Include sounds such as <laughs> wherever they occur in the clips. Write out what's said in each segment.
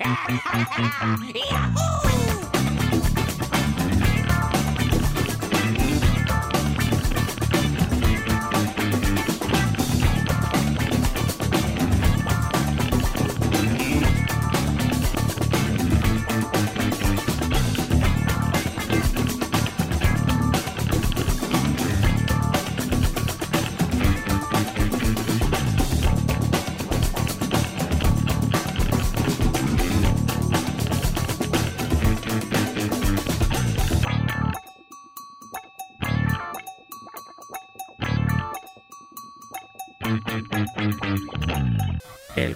<laughs> El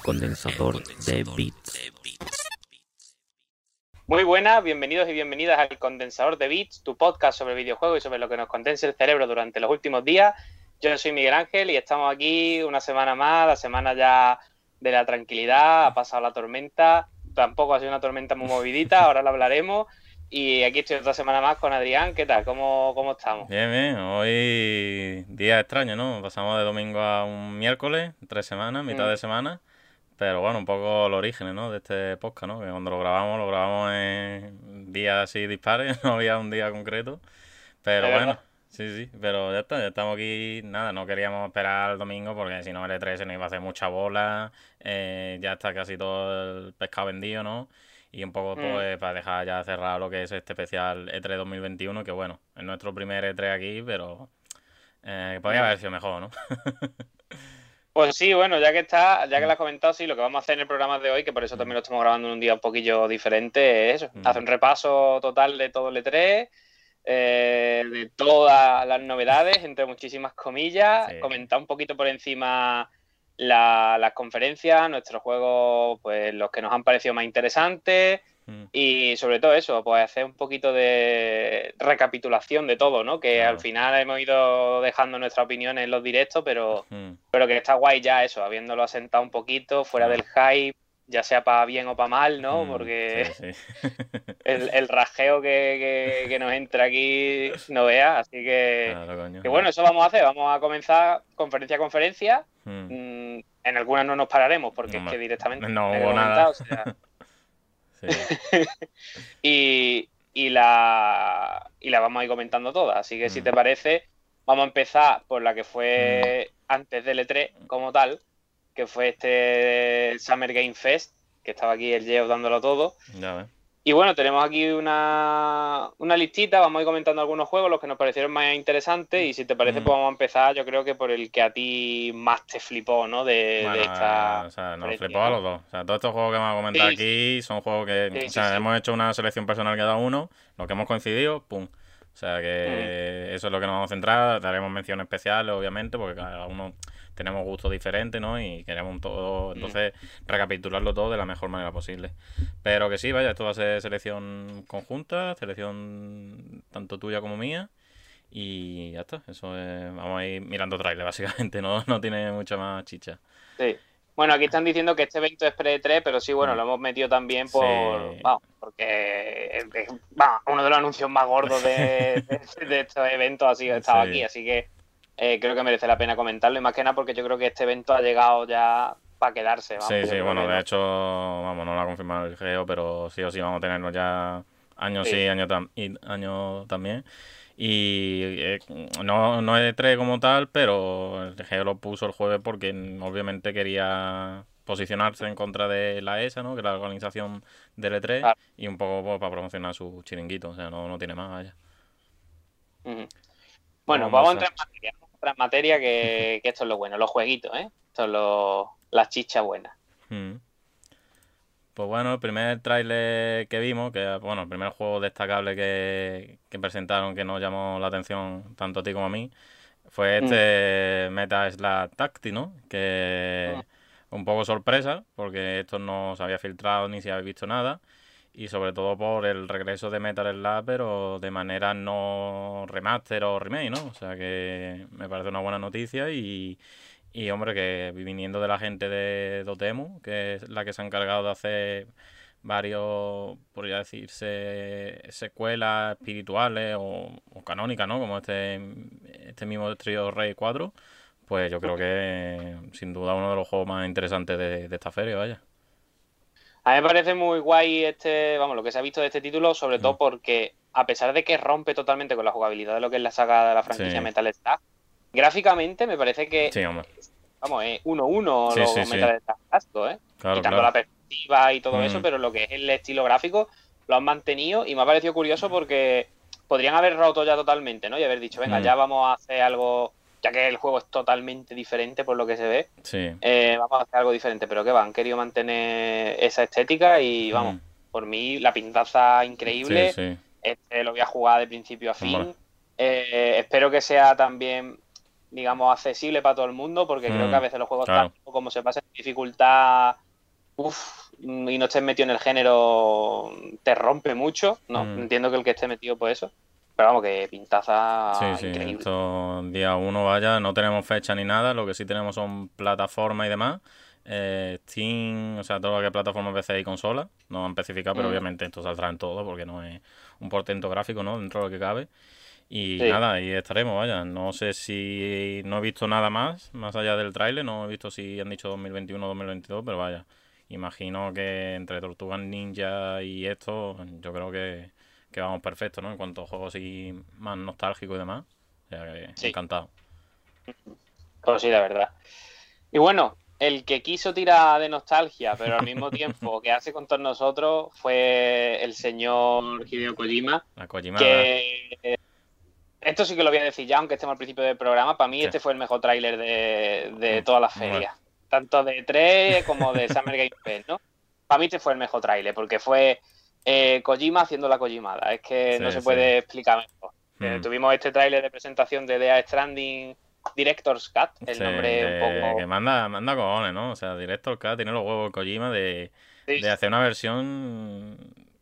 condensador de bits. Muy buenas, bienvenidos y bienvenidas al Condensador de Bits, tu podcast sobre videojuegos y sobre lo que nos condensa el cerebro durante los últimos días. Yo soy Miguel Ángel y estamos aquí una semana más, la semana ya de la tranquilidad, ha pasado la tormenta, tampoco ha sido una tormenta muy movidita, ahora la hablaremos. Y aquí estoy otra semana más con Adrián, ¿qué tal? ¿Cómo, cómo estamos? Bien, bien. Hoy día extraño, ¿no? Pasamos de domingo a un miércoles, tres semanas, mitad Mm. de semana. Pero bueno, un poco los orígenes, ¿no? De este podcast, ¿no? Que cuando lo grabamos, lo grabamos en días así dispares, <laughs> no había un día concreto. Pero bueno, verdad. sí, sí. Pero ya está, ya estamos aquí. Nada, no queríamos esperar al domingo porque si no el E3 se nos iba a hacer mucha bola. eh, ya está casi todo el pescado vendido, ¿no? Y un poco Mm. pues para dejar ya cerrado lo que es este especial E3 2021, que bueno, es nuestro primer E3 aquí, pero eh, podría Mm. haber sido mejor, ¿no? <laughs> Pues sí, bueno, ya que está, ya que lo has comentado, sí, lo que vamos a hacer en el programa de hoy, que por eso también lo estamos grabando en un día un poquillo diferente, es eso, Mm. hacer un repaso total de todo el E3, eh, de todas las novedades, entre muchísimas comillas, Sí. comentar un poquito por encima la- las conferencias, nuestros juegos, pues los que nos han parecido más interesantes, Mm. y sobre todo eso, pues hacer un poquito de recapitulación de todo, ¿no? Que Claro. al final hemos ido dejando nuestra opinión en los directos, pero Mm. pero que está guay ya eso, habiéndolo asentado un poquito, fuera del hype, ya sea para bien o para mal, ¿no? Mm, Porque sí, sí. <laughs> el, el rajeo que, que- que nos entra aquí no vea, así que, Claro, coño. que bueno, eso vamos a hacer, vamos a comenzar conferencia a conferencia, en algunas no nos pararemos porque No, es que directamente no hubo nada. o sea, <laughs> Sí. <laughs> y, y la, y la vamos a ir comentando todas. Así que si Mm. te parece, vamos a empezar por la que fue antes del E3 como tal, que fue este Summer Game Fest, que estaba aquí el Geo dándolo todo. Ya. Y bueno, tenemos aquí una, una listita, vamos a ir comentando algunos juegos, los que nos parecieron más interesantes, y si te parece, Mm. pues vamos a empezar, yo creo que por el que a ti más te flipó, ¿no? De, de esta... eh, o sea, nos flipó a los dos. O sea, todos estos juegos que vamos a comentar Sí, aquí son juegos que, Sí, o sea, sí. hemos hecho una selección personal cada uno, lo que hemos coincidido, pum. O sea, que Mm. eso es lo que nos vamos a centrar. Daremos menciones especiales, obviamente, porque cada uno tenemos gustos diferentes, ¿no? Y queremos todo, Mm. entonces, recapitularlo todo de la mejor manera posible. Pero que sí, vaya, esto va a ser selección conjunta, selección tanto tuya como mía. Y ya está, eso es, vamos a ir mirando trailer, <laughs> básicamente, no, no tiene mucha más chicha. Sí. Bueno, aquí están diciendo que este evento es pre-3, pero sí, bueno, Mm. lo hemos metido también por. Sí. Vamos, porque es, es- vamos, uno de los anuncios más gordos de, <laughs> de- de estos eventos ha sido estado Sí. aquí, así que eh, creo que merece la pena comentarlo y más que nada porque yo creo que este evento ha llegado ya para quedarse. Vamos, Sí, sí, bueno, de hecho, vamos, no lo ha confirmado el Geo, pero sí o sí vamos a tenerlo ya años sí, Sí. años, tam- y años también. Y eh, no, no es E3 como tal, pero el Geo lo puso el jueves porque obviamente quería posicionarse en contra de la ESA, ¿no? Que es la organización del E3, Claro. y un poco pues, para promocionar su chiringuito, o sea, no, no tiene más. Ujú. Bueno, Vamos vamos a entrar en materia, entrar en materia que, <laughs> que esto es lo bueno, los jueguitos, ¿eh? Esto es lo, las chichas buenas. Mm. Pues bueno, el primer tráiler que vimos, que bueno, el primer juego destacable que, que presentaron que nos llamó la atención tanto a ti como a mí, fue este Meta Slash Tacti, ¿no? Que un poco sorpresa, porque esto no se había filtrado ni se había visto nada, y sobre todo por el regreso de Metal Slug, pero de manera no remaster o remake, ¿no? O sea que me parece una buena noticia y, y hombre, que viniendo de la gente de Dotemu, que es la que se ha encargado de hacer varios, podría decirse, secuelas espirituales o, o canónicas, ¿no? Como este, este mismo Trio Rey 4, pues yo creo que sin duda uno de los juegos más interesantes de, de esta feria, vaya. A mí me parece muy guay este, vamos, lo que se ha visto de este título, sobre todo porque a pesar de que rompe totalmente con la jugabilidad de lo que es la saga de la franquicia Sí. Metal Slug, gráficamente me parece que, Sí, hombre. vamos, es 1-1 Sí, los. Metal Slug ¿eh? Claro, quitando claro. la perspectiva y todo Mm. eso, pero lo que es el estilo gráfico lo han mantenido y me ha parecido curioso porque podrían haber roto ya totalmente, ¿no? Y haber dicho, venga, Mm. ya vamos a hacer algo, ya que el juego es totalmente diferente por lo que se ve, Sí. eh, vamos a hacer algo diferente, pero que va, han querido mantener esa estética y vamos, Mm. por mí la pintaza increíble, Sí, sí. este lo voy a jugar de principio a fin. Eh, espero que sea también digamos accesible para todo el mundo porque creo Mm, que a veces los juegos claro. tan- como se pasan en dificultad uf, y no estés metido en el género te rompe mucho no Mm. entiendo que el que esté metido por eso pero vamos que pintaza Sí, esto día uno vaya, no tenemos fecha ni nada, lo que sí tenemos son plataformas y demás. Eh, Steam, o sea, todo lo que es plataforma PC y consola, no han especificado, pero Mm. obviamente esto saldrá en todo porque no es un portento gráfico, ¿no? Dentro de lo que cabe. Y Sí. nada, ahí estaremos, vaya. No sé si no he visto nada más, más allá del tráiler, no he visto si han dicho 2021 o 2022, pero vaya. Imagino que entre Tortugas Ninja y esto, yo creo que, que vamos perfecto, ¿no? En cuanto a juegos así más nostálgicos y demás. O sea que Sí. encantado. Pues sí, la verdad. Y bueno, el que quiso tirar de nostalgia, pero al mismo tiempo <laughs> que hace con todos nosotros, fue el señor Hideo Kojima, La Kojima. que esto sí que lo voy a decir ya, aunque estemos al principio del programa, para mí Sí. este fue el mejor tráiler de, de todas las bueno. ferias, tanto de 3 como de Summer Game Fest, ¿no? Para mí este fue el mejor tráiler, porque fue eh, Kojima haciendo la Kojimada, es que no se sí. puede explicar mejor. Eh, Mm. tuvimos este tráiler de presentación de Death Stranding Director's Cut, el Sí, nombre de- un poco... que manda, manda cojones, ¿no? O sea, Director K tiene los huevos Kojima de, de hacer una versión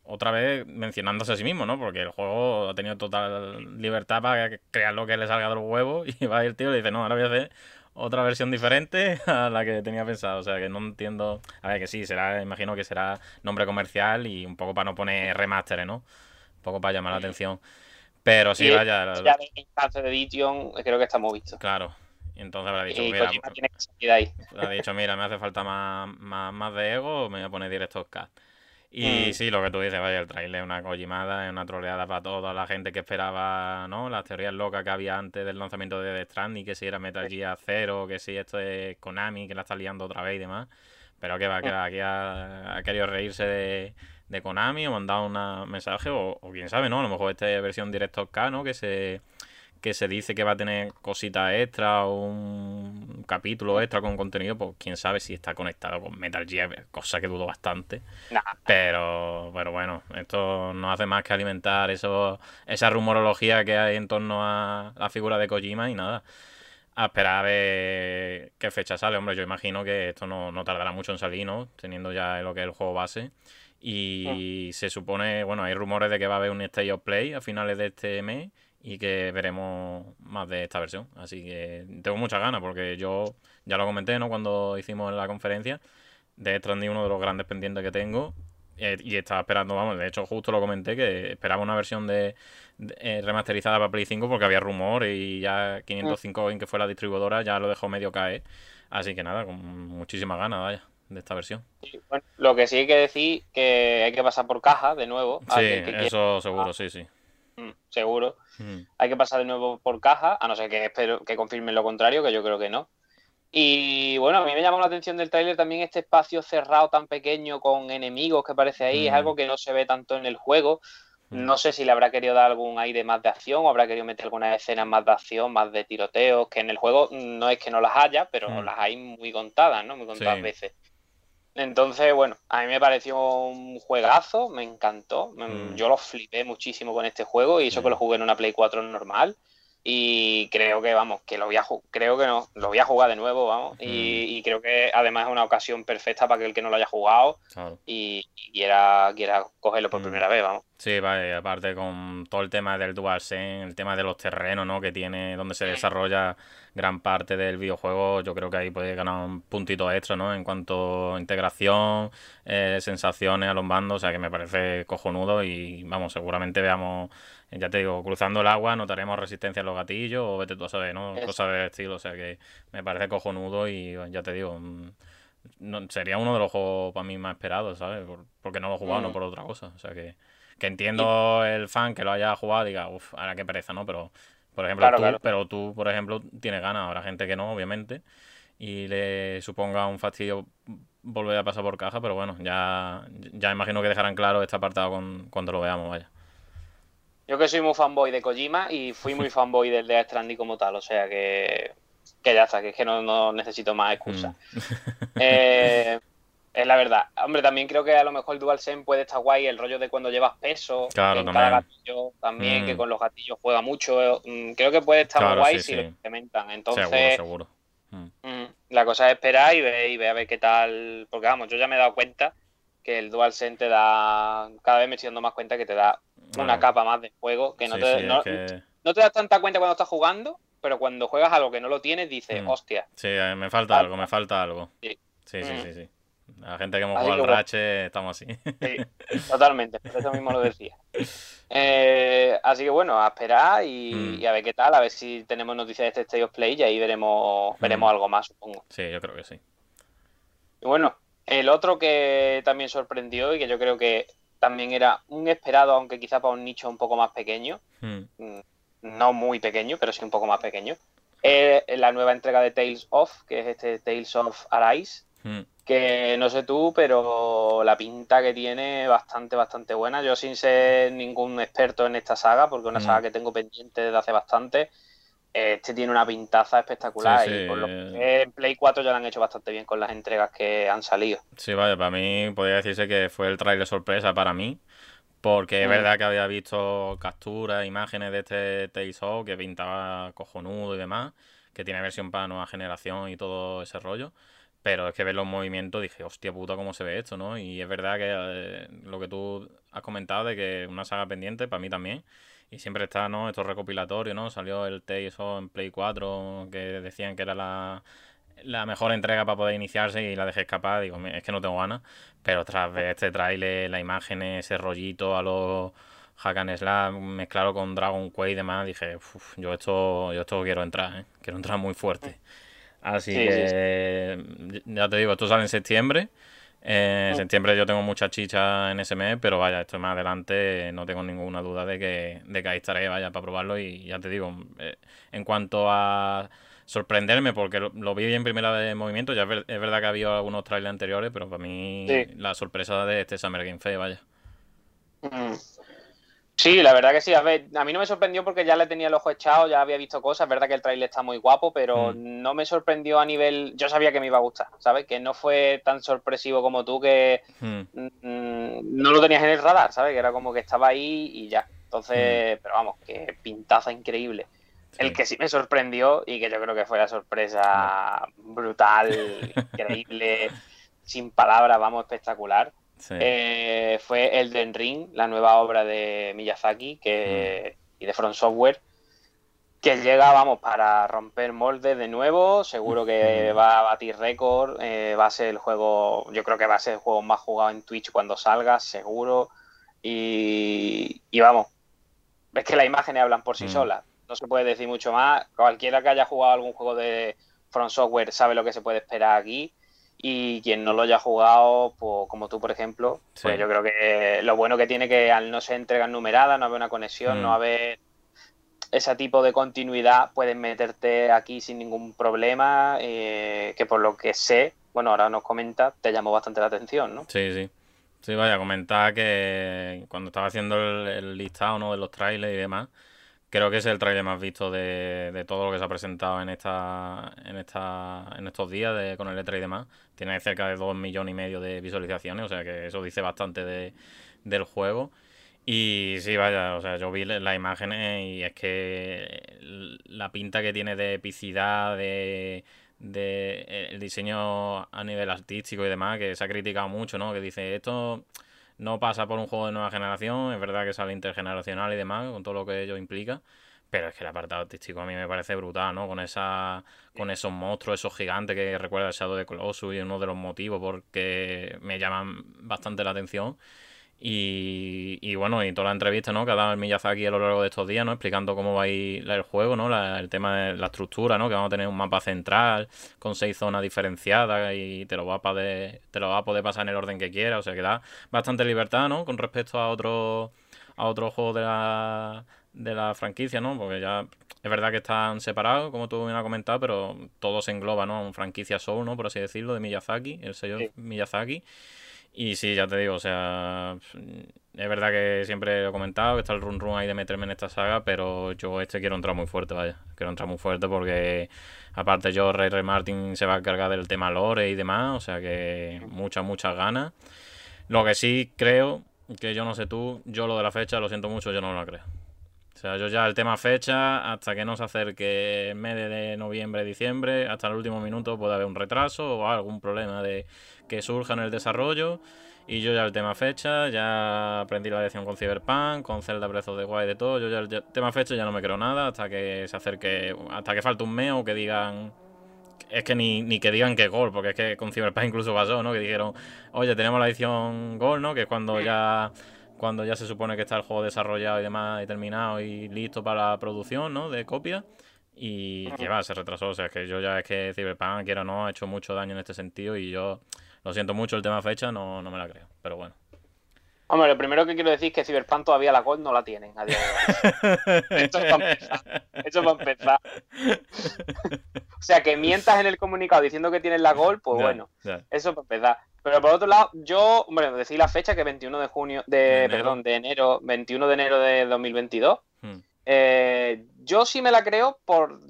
otra vez mencionándose a sí mismo, ¿no? Porque el juego ha tenido total libertad para crear lo que le salga de los huevos <laughs> y va el tío y le dice, no, ahora voy a hacer otra versión diferente <laughs> a la que tenía pensado. O sea, que no entiendo... A ver, que sí, será, imagino que será nombre comercial y un poco para no poner remasteres, ¿no? Un poco para llamar la atención. Pero sí, Y vaya, la- de Edition creo que estamos vistos. claro. Y entonces habrá dicho, Y mira, Kojima tiene que salir de ahí. ha dicho, mira, me hace falta más, más, más de ego, me voy a poner Director's Cut. Y Mm. sí, lo que tú dices, vaya, el trailer es una cojimada, es una troleada para toda la gente que esperaba, ¿no? Las teorías locas que había antes del lanzamiento de Death Stranding, que si era Metal Gear 0, que si esto es Konami, que la está liando otra vez y demás. Pero que va, que va, aquí ha, ha querido reírse de, de Konami o mandado un mensaje, o, o quién sabe, ¿no? A lo mejor esta es versión Director's Cut, ¿no? Que se que se dice que va a tener cositas extra o un capítulo extra con contenido, pues quién sabe si está conectado con Metal Gear, cosa que dudo bastante. Nah, Pero, pero bueno, esto no hace más que alimentar eso, esa rumorología que hay en torno a la figura de Kojima y nada. A esperar a ver qué fecha sale. Hombre, yo imagino que esto no, no tardará mucho en salir, ¿no? Teniendo ya lo que es el juego base. Y se supone, bueno, hay rumores de que va a haber un State of Play a finales de este mes y que veremos más de esta versión. Así que tengo muchas ganas porque yo ya lo comenté, ¿no? Cuando hicimos la conferencia. De Stranding uno de los grandes pendientes que tengo. eh, y estaba esperando, vamos, de hecho justo lo comenté que esperaba una versión de, de- eh, remasterizada para Play 5 porque había rumor y ya 505 en que fue la distribuidora ya lo dejó medio caer. Así que nada, con muchísimas ganas, vaya, de esta versión. bueno, lo que sí hay que decir que hay que pasar por caja de nuevo. Sí, quiera, eso seguro, sí, sí. Mm, seguro. Mm. Hay que pasar de nuevo por caja, a no ser que espero que confirmen lo contrario, que yo creo que no. Y bueno, a mí me llamó la atención del tráiler también este espacio cerrado tan pequeño con enemigos que aparece ahí, es Mm. algo que no se ve tanto en el juego. Mm. No sé si le habrá querido dar algún aire más de acción o habrá querido meter algunas escenas más de acción, más de tiroteos, que en el juego no es que no las haya, pero las hay muy contadas, ¿no? Muy contadas Sí. veces. Entonces, bueno, a mí me pareció un juegazo, me encantó. Mm. Yo lo flipé muchísimo con este juego y eso que lo jugué en una Play 4 normal. Y creo que, vamos, que lo voy a creo que no, lo voy a jugar de nuevo, vamos. Mm. Y, y creo que además es una ocasión perfecta para que el que no lo haya jugado Claro. y, y quiera, quiera cogerlo por Mm. primera vez, vamos. Sí, vale, aparte con todo el tema del DualSense, el tema de los terrenos, ¿no? Que tiene, donde se desarrolla gran parte del videojuego, yo creo que ahí puede ganar un puntito extra, ¿no? En cuanto a integración, eh, sensaciones a los bandos, o sea que me parece cojonudo y vamos, seguramente veamos, ya te digo, cruzando el agua, notaremos resistencia en los gatillos o vete tú a saber, ¿no? Cosas del estilo, o sea que me parece cojonudo y ya te digo, mm, sería uno de los juegos para mí más esperados, ¿sabes? porque no lo he jugado, no mm. por otra cosa. O sea que, que entiendo el fan que lo haya jugado y diga, uff, ahora qué pereza, ¿no? Pero, por ejemplo, tú, pero tú, por ejemplo, tienes ganas, habrá gente que no, obviamente, y le suponga un fastidio volver a pasar por caja, pero bueno, ya, ya imagino que dejarán claro este apartado con, cuando lo veamos, vaya. Yo que soy muy fanboy de Kojima y fui muy <laughs> fanboy del de Stranding como tal, o sea que, que ya está, que es que no, necesito más excusas. Mm. <laughs> Eh, es la verdad. Hombre, también creo que a lo mejor el DualSense puede estar guay el rollo de cuando llevas peso claro, en también. cada gatillo también, que mm. con los gatillos juega mucho. Mm, creo que puede estar muy guay si lo implementan. Entonces, seguro, seguro. la cosa es esperar y ver, y ver a ver qué tal. Porque vamos, yo ya me he dado cuenta que el DualSense te da. Cada vez me estoy dando más cuenta que te da una capa más de juego que no te. no, te das tanta cuenta cuando estás jugando, pero cuando juegas algo que no lo tienes, dices, mm. hostia. Sí, eh, me falta algo, me falta algo. Sí, sí, sí, mm. sí. La gente que hemos jugado al Rache estamos así. Sí, totalmente, por eso mismo lo decía. Eh, así que bueno, a esperar mm. y, a ver qué tal, a ver si tenemos noticias de este State of Play y ahí veremos, veremos algo más, supongo. Sí, yo creo que sí. Y bueno, el otro que también sorprendió y que yo creo que también era un esperado, aunque quizá para un nicho un poco más pequeño, mm, no muy pequeño, pero sí un poco más pequeño, es la nueva entrega de Tales of, que es este Tales of Arise. Que no sé tú, pero la pinta que tiene bastante, bastante buena. Yo sin ser ningún experto en esta saga, porque es una hmm. saga que tengo pendiente desde hace bastante, este tiene una pintaza espectacular y por lo que en Play 4 ya lo han hecho bastante bien con las entregas que han salido. Sí, vaya, para mí podría decirse que fue el trailer sorpresa para mí, porque es mm. verdad que había visto capturas, imágenes de este Tales que pintaba cojonudo y demás, que tiene versión para nueva generación y todo ese rollo. Pero es que ver los movimientos dije, hostia puta, cómo se ve esto, ¿no? Y es verdad que eh, lo que tú has comentado de que una saga pendiente, para mí también. Y siempre está, ¿no? Estos recopilatorios, ¿no? Salió el Tales en Play 4, que decían que era la, mejor entrega para poder iniciarse y la dejé escapar. Digo, es que no tengo ganas. Pero tras ver este trailer, la imagen, ese rollito a los Hack and mezclado con Dragon Quest y demás, dije, yo esto yo esto quiero entrar, ¿eh? Quiero entrar muy fuerte. Así que, ya te digo, esto sale en septiembre. En septiembre yo tengo mucha chicha en ese mes, pero vaya, esto más adelante no tengo ninguna duda de que, de que ahí estaré, vaya, para probarlo. Y ya te digo, eh, en cuanto a sorprenderme, porque lo, vi en primera de movimiento, ya es, verdad que había algunos trailers anteriores, pero para mí la sorpresa de este Summer Game Fest, vaya. Mm. Sí, la verdad que sí. A ver, a mí no me sorprendió porque ya le tenía el ojo echado, ya había visto cosas. Es verdad que el trailer está muy guapo, pero mm. no me sorprendió a nivel. Yo sabía que me iba a gustar, ¿sabes? Que no fue tan sorpresivo como tú, que mm. Mm, no lo tenías en el radar, ¿sabes? Que era como que estaba ahí y ya. Entonces, pero vamos, que pintaza increíble. El que sí me sorprendió y que yo creo que fue la sorpresa brutal, <laughs> increíble, sin palabras, vamos, espectacular eh, fue Elden Ring, la nueva obra de Miyazaki que, mm. y de Front Software, que llega, vamos, para romper moldes de nuevo. Seguro que mm. va a batir récord. Eh, va a ser el juego, yo creo que va a ser el juego más jugado en Twitch cuando salga, seguro. Y, vamos, es que las imágenes hablan por sí mm. solas. No se puede decir mucho más. Cualquiera que haya jugado algún juego de Front Software sabe lo que se puede esperar aquí. Y quien no lo haya jugado, pues, como tú, por ejemplo, pues yo creo que lo bueno que tiene que al no ser entregas numeradas, no haber una conexión, no mm. haber ese tipo de continuidad, puedes meterte aquí sin ningún problema, eh, que por lo que sé, bueno, ahora nos comenta, te llamó bastante la atención, ¿no? Sí, sí. Sí, vaya, comentar que cuando estaba haciendo el, el listado ¿no? de los trailers y demás, Creo que es el trailer más visto de, todo lo que se ha presentado en esta en esta en estos días de, con el E3 y demás. Tiene cerca de 2 millones y medio de visualizaciones, o sea que eso dice bastante de, del juego. Y sí, vaya, o sea, yo vi las imágenes y es que la pinta que tiene de epicidad, de, el diseño a nivel artístico y demás, que se ha criticado mucho, ¿no? Que dice, esto no pasa por un juego de nueva generación, es verdad que sale intergeneracional y demás, con todo lo que ello implica. Pero es que el apartado artístico a mí me parece brutal, ¿no? Con esa con esos monstruos, esos gigantes que recuerda el Shadow de Colossus y uno de los motivos porque me llaman bastante la atención. Y, bueno, y toda la entrevista ¿no? que ha dado el Miyazaki a lo largo de estos días, ¿no? explicando cómo va a ir el juego, ¿no? el tema de la estructura, ¿no? que vamos a tener un mapa central con seis zonas diferenciadas y te lo va a poder, te lo va a poder pasar en el orden que quieras. O sea que da bastante libertad ¿no? con respecto a otro, a otro juego de la, de la franquicia, ¿no? porque ya es verdad que están separados, como tú me has comentado, pero todo se engloba ¿no? a un franquicia Soul, ¿no? por así decirlo, de Miyazaki, el sello Miyazaki. Y sí, ya te digo, o sea, es verdad que siempre he comentado que está el run run ahí de meterme en esta saga, pero yo este quiero entrar muy fuerte, vaya. Quiero entrar muy fuerte porque aparte yo, Ray Ray Martin se va a encargar del tema lore y demás, o sea que muchas, muchas ganas. Lo que sí creo, que yo no sé tú, yo lo de la fecha, lo siento mucho, yo no lo creo. O sea, yo ya el tema fecha, hasta que no se acerque el mes de noviembre, diciembre, hasta el último minuto puede haber un retraso o algún problema de que surja en el desarrollo. Y yo ya el tema fecha, ya aprendí la lección con Cyberpunk, con Zelda Breath of the Wild de todo. Yo ya el tema fecha ya no me creo nada hasta que se acerque, hasta que falte un mes o que digan. Es que ni, ni que digan que Gol, porque es que con Cyberpunk incluso pasó, ¿no? Que dijeron, oye, tenemos la edición Gol, ¿no? Que es cuando ya cuando ya se supone que está el juego desarrollado y demás y terminado y listo para la producción, ¿no? De copia. Y que va, se retrasó. O sea, es que yo ya es que Cyberpunk, quiera o no, ha hecho mucho daño en este sentido y yo lo siento mucho, el tema fecha no, no me la creo, pero bueno. Hombre, lo primero que quiero decir es que Cyberpunk todavía la Gold no la tienen a día de hoy. Esto es para empezar. Esto es para empezar. <laughs> o sea, que mientas en el comunicado diciendo que tienes la Gold, pues bueno, eso es para empezar. Pero por otro lado, yo, hombre, decir la fecha que 21 de junio, de, perdón, de enero, 21 de enero de 2022. Hmm. Eh, yo sí me la creo por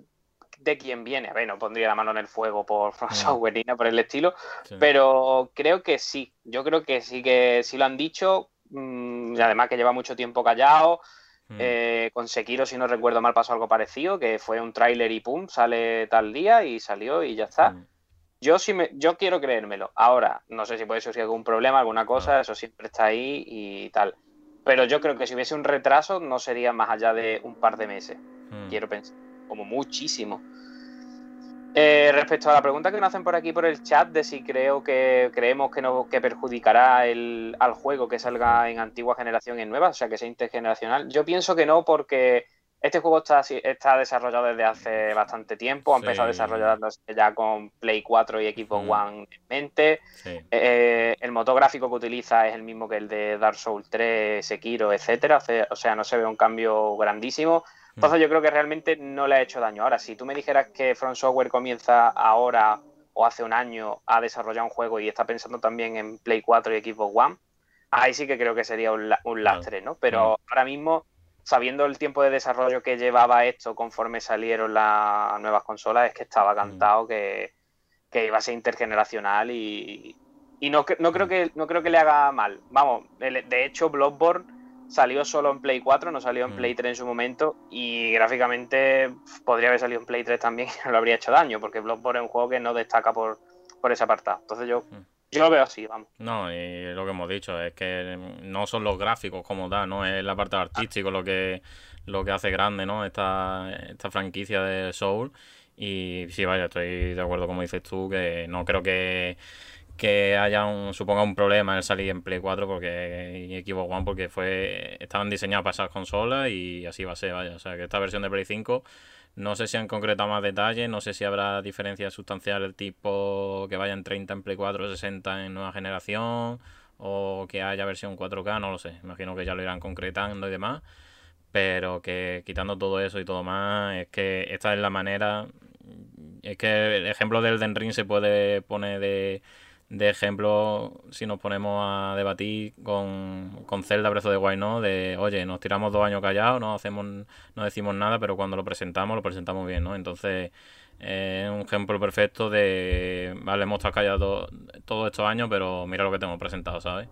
de quién viene. A ver, no pondría la mano en el fuego por <laughs> Software ni por el estilo, pero creo que sí. Yo creo que sí que sí lo han dicho. Mm, y además que lleva mucho tiempo callado. Mm. Eh, con Sekiro, si no recuerdo mal, pasó algo parecido, que fue un tráiler y pum, sale tal día y salió y ya está. Mm. Yo sí me, yo quiero creérmelo. Ahora, no sé si puede ser algún problema, alguna cosa, eso siempre está ahí y tal. Pero yo creo que si hubiese un retraso, no sería más allá de un par de meses. Quiero pensar como muchísimo. Eh, respecto a la pregunta que nos hacen por aquí por el chat de si creo que creemos que no que perjudicará el, al juego que salga en antigua generación y en nueva, o sea que sea intergeneracional, yo pienso que no porque este juego está, está desarrollado desde hace bastante tiempo, ha empezado a desarrollarse ya con Play 4 y Xbox One en mente. Eh, el motor gráfico que utiliza es el mismo que el de Dark Souls 3, Sekiro, etcétera, o sea, no se ve un cambio grandísimo. Entonces yo creo que realmente no le ha hecho daño. Ahora, si tú me dijeras que Front Software comienza ahora o hace un año a desarrollar un juego y está pensando también en Play 4 y Xbox One, ahí sí que creo que sería un, lastre, ¿no? Pero ahora mismo, sabiendo el tiempo de desarrollo que llevaba esto conforme salieron las nuevas consolas, es que estaba cantado que, iba a ser intergeneracional y, no, no, creo que, no creo que le haga mal. Vamos, de hecho, Bloodborne salió solo en Play 4, no salió en mm. Play 3 en su momento y gráficamente podría haber salido en Play 3 también <laughs> y no lo habría hecho daño porque Bloodborne es un juego que no destaca por, por ese apartado. Entonces yo, mm. yo lo veo así, vamos. No, y lo que hemos dicho es que no son los gráficos como da, no es la parte artística lo que lo que hace grande, ¿no? Esta, esta franquicia de Soul y sí, vaya, estoy de acuerdo como dices tú que no creo que que haya un, suponga un problema el salir en Play 4 porque y Xbox porque fue estaban diseñados para esas consolas y así va a ser, vaya. O sea que esta versión de Play 5 no sé si han concretado más detalles, no sé si habrá diferencias sustanciales tipo que vayan 30 en Play 4, 60 en nueva generación o que haya versión 4K, no lo sé. Imagino que ya lo irán concretando y demás. Pero que quitando todo eso y todo más, es que esta es la manera. Es que el ejemplo del Den Ring se puede poner de, de ejemplo, si nos ponemos a debatir con, con Zelda of the Wild, ¿no? De, oye, nos tiramos dos años callados, no hacemos, no decimos nada, pero cuando lo presentamos, lo presentamos bien, ¿no? Entonces, es un ejemplo perfecto de, vale, hemos estado callados todos estos años, pero mira lo que tenemos presentado, ¿sabes?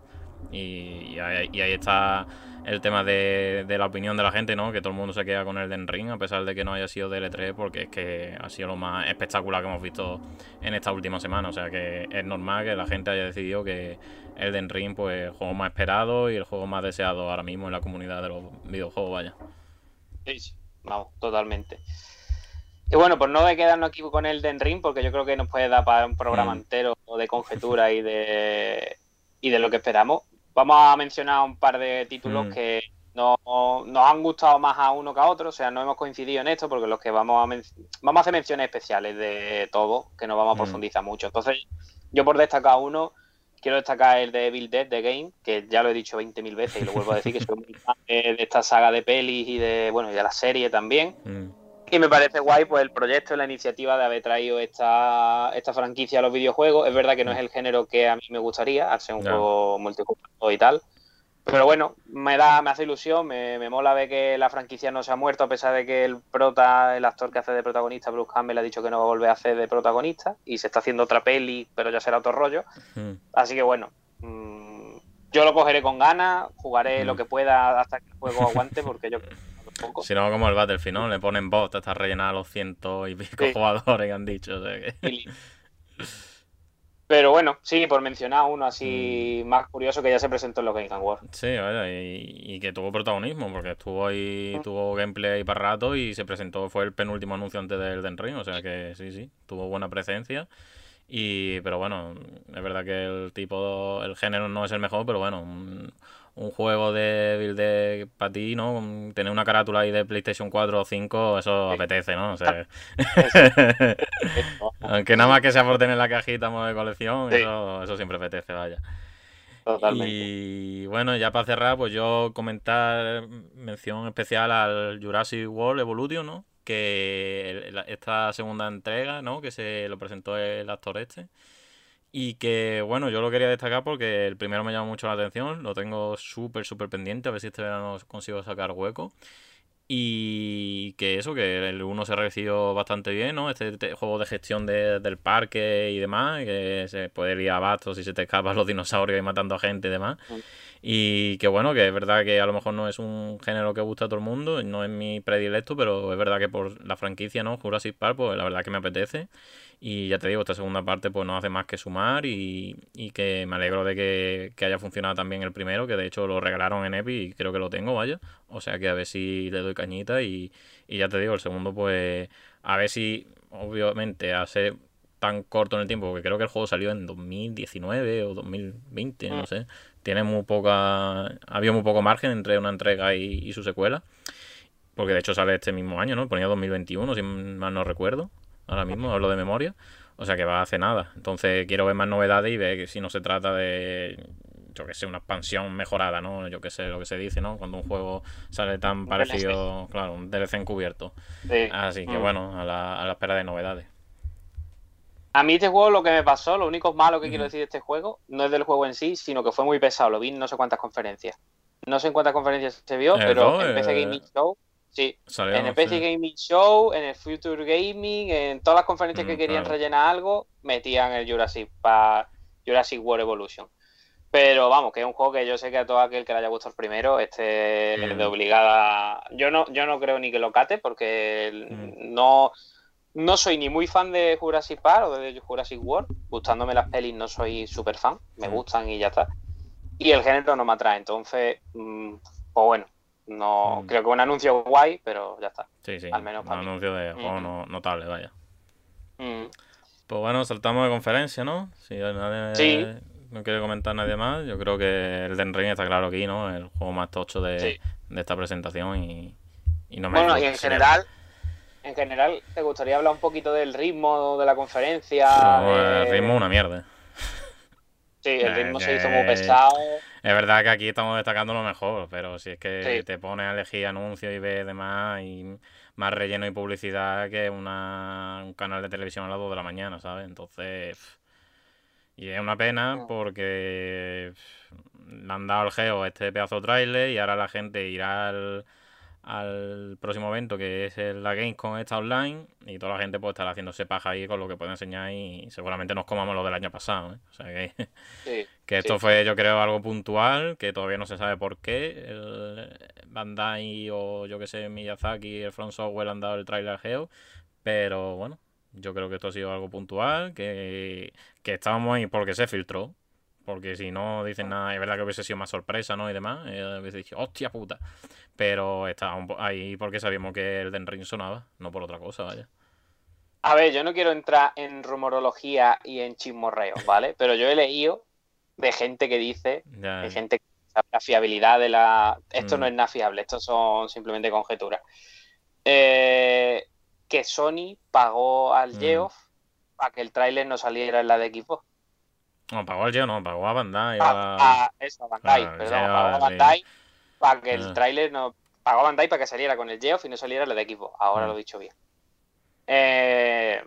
Y, ahí, está el tema de, la opinión de la gente, ¿no? Que todo el mundo se queda con el Den Ring, a pesar de que no haya sido DL3, porque es que ha sido lo más espectacular que hemos visto en esta última semana. O sea que es normal que la gente haya decidido que el Den Ring, pues, el juego más esperado y el juego más deseado ahora mismo en la comunidad de los videojuegos, vaya. Sí, vamos, totalmente. Y bueno, pues no de quedarnos aquí con el Den Ring, porque yo creo que nos puede dar para un programa mm. entero de conjetura y de, y de lo que esperamos vamos a mencionar un par de títulos Mm. que no, nos han gustado más a uno que a otro, o sea, no hemos coincidido en esto porque los que vamos a men- vamos a hacer menciones especiales de todo, que no vamos a Mm. profundizar mucho. Entonces, yo por destacar uno, quiero destacar el de Evil Dead The Game, que ya lo he dicho 20.000 veces y lo vuelvo a decir que soy <laughs> muy fan de, esta saga de pelis y de bueno, y de la serie también. Mm. Y me parece guay pues el proyecto y la iniciativa de haber traído esta, esta franquicia a los videojuegos. Es verdad que no es el género que a mí me gustaría, ser un juego multijugador y tal. Pero bueno, me da, me hace ilusión, me, me mola ver que la franquicia no se ha muerto, a pesar de que el prota, el actor que hace de protagonista, Bruce Campbell, ha dicho que no va a volver a hacer de protagonista, y se está haciendo otra peli, pero ya será otro rollo. Mm. Así que bueno, mm, yo lo cogeré con ganas, jugaré Mm. lo que pueda hasta que el juego aguante, porque yo creo que poco. Si no, como el Battlefield, ¿no? Le ponen bots hasta rellenar los cientos y pico Sí. jugadores que han dicho. o sea que- <laughs> Pero bueno, sí, por mencionar uno así más curioso que ya se presentó en los Game Awards. Sí, y, y que tuvo protagonismo, porque estuvo ahí, tuvo gameplay para rato y se presentó, fue el penúltimo anuncio antes del Den Ring, o sea que sí, sí, tuvo buena presencia. Y, pero bueno, es verdad que el tipo, el género no es el mejor, pero bueno, un, un juego de build para ti, ¿no? Tener una carátula ahí de PlayStation 4 o 5, eso Sí. apetece, ¿no? O sea, <laughs> aunque nada más que sea por tener la cajita modo de colección, Sí. eso, eso siempre apetece, vaya. Totalmente. Y bueno, ya para cerrar, pues yo comentar mención especial al Jurassic World Evolution, ¿no? Que el- esta segunda entrega, ¿no? Que se lo presentó el actor este. Y que, bueno, yo lo quería destacar porque el primero me llamó mucho la atención, lo tengo súper, súper pendiente, a ver si este verano consigo sacar hueco. Y que eso, que el 1 se recibió bastante bien, ¿no? Este te- juego de gestión de- del parque y demás, que se puede ir a bastos si se te escapan los dinosaurios y matando a gente y demás. Y que bueno, que es verdad que a lo mejor no es un género que gusta a todo el mundo, no es mi predilecto, pero es verdad que por la franquicia, ¿no? Jurassic Park, pues la verdad que me apetece. Y ya te digo, esta segunda parte pues no hace más que sumar y, y que me alegro de que, que haya funcionado también el primero, que de hecho lo regalaron en Epic y creo que lo tengo, vaya. O sea que a ver si le doy cañita y, y ya te digo, el segundo pues a ver si obviamente hace tan corto en el tiempo, porque creo que el juego salió en 2019 o 2020, no sé. Tiene muy poca, había muy poco margen entre una entrega y, y su secuela. Porque de hecho sale este mismo año, ¿no? Ponía 2021, si mal no recuerdo. Ahora mismo hablo de memoria. O sea que va hace nada. Entonces quiero ver más novedades y ver que si no se trata de, yo que sé, una expansión mejorada, ¿no? Yo que sé, lo que se dice, ¿no? Cuando un juego sale tan Un parecido, claro, un DLC encubierto. Sí. Así que Mm. bueno, a la, a la espera de novedades. A mí este juego lo que me pasó, lo único malo que quiero decir de este juego, no es del juego en sí, sino que fue muy pesado. Lo vi en no sé cuántas conferencias. No sé en cuántas conferencias se vio, ¿El pero PC Eh, Gaming Show, sí. Salió, En el PC sí. Gaming Show, en el Future Gaming, en todas las conferencias que Mm, querían claro. rellenar algo, metían el Jurassic Park, Jurassic World Evolution. Pero vamos, que es un juego que yo sé que a todo aquel que le haya gustado el primero, este Mm. de obligada. Yo no, yo no creo ni que lo cate, porque Mm. no, no soy ni muy fan de Jurassic Park o de Jurassic World. Gustándome las pelis, no soy súper fan. Me Mm. gustan y ya está. Y el género no me atrae. Entonces, pues bueno, no Mm. creo que un anuncio guay, pero ya está. Sí, sí. al menos un para mí. anuncio de juego Ujú. no- notable, vaya. Mm. Pues bueno, saltamos de conferencia, ¿no? Si nadie Sí. no quiere comentar nadie más, yo creo que el Den Ring está claro aquí, ¿no? El juego más tocho de, Sí. de esta presentación y, y no me Bueno, y en general, en general, ¿te gustaría hablar un poquito del ritmo de la conferencia? pero Eh, el ritmo es una mierda. Sí, el Eh, <laughs> ritmo se hizo que- muy pesado. Es verdad que aquí estamos destacando lo mejor, pero si es que Sí. te pones a elegir anuncios y ves demás y más relleno y publicidad que una, un canal de televisión a las 2 de la mañana, ¿sabes? Entonces, y es una pena porque le han dado al geo este pedazo de trailer y ahora la gente irá al, al próximo evento que es el- la Gamescom esta online y toda la gente pues estará haciéndose paja ahí con lo que puede enseñar y seguramente nos comamos lo del año pasado, ¿eh? O sea que... Sí. <laughs> Que esto Sí. fue, yo creo, algo puntual, que todavía no se sabe por qué. El Bandai o yo que sé, Miyazaki, el Front Software han dado el trailer Geo. Pero bueno, yo creo que esto ha sido algo puntual, que, que estábamos ahí porque se filtró. Porque si no dicen nada, es verdad que hubiese sido más sorpresa, ¿no? Y demás. Eh, hubiese dicho, hostia puta. Pero estábamos ahí porque sabíamos que el Den Ring sonaba, no por otra cosa, vaya. A ver, yo no quiero entrar en rumorología y en chismorreo, ¿vale? Pero yo he leído de gente que dice, de gente que sabe la fiabilidad de la... Esto Mm. no es nada fiable, esto son simplemente conjeturas. Eh, que Sony pagó al Mm. Geoff para que el tráiler no saliera en la de Xbox. No, pagó al Geo, no, pagó a Bandai. A- ah, eso, a Bandai, Ah, perdón, pagó a sí. Para que Ah. el tráiler no... Pagó Bandai para que saliera con el Geoff y no saliera la de Xbox. Ahora lo he dicho bien. Eh,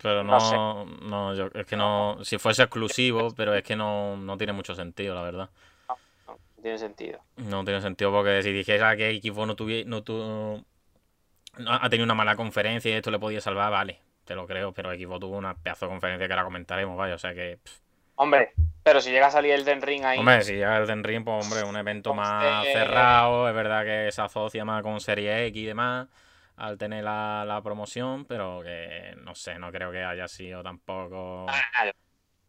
Pero no no, no, yo, es que no, si fuese exclusivo, pero es que no, no tiene mucho sentido, la verdad. no, no tiene sentido. No tiene sentido porque si dijera que Xbox no tuviera, no tu- no ha tenido una mala conferencia y esto le podía salvar, vale, te lo creo, pero Xbox tuvo una pedazo de conferencia que ahora comentaremos, vaya, o sea que, pff, Hombre, pero si llega a salir el Den Ring ahí... hombre, si llega el Den Ring, pues hombre, un evento más Entonces- cerrado, es verdad que se asocia más con Serie X y demás, al tener la, la promoción, pero que no sé, no creo que haya sido tampoco... Ah,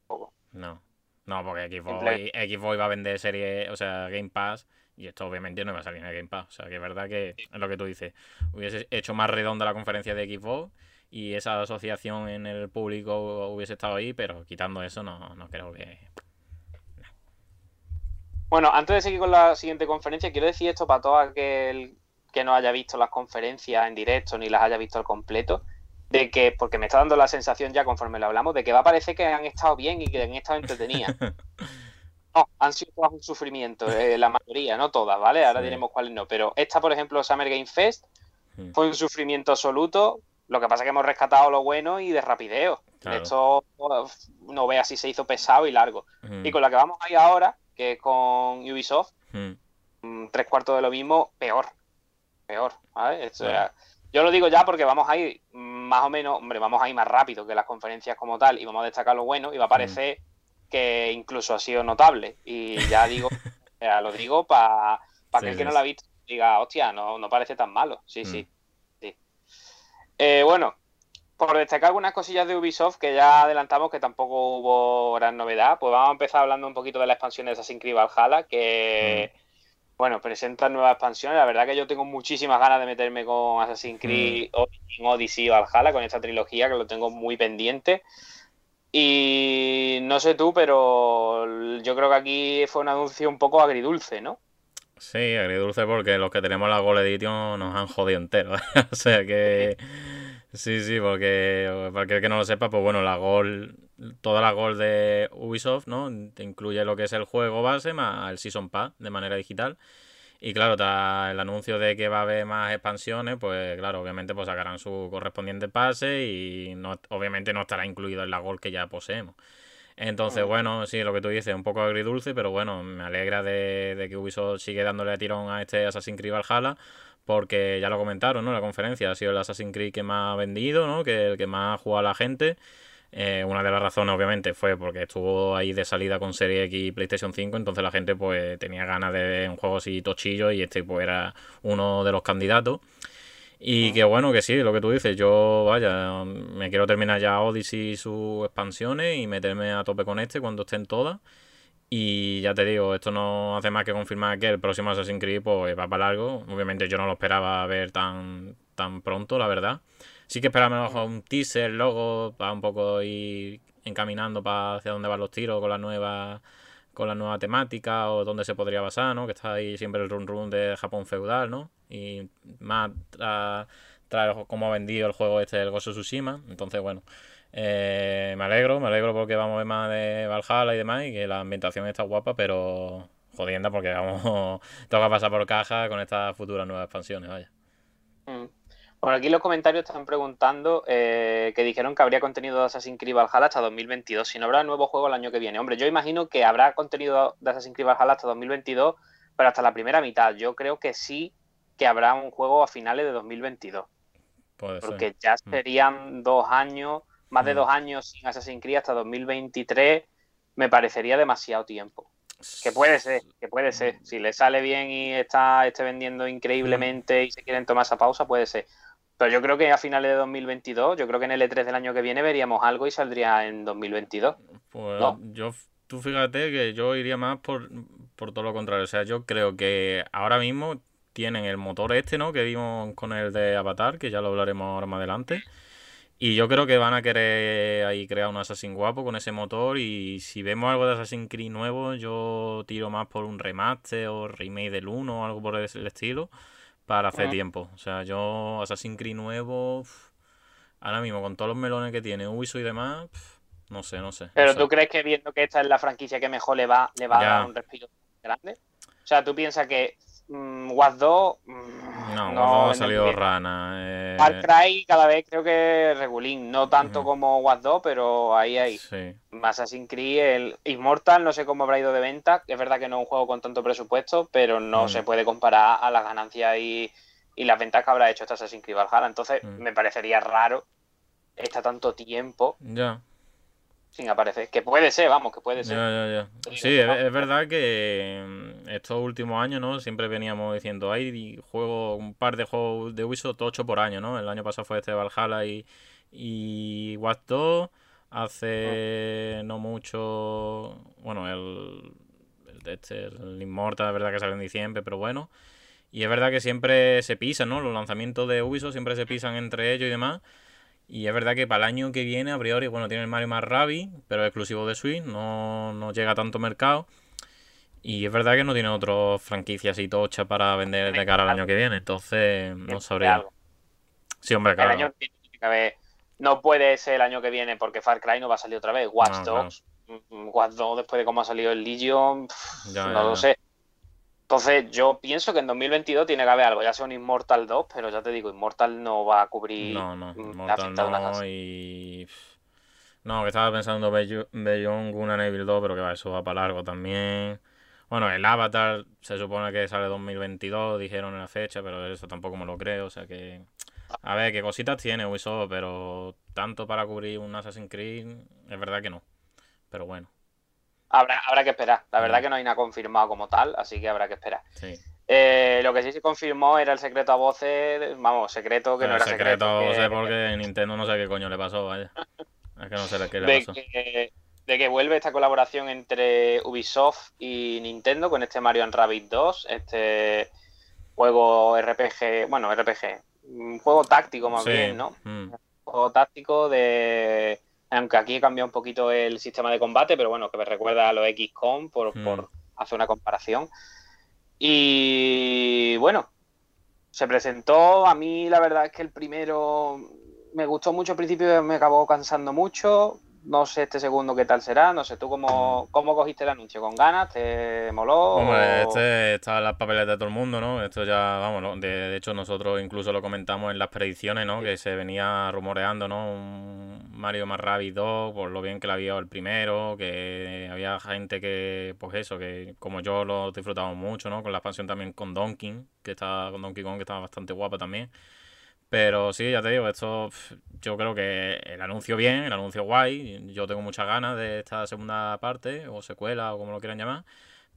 tampoco. No, no, porque. Xbox iba a vender serie, o sea, Game Pass, y esto obviamente no iba a salir en el Game Pass. O sea, que es verdad que es lo que tú dices. Hubiese hecho más redonda la conferencia de Xbox y esa asociación en el público hubiese estado ahí, pero quitando eso, no, no creo que. Bueno, antes de seguir con la siguiente conferencia, quiero decir esto para todo aquel que no haya visto las conferencias en directo ni las haya visto al completo, de que, porque me está dando la sensación ya conforme lo hablamos, de que va a parecer que han estado bien y que han estado entretenidas. <laughs> No, han sido todas un sufrimiento, eh, la mayoría, no todas, ¿vale? Ahora Sí. diremos cuáles no, pero esta, por ejemplo, Summer Game Fest, fue un sufrimiento absoluto. Lo que pasa es que hemos rescatado lo bueno y de rapideo. Claro. Esto no veas si se hizo pesado y largo. Mm, Y con la que vamos ahí ahora, que es con Ubisoft, mm, tres cuartos de lo mismo, peor. Peor, ¿vale? O sea, Claro. Yo lo digo ya porque vamos a ir más o menos, hombre, vamos a ir más rápido que las conferencias como tal y vamos a destacar lo bueno y va a parecer que incluso ha sido notable. Y ya digo, <laughs> sea, lo digo para Sí, aquel sí, que no lo ha visto diga, hostia, no, no parece tan malo. Sí. sí. Eh, bueno, por destacar algunas cosillas de Ubisoft que ya adelantamos que tampoco hubo gran novedad, pues vamos a empezar hablando un poquito de la expansión de Assassin's Creed Valhalla, que, bueno, presentan nuevas expansiones. La verdad que yo tengo muchísimas ganas de meterme con Assassin's Creed Origin, Odyssey y Valhalla, con esta trilogía, que lo tengo muy pendiente. Y no sé tú, pero yo creo que aquí fue un anuncio un poco agridulce, ¿no? Sí, agridulce porque los que tenemos la Gold Edition nos han jodido entero. <laughs> o sea que. Sí, sí, porque para que no lo sepa, pues bueno, la Gold, toda la Gold de Ubisoft, ¿no? Incluye lo que es el juego base más el Season Pass de manera digital. Y claro, el anuncio de que va a haber más expansiones, pues claro, obviamente pues sacarán su correspondiente pase y no, obviamente no estará incluido en la Gold que ya poseemos. Entonces, bueno, sí, lo que tú dices, un poco agridulce, pero bueno, me alegra de, de que Ubisoft sigue dándole tirón a este Assassin's Creed Valhalla, porque ya lo comentaron, ¿no? La conferencia, ha sido el Assassin's Creed que más ha vendido, ¿no? Que el que más ha jugado a la gente. Eh, una de las razones, obviamente, fue porque estuvo ahí de salida con Serie X y PlayStation 5, entonces la gente pues tenía ganas de un juego así tochillo y este pues era uno de los candidatos. Y que bueno, que sí, lo que tú dices, yo vaya, me quiero terminar ya Odyssey y sus expansiones y meterme a tope con este cuando estén todas. Y ya te digo, esto no hace más que confirmar que el próximo Assassin's Creed pues, va para largo. Obviamente yo no lo esperaba ver tan, tan pronto, la verdad. Sí que esperaba mejor un teaser, logo, para un poco ir encaminando para hacia dónde van los tiros con la nueva con la nueva temática o dónde se podría basar, ¿no? Que está ahí siempre el run run de Japón feudal, ¿no? Y más tras tra cómo ha vendido el juego este del of Tsushima. Entonces, bueno, eh, me alegro, me alegro porque vamos a ver más de Valhalla y demás y que la ambientación está guapa, pero jodienda porque vamos, <laughs> toca pasar por caja con estas futuras nuevas expansiones, vaya. Mm. Bueno, aquí los comentarios están preguntando eh, que dijeron que habría contenido de Assassin's Creed Valhalla hasta 2022, si no habrá nuevo juego el año que viene. Hombre, yo imagino que habrá contenido de Assassin's Creed Valhalla hasta 2022, pero hasta la primera mitad. Yo creo que sí que habrá un juego a finales de 2022, Puede ser. porque ya Mm. serían dos años, más de Mm. dos años sin Assassin's Creed hasta 2023, me parecería demasiado tiempo. Que puede ser, que puede ser. Si le sale bien y está esté vendiendo increíblemente y se quieren tomar esa pausa, puede ser. Pero yo creo que a finales de 2022, yo creo que en el E3 del año que viene veríamos algo y saldría en 2022. Pues No. yo, tú fíjate que yo iría más por, por todo lo contrario. O sea, yo creo que ahora mismo tienen el motor este, ¿no? Que vimos con el de Avatar, que ya lo hablaremos ahora más adelante. Y yo creo que van a querer ahí crear un Assassin's guapo con ese motor. Y si vemos algo de Assassin's Creed nuevo, yo tiro más por un remaster o remake del 1 o algo por el estilo para hacer tiempo. O sea, yo Assassin's Creed nuevo, ahora mismo con todos los melones que tiene Ubisoft y demás, no sé, no sé. Pero tú crees que viendo que esta es la franquicia que mejor le va, le va a dar un respiro grande? O sea, tú piensas que Mm, Watch 2. Mm, no, no ha salido rana. Eh... Far Cry cada vez creo que regulín. No tanto como Watch 2, pero ahí hay. Sí. Assassin's Creed, el Immortal, no sé cómo habrá ido de venta. Es verdad que no es un juego con tanto presupuesto, pero no se puede comparar a las ganancias y, las ventas que habrá hecho este Assassin's Creed Valhalla. Entonces, me parecería raro estar tanto tiempo. Ya sin aparecer. Que puede ser, vamos, que puede ser. Ya, ya, ya. Sí, es, verdad que mm, estos últimos años, ¿no? Siempre veníamos diciendo, hay juego, un par de juegos de Ubisoft 8 por año, ¿no? El año pasado fue este Valhalla y, y Watch 2. Hace no mucho, bueno, el, el, este, el Immortal, es verdad que sale en diciembre, pero bueno. Y es verdad que siempre se pisan, ¿no? Los lanzamientos de Ubisoft siempre se pisan entre ellos y demás. Y es verdad que para el año que viene, a priori, bueno, tiene el Mario más Rabbi, pero es exclusivo de Switch, no, no llega a tanto mercado. Y es verdad que no tiene otras franquicias y tocha para vender de cara al año que viene, entonces no sabría. Sí, hombre, claro. El año que viene, no puede ser el año que viene porque Far Cry no va a salir otra vez. Watch Dogs, mm, Watch Dogs después de cómo ha salido el Legion, no lo sé. Entonces, yo pienso que en 2022 tiene que haber algo, ya sea un Immortal 2, pero ya te digo, Immortal no va a cubrir. No, no, Immortal no. Y. No, que estaba pensando Beyond Gun Evil 2, pero que va, eso va para largo también. Bueno, el Avatar se supone que sale 2022, dijeron en la fecha, pero eso tampoco me lo creo. O sea que. A ver, qué cositas tiene Ubisoft, pero tanto para cubrir un Assassin's Creed, es verdad que no. Pero bueno. Habrá, habrá que esperar. La verdad que no hay nada confirmado como tal, así que habrá que esperar. Eh, lo que sí se confirmó era el secreto a voces, vamos, secreto que no era secreto. secreto a voces porque Nintendo no sé qué coño le pasó, vaya. Es que no sé qué le <laughs> de Que, de que vuelve esta colaboración entre Ubisoft y Nintendo con este Mario Rabbit 2, este juego RPG, bueno, RPG, un juego táctico más bien, ¿no? Mm. Un juego táctico de aunque aquí cambia un poquito el sistema de combate, pero bueno, que me recuerda a los XCOM por, hmm. por hacer una comparación. Y bueno, se presentó. A mí la verdad es que el primero me gustó mucho al principio, me acabó cansando mucho. No sé este segundo qué tal será, no sé tú cómo, cómo cogiste el anuncio, ¿con ganas? ¿Te moló? Hombre, este está en las papeles de todo el mundo, ¿no? Esto ya, vamos, de, hecho nosotros incluso lo comentamos en las predicciones, ¿no? Que se venía rumoreando, ¿no? Un Mario más 2, por lo bien que la había el primero, que había gente que, pues eso, que como yo lo disfrutamos mucho, ¿no? Con la expansión también con Donkey, que está con Donkey Kong, que estaba bastante guapa también. Pero sí, ya te digo, esto yo creo que el anuncio bien, el anuncio guay. Yo tengo muchas ganas de esta segunda parte, o secuela, o como lo quieran llamar.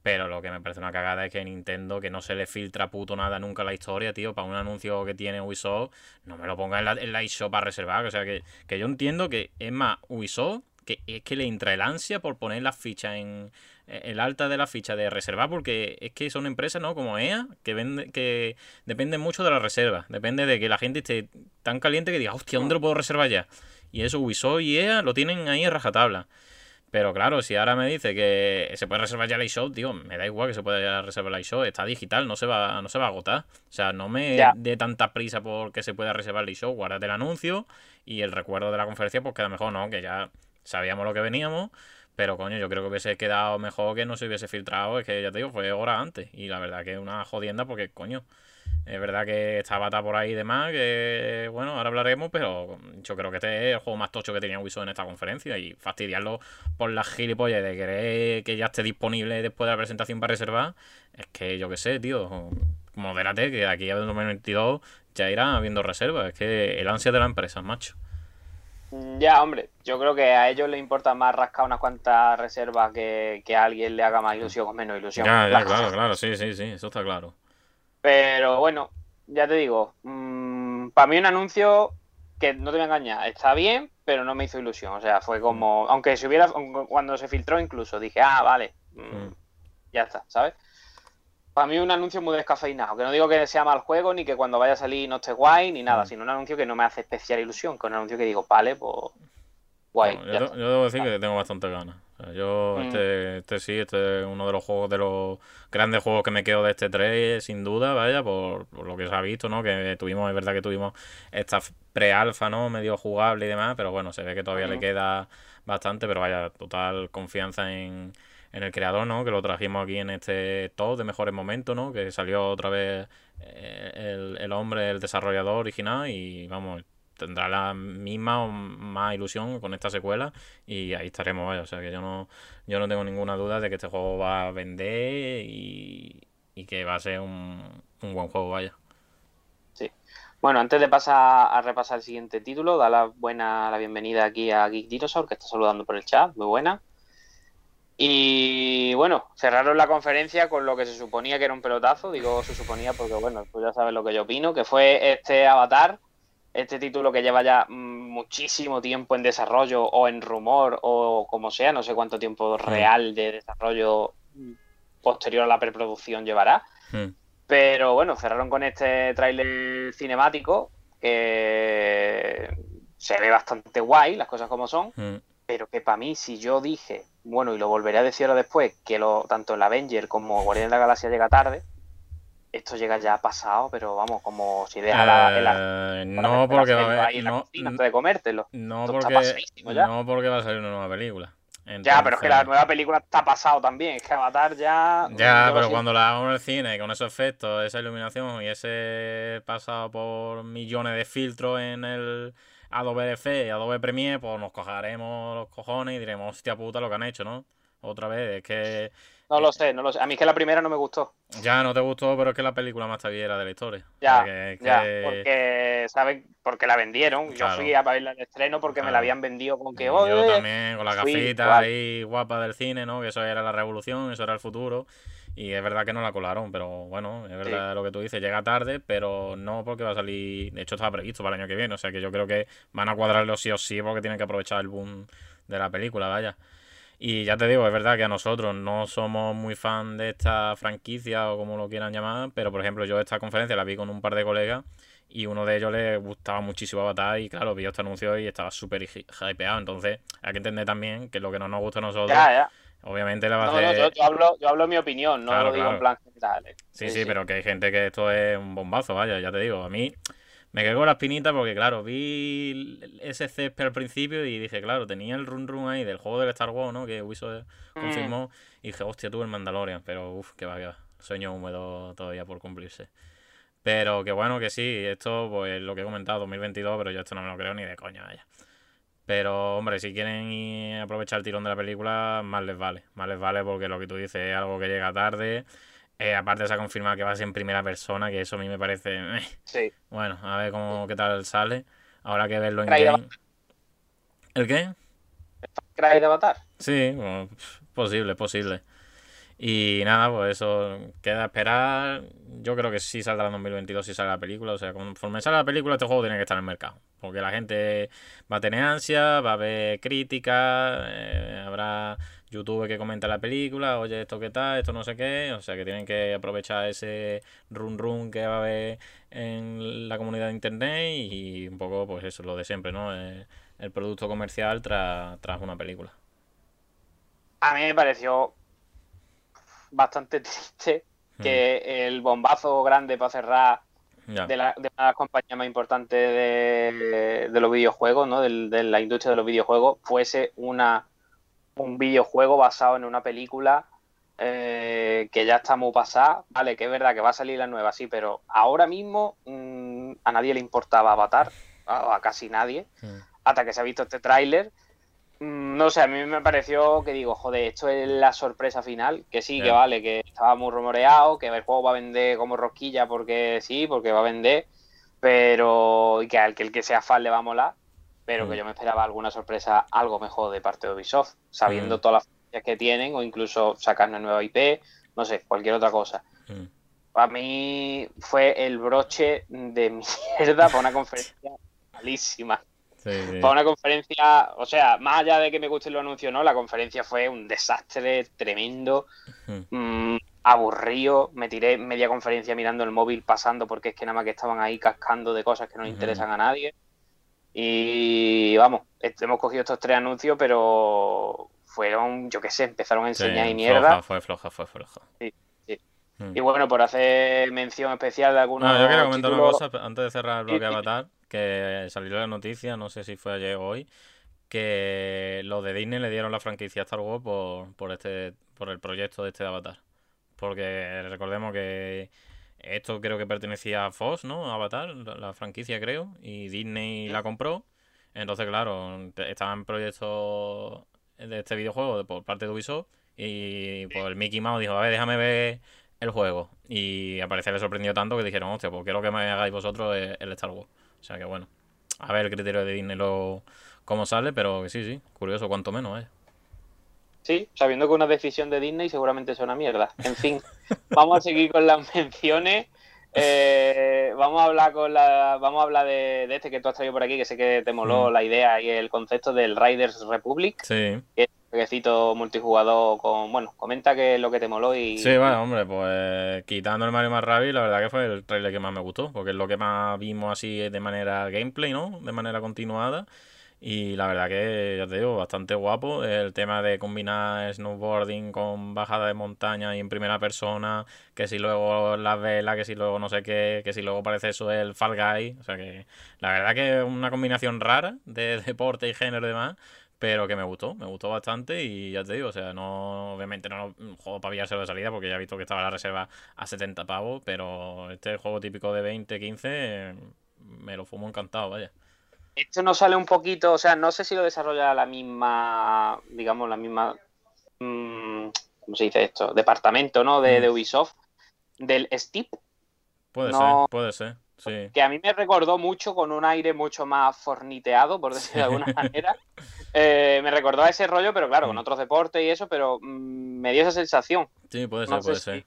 Pero lo que me parece una cagada es que Nintendo, que no se le filtra puto nada nunca la historia, tío, para un anuncio que tiene Ubisoft, no me lo ponga en la, en eShop para reservar. O sea, que, que yo entiendo que es más Ubisoft que es que le entra el ansia por poner las fichas en, el alta de la ficha de reservar porque es que son empresas, ¿no? Como EA, que vende, que dependen mucho de la reserva. Depende de que la gente esté tan caliente que diga, hostia, ¿dónde lo puedo reservar ya? Y eso Ubisoft y EA lo tienen ahí en rajatabla. Pero claro, si ahora me dice que se puede reservar ya la eShop, digo, me da igual que se pueda reservar la eShop, está digital, no se va, no se va a agotar. O sea, no me dé tanta prisa porque se pueda reservar la eShop, guárdate el anuncio y el recuerdo de la conferencia, pues queda mejor, ¿no? Que ya sabíamos lo que veníamos pero coño, yo creo que hubiese quedado mejor que no se hubiese filtrado. Es que ya te digo, fue hora antes. Y la verdad que es una jodienda porque, coño, es verdad que está bata por ahí y demás. Que bueno, ahora hablaremos. Pero yo creo que este es el juego más tocho que tenía Ubisoft en esta conferencia. Y fastidiarlo por las gilipollas de querer que ya esté disponible después de la presentación para reservar. Es que yo qué sé, tío. Modérate que aquí a 2022 ya irá habiendo reservas. Es que el ansia de la empresa, macho. Ya, hombre, yo creo que a ellos les importa más rascar unas cuantas reservas que, que a alguien le haga más ilusión o menos ilusión. Ya, ya, <laughs> claro, claro, sí, sí, sí, eso está claro. Pero bueno, ya te digo, mm, para mí un anuncio que no te voy a engañar, está bien, pero no me hizo ilusión. O sea, fue como, aunque se hubiera, cuando se filtró incluso, dije, ah, vale, mm, mm. ya está, ¿sabes? Para mí un anuncio muy descafeinado. Que no digo que sea mal juego, ni que cuando vaya a salir no esté guay, ni nada, Mm. sino un anuncio que no me hace especial ilusión, que un anuncio que digo, vale, pues guay. Yo, debo decir que tengo bastante ganas. O sea, yo, Mm. este, este sí, este es uno de los juegos, de los grandes juegos que me quedo de este 3, sin duda, vaya, por, por lo que se ha visto, ¿no? Que tuvimos, es verdad que tuvimos esta pre-alfa, ¿no? Medio jugable y demás, pero bueno, se ve que todavía le Ujú. queda bastante, pero vaya, total confianza en, en el creador, ¿no? Que lo trajimos aquí en este top de mejores momentos, ¿no? Que salió otra vez eh, el, el hombre, el desarrollador original y vamos, tendrá la misma o más ilusión con esta secuela y ahí estaremos, vaya. O sea que yo no, yo no tengo ninguna duda de que este juego va a vender y, y que va a ser un, un buen juego, vaya. Bueno, antes de pasar a repasar el siguiente título, da la buena la bienvenida aquí a Geek Dinosaur, que está saludando por el chat, muy buena. Y bueno, cerraron la conferencia con lo que se suponía que era un pelotazo, digo se suponía porque bueno, tú ya sabes lo que yo opino, que fue este Avatar, este título que lleva ya muchísimo tiempo en desarrollo o en rumor o como sea, no sé cuánto tiempo real de desarrollo posterior a la preproducción llevará. Hmm. Pero bueno, cerraron con este tráiler cinemático que se ve bastante guay, las cosas como son, Hmm. Pero que para mí, si yo dije, bueno, y lo volveré a decir ahora después, que lo, tanto el Avenger como Guardián de la Galaxia llega tarde, esto llega ya pasado, pero vamos, como si deja la, Eh, para no porque va a haber la no, cocina de comértelo. no porque no porque va a salir una nueva película. Ya, pero es que la nueva película está pasado también, es que Avatar ya... Ya, pero cuando la hago en el cine, con esos efectos, esa iluminación y ese pasado por millones de filtros en el Adobe FE y Adobe Premiere, pues nos cojaremos los cojones y diremos, hostia puta lo que han hecho, ¿no? Otra vez, es que No lo sé, no lo sé. A mí es que la primera no me gustó. ya no te gustó, pero es que la película más tabiera de la historia. Ya, ya, que- porque, ¿saben? Porque la vendieron. Claro. Yo fui a verla en estreno porque me la habían vendido con que, yo también, con gafitas igual. ahí guapas del cine, ¿no? Que eso era la revolución, eso era el futuro. Y es verdad que no la colaron, pero bueno, es verdad lo que tú dices, llega tarde, pero no porque va a salir. De hecho, estaba previsto para el año que viene, o sea que yo creo que van a cuadrarlo sí o sí porque tienen que aprovechar el boom de la película, vaya. Y ya te digo, es verdad que a nosotros no somos muy fan de esta franquicia o como lo quieran llamar, pero por ejemplo, yo esta conferencia la vi con un par de colegas y uno de ellos le gustaba muchísimo Avatar y claro, vio este anuncio y estaba súper hypeado. Entonces, hay que entender también que lo que no nos gusta a nosotros, ya, ya. Obviamente le va a No, no, hacer. yo, yo hablo, yo hablo mi opinión, no Claro, lo digo claro. en plan general. eh. Sí, sí, pero que hay gente que esto es un bombazo, vaya, ya te digo. A mí me quedé con la espinita porque, claro, vi ese césped al principio y dije, claro, tenía el run run ahí del juego del Star Wars, ¿no? Que Ubisoft Mm. confirmó. Y dije, hostia, tú el Mandalorian. Pero, uff, que va, que va. Sueño húmedo todavía por cumplirse. Pero que bueno, que sí, esto, pues lo que he comentado, 2022, pero yo esto no me lo creo ni de coña, vaya. Pero, hombre, si quieren aprovechar el tirón de la película, más les vale. Más les vale porque lo que tú dices es algo que llega tarde. Eh, aparte se ha confirmado que va a ser en primera persona, que eso a mí me parece... eh, Sí. Bueno, a ver cómo qué tal sale. Habrá que verlo en game. ¿El qué? ¿Craig de Avatar? Sí, bueno, posible, posible. Y nada, pues eso queda esperar. Yo creo que sí saldrá en 2022 si sale la película. O sea, conforme sale la película, este juego tiene que estar en el mercado. Porque la gente va a tener ansia, va a haber críticas, eh, habrá YouTube que comenta la película, oye, esto qué tal, esto no sé qué. O sea, que tienen que aprovechar ese run run que va a haber en la comunidad de internet y un poco, pues eso, lo de siempre, ¿no? Eh, el producto comercial tras, tras una película. A mí me pareció bastante triste que el bombazo grande para cerrar de, la, de una compañías más importantes de, de los videojuegos, ¿no? De la industria de los videojuegos, fuese una, un videojuego basado en una película eh, que ya está muy pasada. Vale, que es verdad que va a salir la nueva, sí, pero ahora mismo mm, a nadie le importaba Avatar, a, a casi nadie, Mm. hasta que se ha visto este tráiler. Mm, No sé, a mí me pareció que digo, joder, esto es la sorpresa final, que sí, que vale, que estaba muy rumoreado, que el juego va a vender como rosquilla porque sí, porque va a vender, pero y que al que el que sea fan le va a molar, pero Mm. que yo me esperaba alguna sorpresa algo mejor de parte de Ubisoft, sabiendo Mm. todas las que tienen o incluso sacar una nueva IP, no sé, cualquier otra cosa. Mm. Para mí fue el broche de <laughs> mierda para una conferencia <laughs> malísima. Sí. Para una conferencia, o sea, más allá de que me guste los anuncios, ¿no? La conferencia fue un desastre tremendo. Mm. Mm, aburrido, me tiré media conferencia mirando el móvil pasando porque es que nada más que estaban ahí cascando de cosas que no le interesan a nadie. Y vamos, hemos cogido estos tres anuncios, pero fueron, yo qué sé, empezaron a enseñar y mierda. fue floja, fue floja. Sí, sí. Hmm. Y bueno, por hacer mención especial de algunos. No, yo quiero comentar una cosa antes de cerrar el bloque Avatar, que salió la noticia, no sé si fue ayer o hoy, que los de Disney le dieron la franquicia a Star Wars por, por, este, por el proyecto de este Avatar. Porque recordemos que esto creo que pertenecía a Fox, ¿no? Avatar, la, franquicia creo, y Disney la compró. Entonces, claro, estaba en proyecto de este videojuego por parte de Ubisoft y pues el Mickey Mouse dijo, a ver, déjame ver el juego. Y a parecer le sorprendió tanto que dijeron, hostia, pues quiero que me hagáis vosotros el Star Wars. O sea que bueno, a ver el criterio de Disney lo, cómo sale, pero sí, sí, curioso, cuanto menos, ¿eh? Sí, sabiendo que una decisión de Disney seguramente es una mierda. En fin, <laughs> vamos a seguir con las menciones. Eh, vamos a hablar con la, vamos a hablar de, este que tú has traído por aquí, que sé que te moló mm. la idea y el concepto del Riders Republic. Sí. Que es un jueguecito multijugador con, bueno, comenta que es lo que te moló y. Sí, bueno, hombre, pues quitando el Mario más Rabbids, la verdad que fue el trailer que más me gustó, porque es lo que más vimos así de manera gameplay, ¿no? De manera continuada. Y la verdad que, ya te digo, bastante guapo. El tema de combinar snowboarding con bajada de montaña y en primera persona, que si luego la vela, que si luego no sé qué, que si luego parece eso el Fall Guy. O sea que la verdad que es una combinación rara de <laughs> deporte y género y demás, pero que me gustó, me gustó bastante y ya te digo, o sea, no, obviamente no un juego para pillárselo de salida porque ya he visto que estaba la reserva a 70 pavos, pero este juego típico de 20, 15, me lo fumo encantado, vaya. Esto no sale un poquito, o sea, no sé si lo desarrolla la misma, digamos, la misma, mm, ¿cómo se dice esto? Departamento, ¿no? De, mm. Ubisoft, del Steep. Puede ser, puede ser, sí. Que a mí me recordó mucho con un aire mucho más forniteado, por decirlo de alguna <laughs> manera. Eh, me recordó a ese rollo, pero claro, con mm. otros deportes y eso, pero me dio esa sensación. Sí, puede ser, puede ser.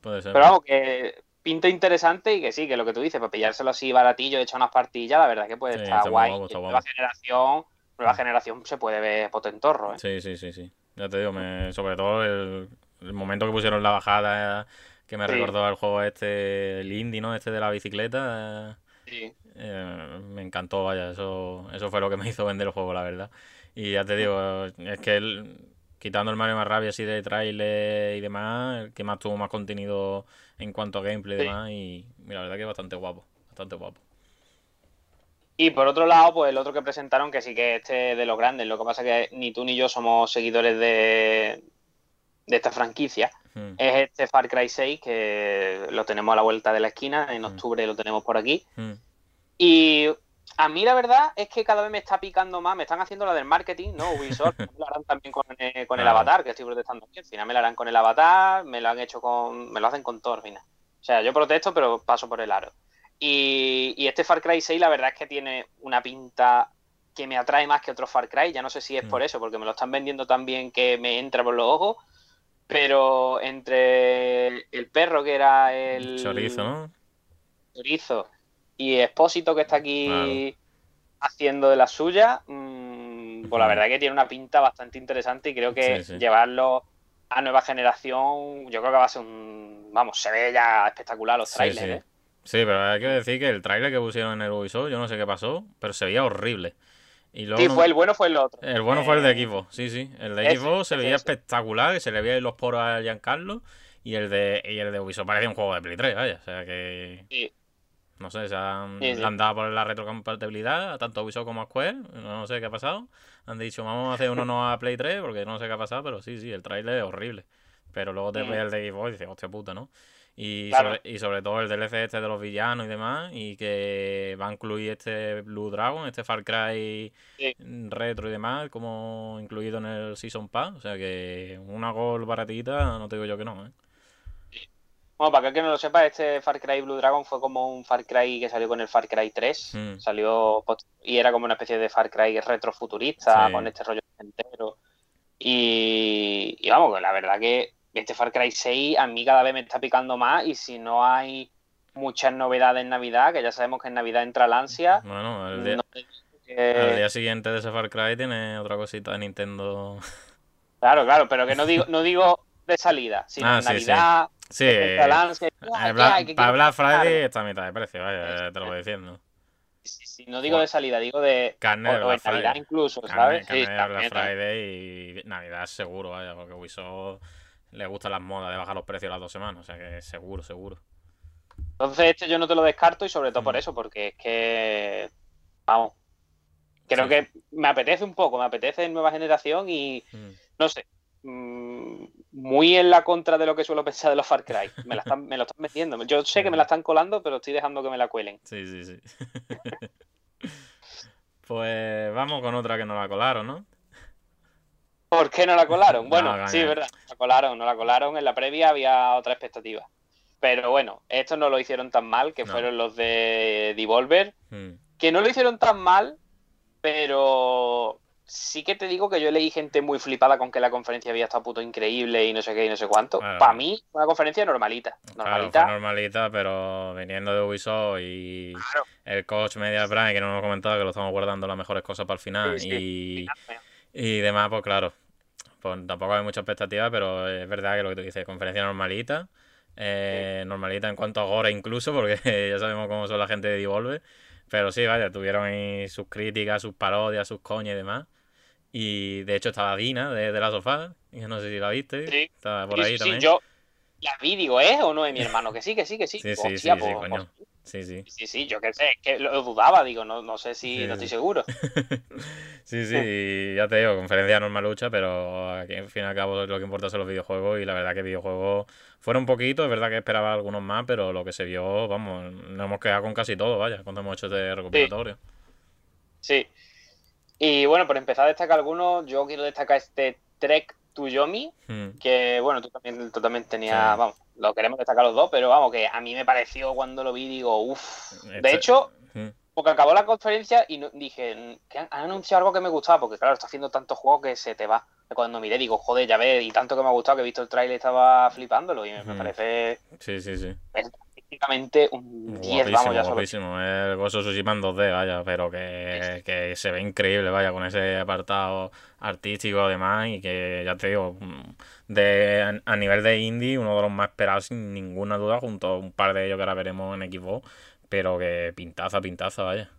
Puede ser. Pero vamos, que pinta interesante y que sí, que lo que tú dices, para pillárselo así baratillo, echar unas partillas, la verdad que puede estar guay. nueva generación, nueva mm. generación se puede ver potentorro, ¿eh? Sí, sí, sí, sí. Ya te digo, me, sobre todo el, momento que pusieron la bajada que me recordó al juego este, el indie, ¿no? Este de la bicicleta. Sí. Eh, me encantó, vaya, eso, eso fue lo que me hizo vender el juego, la verdad. Y ya te digo, es que el, quitando el Mario más rabia así de trailer y demás, el que más tuvo más contenido en cuanto a gameplay y demás, y la verdad que es bastante guapo, bastante guapo. Y por otro lado, pues el otro que presentaron, que sí que este de los grandes, lo que pasa es que ni tú ni yo somos seguidores de, de esta franquicia, hmm. es este Far Cry 6, que lo tenemos a la vuelta de la esquina, en hmm. octubre lo tenemos por aquí. Hmm. Y a mí la verdad es que cada vez me está picando más, me están haciendo la del marketing, ¿no? Ubisoft me <laughs> lo harán también con, eh, el avatar, que estoy protestando aquí. Al final me lo harán con el avatar, me lo han hecho con. me lo hacen con todo al final. O sea, yo protesto, pero paso por el aro. Y, este Far Cry 6, la verdad es que tiene una pinta que me atrae más que otro Far Cry. Ya no sé si es por mm. eso, porque me lo están vendiendo tan bien que me entra por los ojos. Pero entre el perro que era el. Chorizo, ¿no? Chorizo y Expósito que está aquí haciendo de la suya, mm, pues la verdad que tiene una pinta bastante interesante y creo que llevarlo a nueva generación, yo creo que va a ser un, vamos, se ve ya espectacular los trailers. ¿eh? Sí, pero hay que decir que el trailer que pusieron en el Ubisoft, yo no sé qué pasó, pero se veía horrible. Y sí, fue el bueno fue el otro. El bueno fue el de equipo, sí, sí. El de equipo se veía espectacular, se le veía los poros a Giancarlo. Y el de, y el de Ubisoft parecía un juego de Play 3, vaya. O sea que. Sí. No sé, se han, dado por la retrocompatibilidad, tanto a Ubisoft como a Square. No sé qué ha pasado. Han dicho, vamos a hacer uno no a Play 3 porque no sé qué ha pasado, pero sí, sí, el trailer es horrible. Pero luego te ves el de Xbox y dices, hostia puta, ¿no? Y, sobre, y sobre todo el DLC este de los villanos y demás, y que va a incluir este Blue Dragon, este Far Cry retro y demás, como incluido en el Season Pass. O sea que una gol baratita, no te digo yo que no, ¿eh? Bueno, para que no lo sepa, este Far Cry Blue Dragon fue como un Far Cry que salió con el Far Cry 3. Hmm. Salió y era como una especie de Far Cry retrofuturista, con este rollo entero. Y, y vamos, la verdad que este Far Cry 6 a mí cada vez me está picando más y si no hay muchas novedades en Navidad, que ya sabemos que en Navidad entra la ansia. Bueno, el día, siguiente de ese Far Cry tiene otra cosita de Nintendo. Claro, claro, pero que no digo, no digo de salida, sino Ah, en sí, sí. Navidad. Sí, balance, eh, "Ah, para Black comprar". Friday está a mitad de precio, vaya, te lo voy diciendo. Sí, sí, no digo de salida, digo de. Carne de o, en Black Navidad Friday. incluso, Carne, ¿sabes? carne Sí, de también, Black. Friday y Navidad seguro, vaya, porque Ubisoft le gustan las modas de bajar los precios las dos semanas, o sea que seguro, seguro. Entonces, este yo no te lo descarto y sobre todo por Mm. eso, porque es que. Vamos. Creo Sí. que me apetece un poco, me apetece nueva generación y Mm. no sé. mm, Muy en la contra de lo que suelo pensar de los Far Cry. Me, la están, me lo están metiendo. Yo sé que me la están colando, pero estoy dejando que me la cuelen. Sí, sí, sí. <laughs> pues vamos con otra que nos la colaron, ¿no? ¿Por qué no la colaron? Bueno, No, sí, coño. verdad. La colaron, no la colaron. En la previa había otra expectativa. Pero bueno, estos no lo hicieron tan mal, que No. fueron los de Devolver. Mm. que no lo hicieron tan mal, pero sí que te digo que yo leí gente muy flipada con que la conferencia había estado puto increíble y no sé qué y no sé cuánto. Claro. Para mí, una conferencia normalita. Claro, Normalita. fue normalita, pero viniendo de Ubisoft y Claro. el coach Media Prime, que no nos hemos comentado que lo estamos guardando las mejores cosas para el final Sí, y, sí. y demás, pues claro, pues tampoco hay mucha expectativa, pero es verdad que lo que tú dices, conferencia normalita, eh, normalita en cuanto a gore incluso, <laughs> porque ya sabemos cómo son la gente de Devolver, pero sí, vaya, tuvieron ahí sus críticas, sus parodias, sus coñas y demás. Y de hecho estaba Dina de, de la sofá, y no sé si la viste, Sí. estaba por ahí sí, sí, también. yo la vi, digo, ¿es o no es mi hermano? Que sí, que sí, que sí. Sí, sí, sí, sí, pues, coño. pues, Sí, sí. sí, sí, yo qué sé, es que lo dudaba, digo, no, no sé si, Sí, no estoy seguro. <laughs> Sí, sí, ya te digo, conferencia normalucha, pero aquí al fin y al cabo lo que importa son los videojuegos y la verdad que videojuegos fueron poquitos, es verdad que esperaba algunos más, pero lo que se vio, vamos, nos hemos quedado con casi todo, vaya, cuando hemos hecho este recopilatorio. Sí. Y bueno, por empezar a destacar algunos, yo quiero destacar este Trek to Yomi, Mm, que bueno, tú también, tú también tenías, Sí. vamos, lo queremos destacar los dos, pero vamos, que a mí me pareció cuando lo vi, digo, uff. De hecho, mm, porque acabó la conferencia y no- dije, que han, han anunciado algo que me gustaba, porque claro, está haciendo tantos juegos que se te va. Cuando miré, digo, joder, ya ves, y tanto que me ha gustado que he visto el trailer estaba flipándolo y me, me Ujú. parece Sí, sí, sí. Prácticamente un 10, Guapísimo, vamos, ya solo. guapísimo. El Ghost of Tsushima en 2D, vaya, pero que, que se ve increíble, vaya, con ese apartado artístico además y que, ya te digo, mm, de, a nivel de indie, uno de los más esperados sin ninguna duda, junto a un par de ellos que ahora veremos en Xbox, pero que pintaza, pintaza, vaya.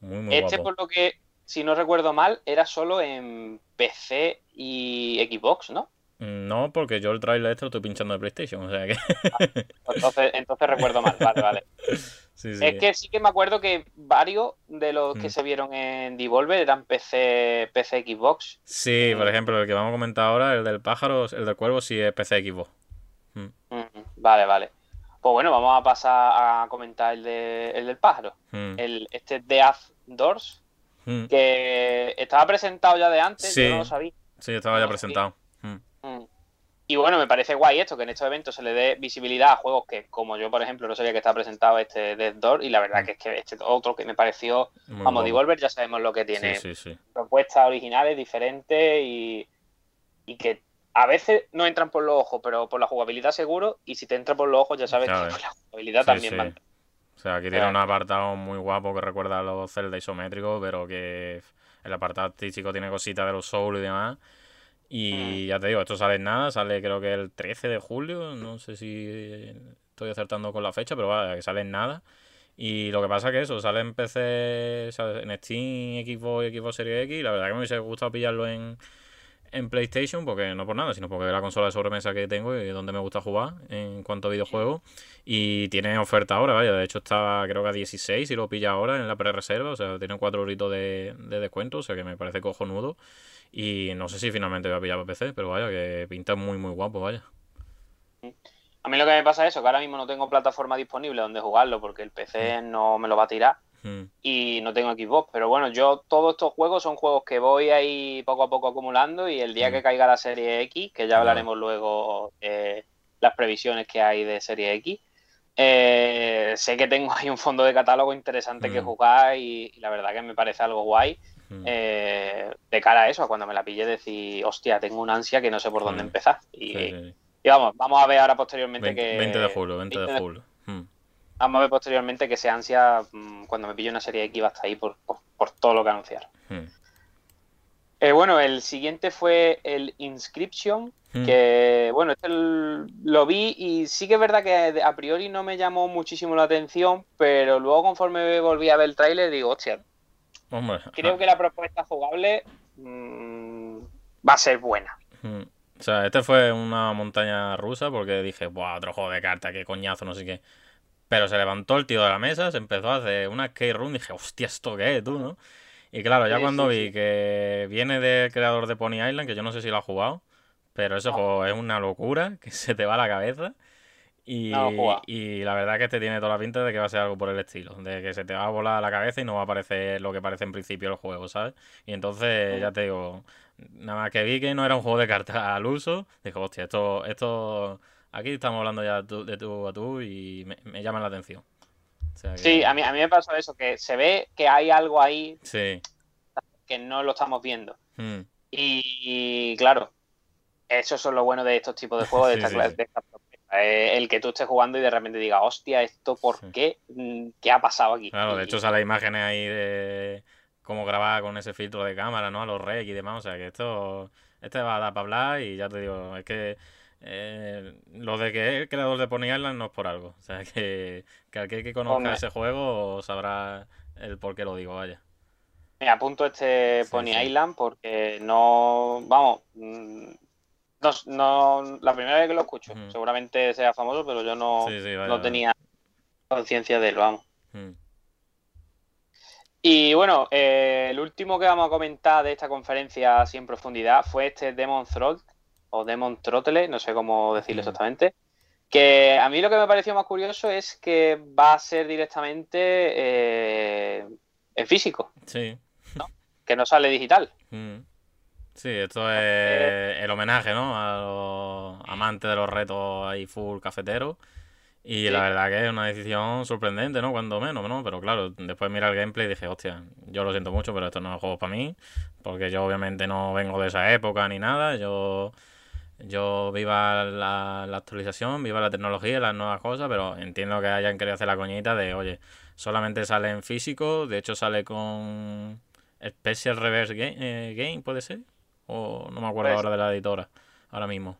Muy, muy Este, guapo. por lo que, si no recuerdo mal, era solo en PC y Xbox, ¿no? No, porque yo el trailer este lo estoy pinchando de PlayStation, o sea que... Entonces, entonces recuerdo mal, vale, vale. <laughs> sí, sí. Es que sí que me acuerdo que varios de los que Mm. se vieron en Devolver eran PC, PC Xbox. Sí, por Mm. ejemplo, el que vamos a comentar ahora, el del pájaro, el del cuervo, sí es PC Xbox. Mm, Vale, vale. Pues bueno, vamos a pasar a comentar el, de, el del pájaro. Mm, El, este Death Doors, mm. que estaba presentado ya de antes, Sí. yo no lo sabía. Sí, estaba ya presentado. Mm. Mm. Y bueno, me parece guay esto, que en estos eventos se le dé visibilidad a juegos que, como yo, por ejemplo, no sabía que estaba presentado este Death Door, y la verdad que es que este otro que me pareció, Muy vamos, guapo. Devolver ya sabemos lo que tiene, Sí, sí, sí. propuestas originales, diferentes, y, y que a veces no entran por los ojos, pero por la jugabilidad seguro, y si te entra por los ojos ya sabes que por la jugabilidad también van. O sea, aquí tiene un apartado muy guapo que recuerda a los Zelda isométricos, pero que el apartado artístico tiene cositas de los Souls y demás. Y Mm. ya te digo, esto sale en nada, sale creo que el 13 de julio, no sé si estoy acertando con la fecha, pero vaya, que sale en nada. Y lo que pasa que eso, sale en PC, en Steam, Xbox y Xbox Series X, y la verdad que me hubiese gustado pillarlo en, en PlayStation, porque no por nada, sino porque es la consola de sobremesa que tengo y donde me gusta jugar en cuanto a videojuegos. Y tiene oferta ahora, vaya. De hecho, estaba creo que a 16 y lo pilla ahora en la pre-reserva. O sea, tiene 4 euritos de, de descuento. O sea, que me parece cojonudo. Y no sé si finalmente voy a pillar para PC, pero vaya, que pinta muy, muy guapo, vaya. A mí lo que me pasa es eso, que ahora mismo no tengo plataforma disponible donde jugarlo, porque el PC no me lo va a tirar. Mm, y no tengo Xbox. Pero bueno, yo todos estos juegos son juegos que voy ahí poco a poco acumulando y el día Mm. que caiga la serie X, que ya hablaremos luego de las previsiones que hay de serie X, eh, sé que tengo ahí un fondo de catálogo interesante que Mm. jugar y, y la verdad que me parece algo guay. Mm. eh, de cara a eso, a cuando me la pille decir, hostia, tengo una ansia que no sé por dónde Mm. empezar. Y, Sí, sí. y vamos, vamos a ver ahora posteriormente 20, que... 20 de julio, 20 de 20 de julio. Mm, Vamos a ver posteriormente que esa ansia, cuando me pille una serie X, va a estar ahí por, por, por todo lo que anunciar. mm. Eh, bueno, el siguiente fue el Inscription, que bueno, este lo vi y sí que es verdad que a priori no me llamó muchísimo la atención, pero luego conforme volví a ver el tráiler digo, hostia, Hombre, creo que la propuesta jugable mm, va a ser buena. Mm. O sea, este fue una montaña rusa porque dije, buah, otro juego de cartas, qué coñazo, no sé qué. Pero se levantó el tío de la mesa, se empezó a hacer una skate room, dije, hostia, ¿esto qué es, tú, no? Y claro, ya Sí, cuando sí, vi sí. que viene del creador de Pony Island, que yo no sé si lo ha jugado, pero ese No. juego es una locura, que se te va la cabeza. Y, No la verdad que este tiene toda la pinta de que va a ser algo por el estilo, de que se te va a volar la cabeza y no va a parecer lo que parece en principio el juego, ¿sabes? Y entonces, ya te digo, nada más que vi que no era un juego de cartas al uso, dijo, hostia, esto, esto, aquí estamos hablando ya de tú a tú y me, me llama la atención. O sea que- Sí, a mí, a mí me pasó eso, que se ve que hay algo ahí Sí. que no lo estamos viendo. Mm. Y, claro, eso es lo bueno de estos tipos de juegos, de <laughs> Sí, esta clase de. Eh, el que tú estés jugando y de repente digas, hostia, ¿esto por Sí. qué? Mm, ¿Qué ha pasado aquí? Claro, de hecho sale imágenes ahí de cómo grabar con ese filtro de cámara, ¿no? A los rec y demás, o sea que esto, este va a dar para hablar y ya te digo, es que eh, lo de que es el creador de Pony Island no es por algo, o sea <laughs> que, que aquel que conozca Hombre. ese juego sabrá el por qué lo digo, vaya. Me apunto este Sí, Pony sí. Island porque no, vamos, mm, no, no- la primera vez que lo escucho, seguramente sea famoso, pero yo no, Sí, sí, vaya. no tenía conciencia de él, vamos. Mm. Y bueno, eh, el último que vamos a comentar de esta conferencia así en profundidad fue este Demon Throttle, o Demon Throttle, no sé cómo decirlo exactamente. Que a mí lo que me pareció más curioso es que va a ser directamente eh, en físico, Sí. que no sale digital. Mm. Sí, esto es el homenaje, ¿no? A los amantes de los retos ahí full cafeteros. Y Sí. la verdad que es una decisión sorprendente, ¿no? Cuando menos, ¿no? Pero claro, después mira el gameplay y dije, hostia, yo lo siento mucho, pero esto no es juego para mí. Porque yo obviamente no vengo de esa época ni nada. Yo, yo viva la, la actualización, viva la tecnología, las nuevas cosas, pero entiendo que hayan querido hacer la coñita de, oye, solamente sale en físico, de hecho sale con Special Reverse Game, eh, Game ¿puede ser? O no me acuerdo Puede ahora de la editora, ahora mismo.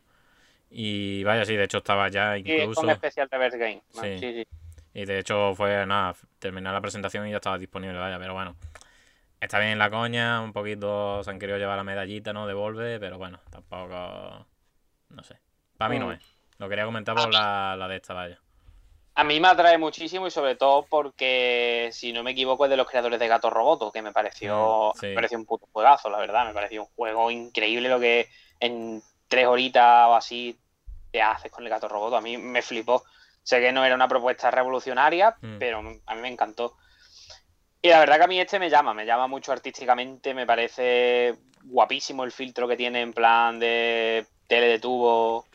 Y vaya, sí, de hecho estaba ya Sí, incluso. con Special Reverse Game. Sí. Sí, sí. Y de hecho fue nada, terminar la presentación y ya estaba disponible, vaya, pero bueno. Está bien la coña, un poquito se han querido llevar la medallita, ¿no? De Volve, pero bueno, tampoco. No sé. Para mí no Mm. es. Lo quería comentar por la, la de esta, vaya. A mí me atrae muchísimo y sobre todo porque, si no me equivoco, es de los creadores de Gato Roboto, que me pareció, Mm, sí. me pareció un puto juegazo, la verdad. Me pareció un juego increíble lo que en tres horitas o así te haces con el Gato Roboto. A mí me flipó. Sé que no era una propuesta revolucionaria, Mm. pero a mí me encantó. Y la verdad que a mí este me llama, me llama mucho artísticamente, me parece guapísimo el filtro que tiene en plan de tele de tubo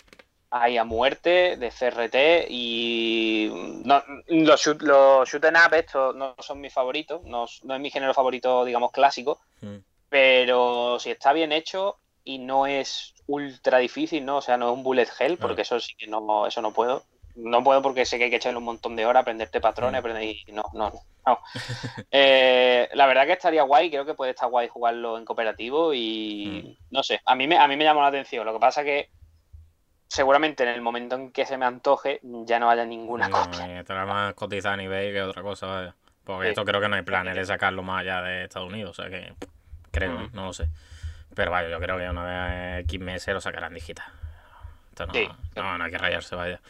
ahí a muerte, de CRT y no, los, shoot, los shoot 'em up estos no son mis favoritos, no, no es mi género favorito, digamos, clásico, Mm. pero si está bien hecho y no es ultra difícil, ¿no? O sea, no es un bullet hell, porque eso sí que no, eso no puedo. No puedo porque sé que hay que echarle un montón de horas, aprenderte patrones, Mm. aprender y no, no, no. <laughs> Eh, la verdad que estaría guay, creo que puede estar guay jugarlo en cooperativo y no sé, a mí me, a mí me llamó la atención. Lo que pasa que seguramente en el momento en que se me antoje ya no haya ninguna No, copia. eh, estará más cotizado a nivel que otra cosa, vaya. Porque Sí. esto creo que no hay planes de sacarlo más allá de Estados Unidos, o sea que creo, Mm. ¿eh? no lo sé. Pero vaya, yo creo que una vez X meses lo sacarán digital. Esto no, Sí. no, no hay que rayarse, vaya.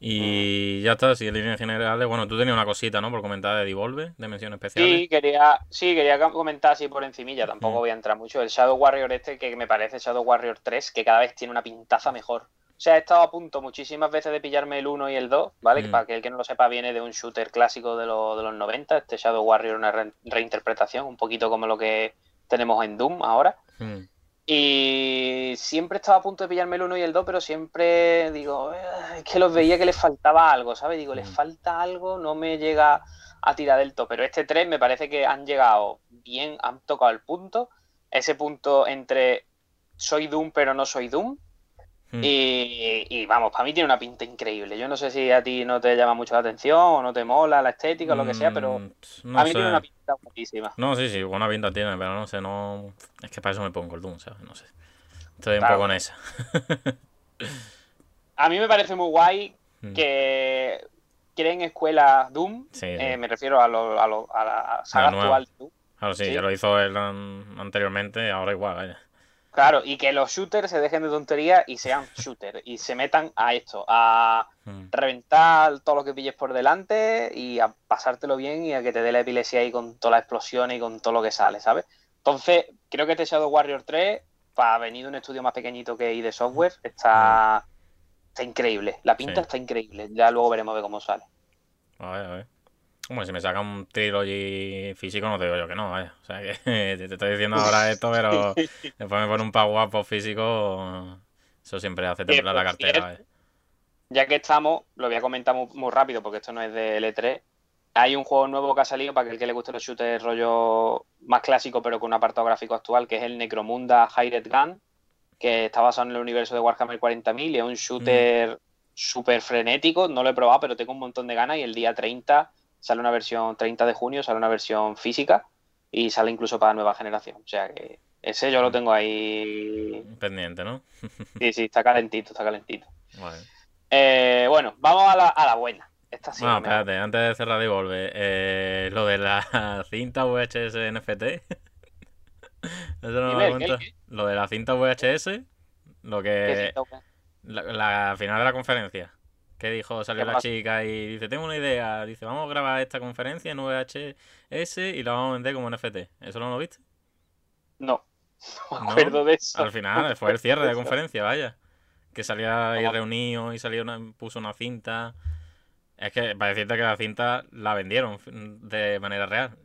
Y ya está, si en líneas generales, bueno, tú tenías una cosita, ¿no? Por comentar de Devolve, de mención especial. Sí, quería, sí, quería comentar así por encimilla, tampoco Mm. voy a entrar mucho. El Shadow Warrior este, que me parece Shadow Warrior 3, que cada vez tiene una pintaza mejor. O sea, he estado a punto muchísimas veces de pillarme el 1 y el 2, ¿vale? Que Mm. para aquel que no lo sepa, viene de un shooter clásico de, lo- de los 90. Este Shadow Warrior, una re- reinterpretación, un poquito como lo que tenemos en Doom ahora. Mm, Y siempre estaba a punto de pillarme el 1 y el 2, pero siempre digo, "Eh, es que los veía que les faltaba algo, ¿sabes? Digo, les Mm. falta algo, no me llega a tirar del todo. Pero este 3 me parece que han llegado bien, han tocado el punto, ese punto entre soy Doom pero no soy Doom. Hmm. Y, vamos, para mí tiene una pinta increíble. Yo no sé si a ti no te llama mucho la atención o no te mola la estética o lo que sea, pero mm, a mí tiene una pinta buenísima. No, sí, sí, buena pinta tiene, pero no sé, no. Es que para eso me pongo el Doom, ¿sabes? No sé. Estoy un poco en esa. a mí me parece muy guay hmm. que creen escuela Doom. Eh, me refiero a, lo, a, lo, a la saga actual de Doom. Claro, sí, ya lo hizo él anteriormente, ahora igual, vaya. Claro, y que los shooters se dejen de tontería y sean <laughs> shooters y se metan a esto, a hmm. reventar todo lo que pilles por delante y a pasártelo bien y a que te dé la epilepsia ahí con todas las explosiones y con todo lo que sale, ¿sabes? Entonces, creo que este Shadow Warrior 3, para venir de un estudio más pequeñito que ID Software, está, hmm. está increíble. La pinta está increíble. Ya luego veremos de cómo sale. A ver, a ver. Como si me saca un trilogy físico, no te digo yo que no, vaya. O sea que <laughs> te estoy diciendo ahora esto, pero <laughs> después me pone un power guapo físico. Eso siempre hace temblar la cartera. Ya que estamos, lo voy a comentar muy, rápido porque esto no es de L3. Hay un juego nuevo que ha salido para el que le guste los shooters rollo más clásico, pero con un apartado gráfico actual, que es el Necromunda Hired Gun, que está basado en el universo de Warhammer 40.000 y es un shooter mm. súper frenético. No lo he probado, pero tengo un montón de ganas y el día 30 sale una versión 30 de junio, sale una versión física y sale incluso para nueva generación. O sea que ese yo lo tengo ahí. Pendiente, ¿no? <laughs> sí, sí, está calentito, está calentito. Eh, bueno, vamos a la, a la buena. Esta sí bueno, espérate, antes de cerrar y volver, eh, lo de la <laughs> cinta VHS <laughs> NFT. Eso no me Lo de la cinta VHS, lo que. la, final de la conferencia. ¿Qué dijo? Salió la chica y dice, tengo una idea. Dice, vamos a grabar esta conferencia en VHS y la vamos a vender como NFT. ¿Eso no lo viste? No. <laughs> No me acuerdo de eso. Al final, fue el cierre de conferencia, vaya. Que salía ahí reunido y salió una, puso una cinta. Es que para decirte que la cinta la vendieron de manera real.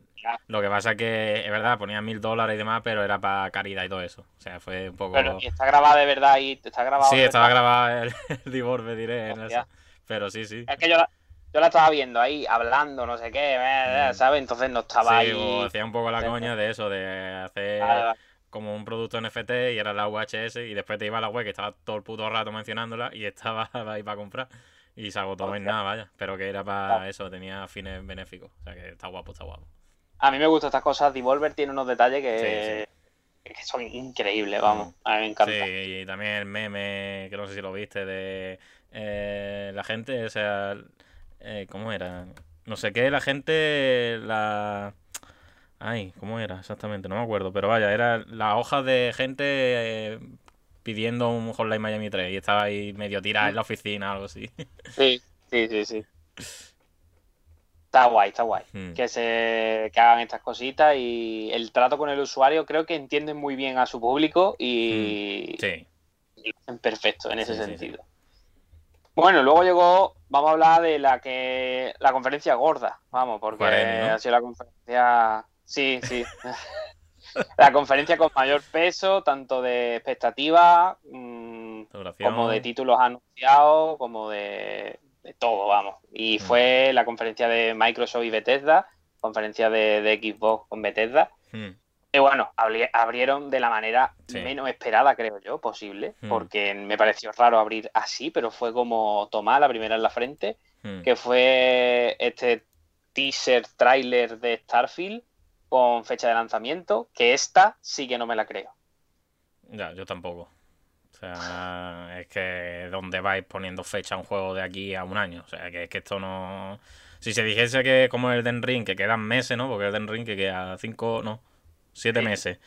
Lo que pasa es que, es verdad, ponía mil dólares y demás, pero era para caridad y todo eso. O sea, fue un poco. Pero está grabada de verdad y está grabado. Sí, estaba grabada el, <laughs> el diré. En eso. Pero sí, sí. Es que yo la, yo la estaba viendo ahí, hablando, no sé qué, mm. ¿sabes? Entonces no estaba sí, ahí. hacía un poco la coña de eso, de hacer como un producto NFT y era la UHS y después te iba a la web que estaba todo el puto rato mencionándola y estaba <laughs> ahí para comprar. Y se agotó en nada, vaya. Pero que era para eso, tenía fines benéficos. O sea que está guapo, está guapo. A mí me gustan estas cosas. Devolver tiene unos detalles que, que son increíbles, vamos. Mm. A mí me encanta. Sí, y también el meme, que no sé si lo viste, de eh, la gente, o sea, eh, ¿cómo era? No sé qué, la gente, la... Ay, ¿cómo era exactamente? No me acuerdo, pero vaya, era la hoja de gente eh, pidiendo un Hotline Miami 3 y estaba ahí medio tirada en la oficina, algo así. <laughs> Sí, sí, sí, sí. Está guay, está guay. Hmm. Que se que hagan estas cositas y el trato con el usuario creo que entienden muy bien a su público y, hmm. sí. y lo hacen perfecto en ese sentido. Bueno, luego llegó, vamos a hablar de la que la conferencia gorda, vamos, porque ha sido la conferencia, sí, sí, <laughs> la conferencia con mayor peso, tanto de expectativas mm, como de títulos anunciados, como de, todo, vamos. Y mm. fue la conferencia de Microsoft y Bethesda, conferencia de, Xbox con Bethesda. Mm. Y bueno, abrieron de la manera menos esperada, creo yo, posible, hmm. porque me pareció raro abrir así, pero fue como tomar la primera en la frente, hmm. que fue este teaser trailer de Starfield con fecha de lanzamiento, que esta sí que no me la creo. Ya, yo tampoco. O sea, es que ¿dónde vais poniendo fecha a un juego de aquí a un año? O sea, que es que esto no... Si se dijese que como el Den Ring, que quedan meses, ¿no? Porque el Den Ring que queda cinco, no, siete meses.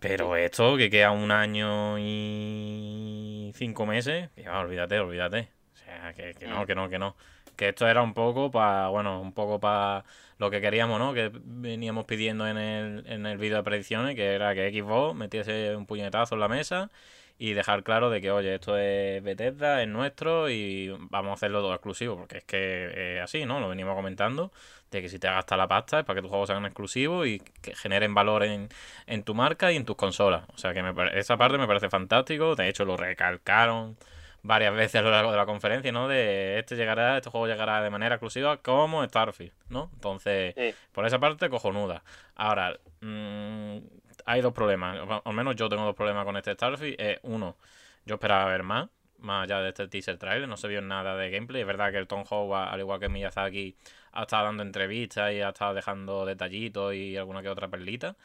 Pero esto, que queda un año y cinco meses, olvídate, olvídate. O sea, que, no, que no, que no. Que esto era un poco para, bueno, un poco para lo que queríamos, ¿no? Que veníamos pidiendo en el, en el vídeo de predicciones, que era que Xbox metiese un puñetazo en la mesa y dejar claro de que, oye, esto es Bethesda, es nuestro y vamos a hacerlo todo exclusivo, porque es que es así, ¿no? Lo venimos comentando, de que si te gastas la pasta es para que tus juegos sean exclusivos y que generen valor en, tu marca y en tus consolas. O sea que me, esa parte me parece fantástico, de hecho lo recalcaron varias <laughs> veces a lo largo de la conferencia, ¿no? De este llegará, este juego llegará de manera exclusiva como Starfield, ¿no? Entonces, por esa parte, cojonuda. Ahora, mmm, hay dos problemas. Al menos yo tengo dos problemas con este Starfield. uno, yo esperaba ver más. Más allá de este teaser trailer, no se vio nada de gameplay. Es verdad que el Tom Howard, al igual que Miyazaki, ha estado dando entrevistas y ha estado dejando detallitos y alguna que otra perlita.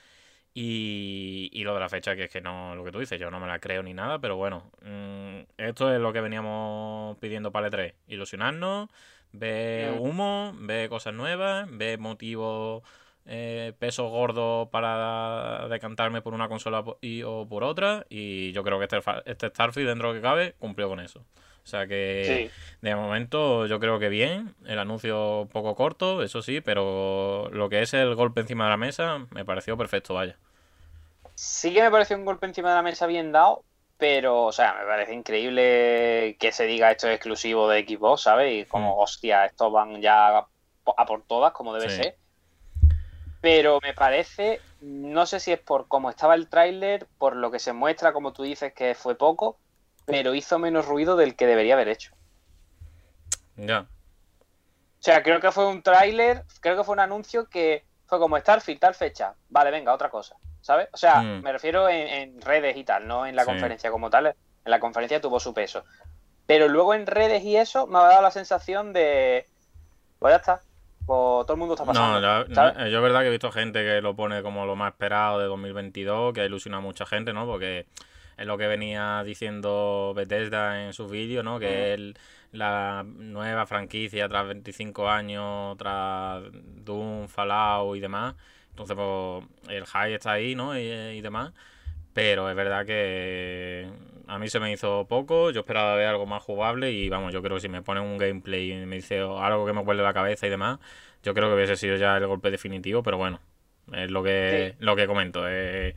Y, y lo de la fecha, que es que no, lo que tú dices, yo no me la creo ni nada, pero bueno, mm, esto es lo que veníamos pidiendo para el 3 ilusionarnos, ver humo, ver cosas nuevas, ver motivos, eh, pesos gordos para decantarme por una consola y, o por otra, y yo creo que este, este Starfield, dentro de lo que cabe, cumplió con eso. O sea que... Sí. De momento yo creo que bien, el anuncio un poco corto, eso sí, pero lo que es el golpe encima de la mesa me pareció perfecto, vaya. Sí que me pareció un golpe encima de la mesa bien dado, pero, o sea, me parece increíble que se diga esto es exclusivo de Xbox, ¿sabes? Y como, Mm. hostia, estos van ya a por todas, como debe Sí. ser. Pero me parece, no sé si es por cómo estaba el tráiler, por lo que se muestra, como tú dices, que fue poco, pero hizo menos ruido del que debería haber hecho. Ya, O sea, creo que fue un tráiler, creo que fue un anuncio que fue como Starfield, tal fecha. Vale, venga, otra cosa. ¿Sabes? O sea, Mm. me refiero en, en redes y tal, no en la Sí. conferencia como tal. En la conferencia tuvo su peso. Pero luego en redes y eso me ha dado la sensación de. Pues ya está. Pues todo el mundo está pasando. no, ya- ¿sabes? no, yo es verdad que he visto gente que lo pone como lo más esperado de 2022, que ilusiona a mucha gente, ¿no? Porque es lo que venía diciendo Bethesda en sus vídeos, ¿no? Que el- la nueva franquicia tras 25 años, tras Doom, Fallout y demás. Entonces, pues, el hype está ahí, ¿no? Y, y demás. Pero es verdad que a mí se me hizo poco, yo esperaba ver algo más jugable y vamos, yo creo que si me ponen un gameplay y me dice algo que me huele la cabeza y demás, yo creo que hubiese sido ya el golpe definitivo, pero bueno, es lo que, lo que comento, es,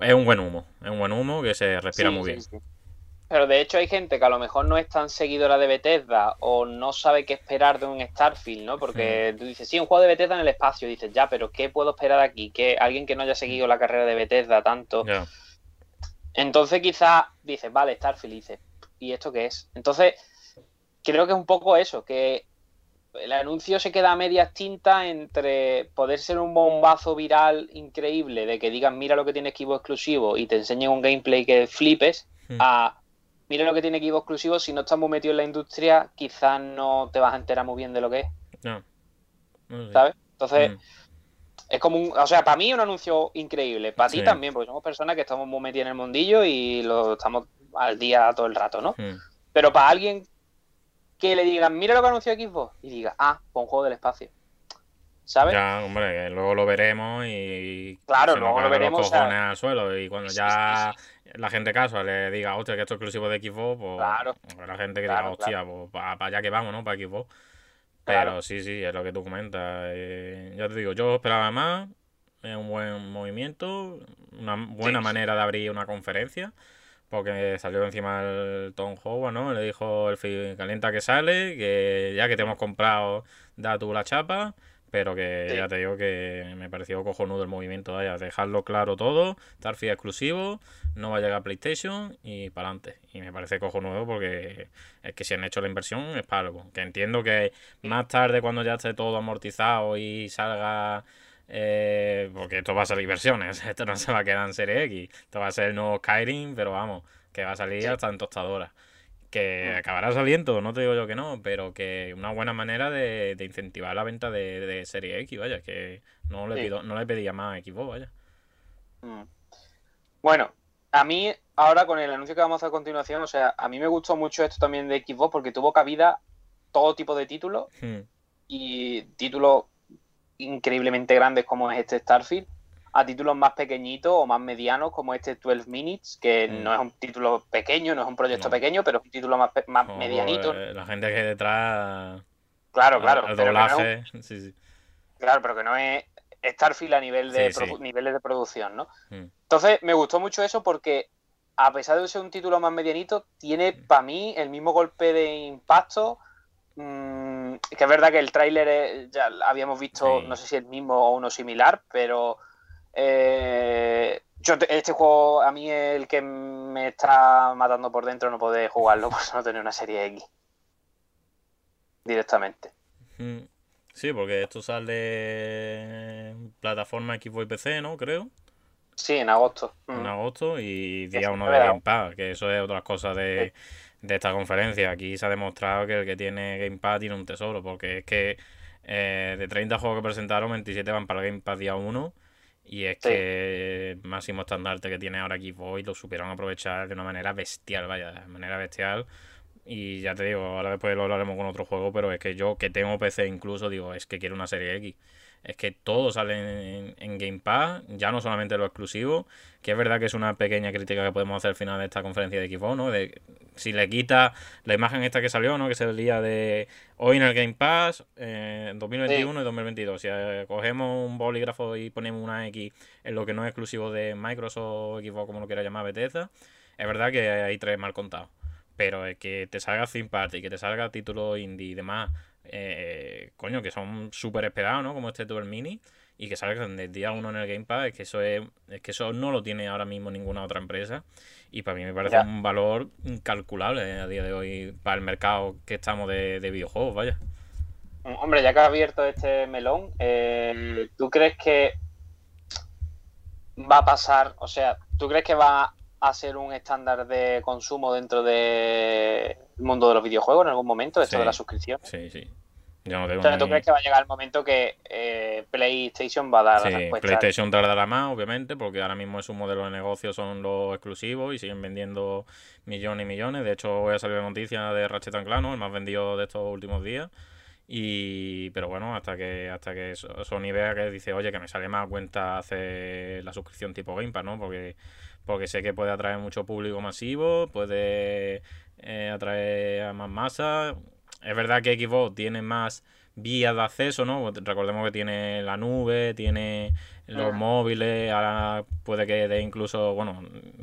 es un buen humo, es un buen humo que se respira Sí, muy bien. sí. Pero de hecho hay gente que a lo mejor no es tan seguidora de Bethesda o no sabe qué esperar de un Starfield, ¿no? Porque tú dices, sí, un juego de Bethesda en el espacio. dices, ya, pero ¿qué puedo esperar aquí? que Alguien que no haya seguido la carrera de Bethesda tanto. Entonces quizás dices, vale, Starfield, y dices, ¿y esto qué es? Entonces, creo que es un poco eso, que el anuncio se queda a medias tintas entre poder ser un bombazo viral increíble de que digan, mira lo que tiene Xbox exclusivo y te enseñen un gameplay que flipes, Hmm. a mira lo que tiene Xbox exclusivo, si no estás muy metido en la industria, quizás no te vas a enterar muy bien de lo que es. No. ¿sabes? Entonces, Mm, es como un, o sea, para mí un anuncio increíble, para ti también, porque somos personas que estamos muy metidas en el mundillo y lo estamos al día todo el rato, ¿no? Pero para alguien que le digan, mira lo que anunció Xbox, y diga, ah, pues un juego del espacio. ¿Sabes? Ya, hombre, luego lo veremos y Claro, luego lo los veremos, o sea- cojones al suelo y cuando ya sí, la gente casual le diga, hostia, que esto es exclusivo de Xbox, pues Claro. habrá gente que Claro, diga, hostia, pues para allá que vamos, ¿no? Para Xbox. Claro. Pero sí, sí, es lo que tú comentas. eh, ya te digo, yo esperaba más, es un buen movimiento, una buena Sí. manera de abrir una conferencia, porque salió encima el Tom Howard, ¿no? Le dijo el calienta que sale, que ya que te hemos comprado, da tú la chapa, pero que Sí. ya te digo que me pareció cojonudo el movimiento, vaya, dejarlo claro todo, Starfield exclusivo, no va a llegar a PlayStation y para adelante. Y me parece cojonudo porque es que si han hecho la inversión es para algo. Que entiendo que más tarde cuando ya esté todo amortizado y salga... eh, porque esto va a salir versiones, <laughs> esto no se va a quedar en Serie X, esto va a ser el nuevo Skyrim, pero vamos, que va a salir Sí. hasta en tostadora. Que Mm. acabará saliendo, no te digo yo que no, pero que una buena manera de, de incentivar la venta de, de Serie X, vaya, que no le, Sí. pido, no le pedía más a Xbox, vaya. Mm. Bueno, a mí, ahora con el anuncio que vamos a hacer a continuación, o sea, a mí me gustó mucho esto también de Xbox porque tuvo cabida todo tipo de títulos Hmm. y títulos increíblemente grandes como es este Starfield, a títulos más pequeñitos o más medianos como este 12 Minutes, que Mm. no es un título pequeño, no es un proyecto No. pequeño, pero es un título más, más Como, medianito. la gente que hay detrás, Claro, claro, no un- doblaje, sí, sí. Claro, pero que no es Starfield a nivel de Sí, niveles de producción, ¿no? Mm. Entonces, me gustó mucho eso porque, a pesar de ser un título más medianito, tiene para mí el mismo golpe de impacto. mm, que es verdad que el tráiler ya habíamos visto, Sí. no sé si el mismo o uno similar, pero eh, yo te- este juego a mí es el que me está matando por dentro no poder jugarlo <laughs> por no tener una serie X directamente. Sí, porque esto sale en plataforma Xbox y PC, ¿no? Creo. Sí, en agosto. en Mm. agosto y día sí, 1 es de. Game Pass, que eso es otra cosa de, de esta conferencia. Aquí se ha demostrado que el que tiene Gamepad tiene un tesoro, porque es que eh, de 30 juegos que presentaron, 27 van para el Gamepad día 1. Y es que el máximo estandarte que tiene ahora Xbox lo supieron aprovechar de una manera bestial, vaya, de manera bestial. Y ya te digo, ahora después lo hablaremos con otro juego, pero es que yo que tengo PC incluso, digo, es que quiero una serie X es que todo sale en, Game Pass, ya no solamente lo exclusivo, que es verdad que es una pequeña crítica que podemos hacer al final de esta conferencia de Xbox, ¿no? De si le quita la imagen esta que salió, ¿no? Que es el día de hoy en el Game Pass, eh, 2021 y 2022. Si eh, cogemos un bolígrafo y ponemos una X en lo que no es exclusivo de Microsoft o Xbox, como lo quiera llamar Bethesda, es verdad que hay tres mal contados. Pero es que te salga Theme Party, que te salga título indie y demás, eh, coño, que son súper esperados, ¿no? Como este Tour Mini, y que salgan desde día uno en el Game Pass, es que eso es, que eso no lo tiene ahora mismo ninguna otra empresa. Y para mí me parece un valor incalculable a día de hoy para el mercado que estamos de, videojuegos, vaya. Hombre, ya que has abierto este melón, eh, ¿tú crees que va a pasar, o sea, ¿tú crees que va a ser un estándar de consumo dentro del mundo de los videojuegos en algún momento, esto de la suscripción. Sí, sí. Yo no tengo ¿tú crees que va a llegar el momento que eh, PlayStation va a dar sí, PlayStation tardará más, obviamente, porque ahora mismo es un modelo de negocio, son los exclusivos y siguen vendiendo millones y millones. De hecho, voy a salir la noticia de Ratchet Clank, el más vendido de estos últimos días. Y, pero bueno, hasta que hasta que Sony vea que dice, oye, que me sale más cuenta hacer la suscripción tipo Game Pass, ¿no? Porque porque sé que puede atraer mucho público masivo, puede eh, atraer a más masa. Es verdad que Xbox tiene más vías de acceso, ¿no? Recordemos que tiene la nube, tiene los ah. móviles, ahora puede que dé incluso, bueno,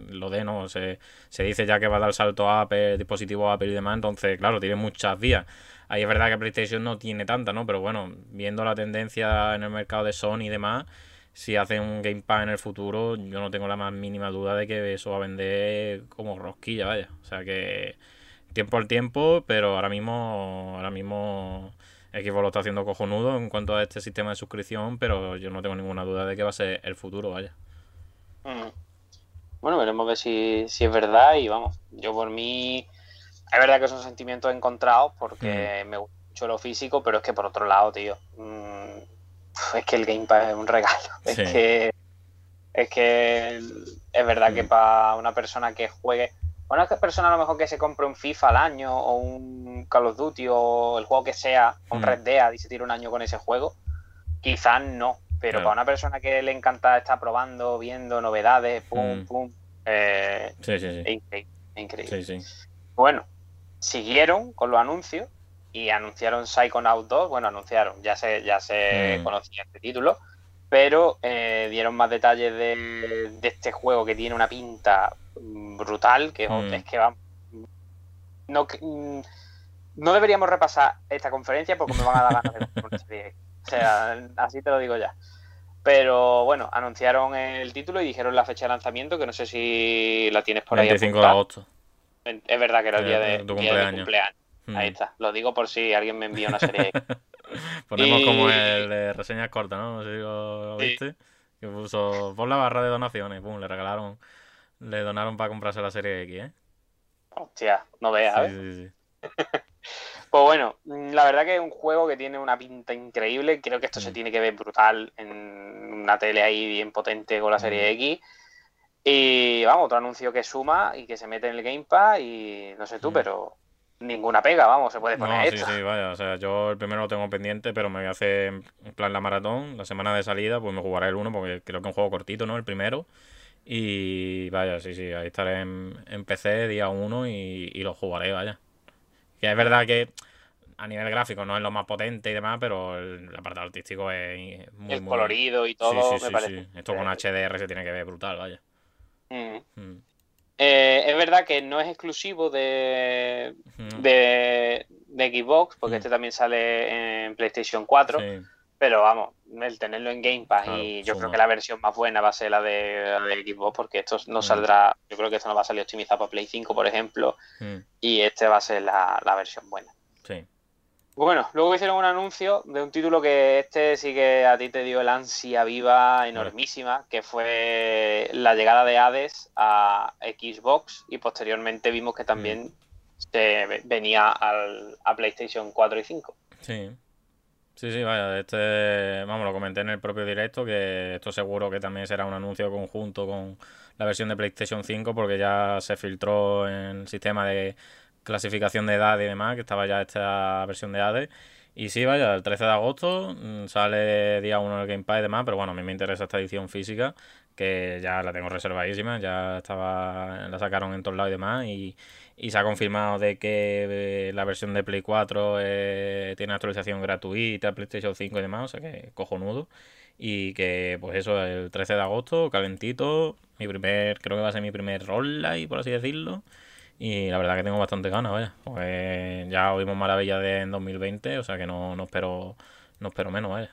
lo dé, ¿no? Se, se dice ya que va a dar salto a Apple, dispositivo Apple y demás, entonces, claro, tiene muchas vías. Ahí es verdad que PlayStation no tiene tanta, ¿no? Pero bueno, viendo la tendencia en el mercado de Sony y demás, si hacen un Game Pass en el futuro, yo no tengo la más mínima duda de que eso va a vender como rosquilla, vaya. O sea que tiempo al tiempo, pero ahora mismo, ahora mismo Xbox lo está haciendo cojonudo en cuanto a este sistema de suscripción, pero yo no tengo ninguna duda de que va a ser el futuro, vaya. Bueno, veremos a ver si, si es verdad y vamos, yo por mí, es verdad que son sentimientos encontrados porque mm. me gusta mucho lo físico, pero es que por otro lado, tío, mm, <laughs> es que el Game Pass es un regalo. <laughs> Es que es que es verdad que mm. para una persona que juegue, una persona a lo mejor que se compre un FIFA al año o un Call of Duty o el juego que sea, un mm. Red Dead y se tira un año con ese juego, quizás no. Pero para una persona que le encanta estar probando, viendo novedades, pum, mm. pum, eh, sí, sí, sí. increíble. Bueno, siguieron con los anuncios y anunciaron Psychonaut 2, bueno, anunciaron, ya se, ya se mm. conocía este título, pero eh, dieron más detalles de, este juego que tiene una pinta brutal, que mm. es que va... No, mm, no deberíamos repasar esta conferencia porque me van a dar ganas de. O sea, así te lo digo ya. Pero bueno, anunciaron el título y dijeron la fecha de lanzamiento, que no sé si la tienes por ahí. 25 de agosto. Es verdad que era el día de, tu cumpleaños. cumpleaños. Ahí hmm. está. Lo digo por si alguien me envía una serie. <laughs> Ponemos como el de reseñas cortas, ¿no? No sé si lo viste. Que puso por la barra de donaciones. Pum, le regalaron. Le donaron para comprarse la serie X, ¿eh? Hostia, no veas, sí, sí, sí. <laughs> pues bueno, la verdad que es un juego que tiene una pinta increíble. Creo que esto se hmm. tiene que ver brutal en una tele ahí bien potente con la serie hmm. X. Y vamos, otro anuncio que suma y que se mete en el Game Pass y no sé tú, pero ninguna pega, vamos, se puede poner. No, sí, sí, vaya, o sea, yo el primero lo tengo pendiente, pero me voy a hacer en plan la maratón, la semana de salida, pues me jugaré el uno, porque creo que es un juego cortito, ¿no? El primero. Y vaya, sí, sí, ahí estaré en, PC día uno y, lo jugaré, vaya. Que es verdad que a nivel gráfico no es lo más potente y demás, pero el, apartado artístico es muy, el colorido y todo, sí, sí, Sí. Esto con HDR se tiene que ver brutal, vaya. Mm. Mm. Eh, es verdad que no es exclusivo de, de, Xbox, porque este también sale en PlayStation 4. Pero vamos, el tenerlo en Game Pass y yo creo que la versión más buena va a ser la de, Xbox, porque esto no saldrá, yo creo que esto no va a salir optimizado para Play 5, por ejemplo, y este va a ser la, la versión buena. Bueno, luego hicieron un anuncio de un título que este sí que a ti te dio el ansia viva enormísima, que fue la llegada de Hades a Xbox y posteriormente vimos que también se venía al, a PlayStation 4 y 5. Sí. Sí, sí, vaya, este, vamos, lo comenté en el propio directo, que esto seguro que también será un anuncio conjunto con la versión de PlayStation 5, porque ya se filtró en el sistema de clasificación de edad y demás, que estaba ya esta versión de ADE. Y sí, vaya, el 13 de agosto mm, sale día 1 el Gamepad y demás, pero bueno, a mí me interesa esta edición física, que ya la tengo reservadísima, ya estaba, la sacaron en todos lados y demás, y, y se ha confirmado de que eh, la versión de Play 4 eh, tiene actualización gratuita, PlayStation 5 y demás, o sea que cojonudo. Y que, pues eso, el 13 de agosto, calentito, mi primer, creo que va a ser mi primer rolllight, por así decirlo. Y la verdad que tengo bastante ganas, vaya. Pues ya oímos maravilla de en 2020, o sea que no, no espero no espero menos, vaya.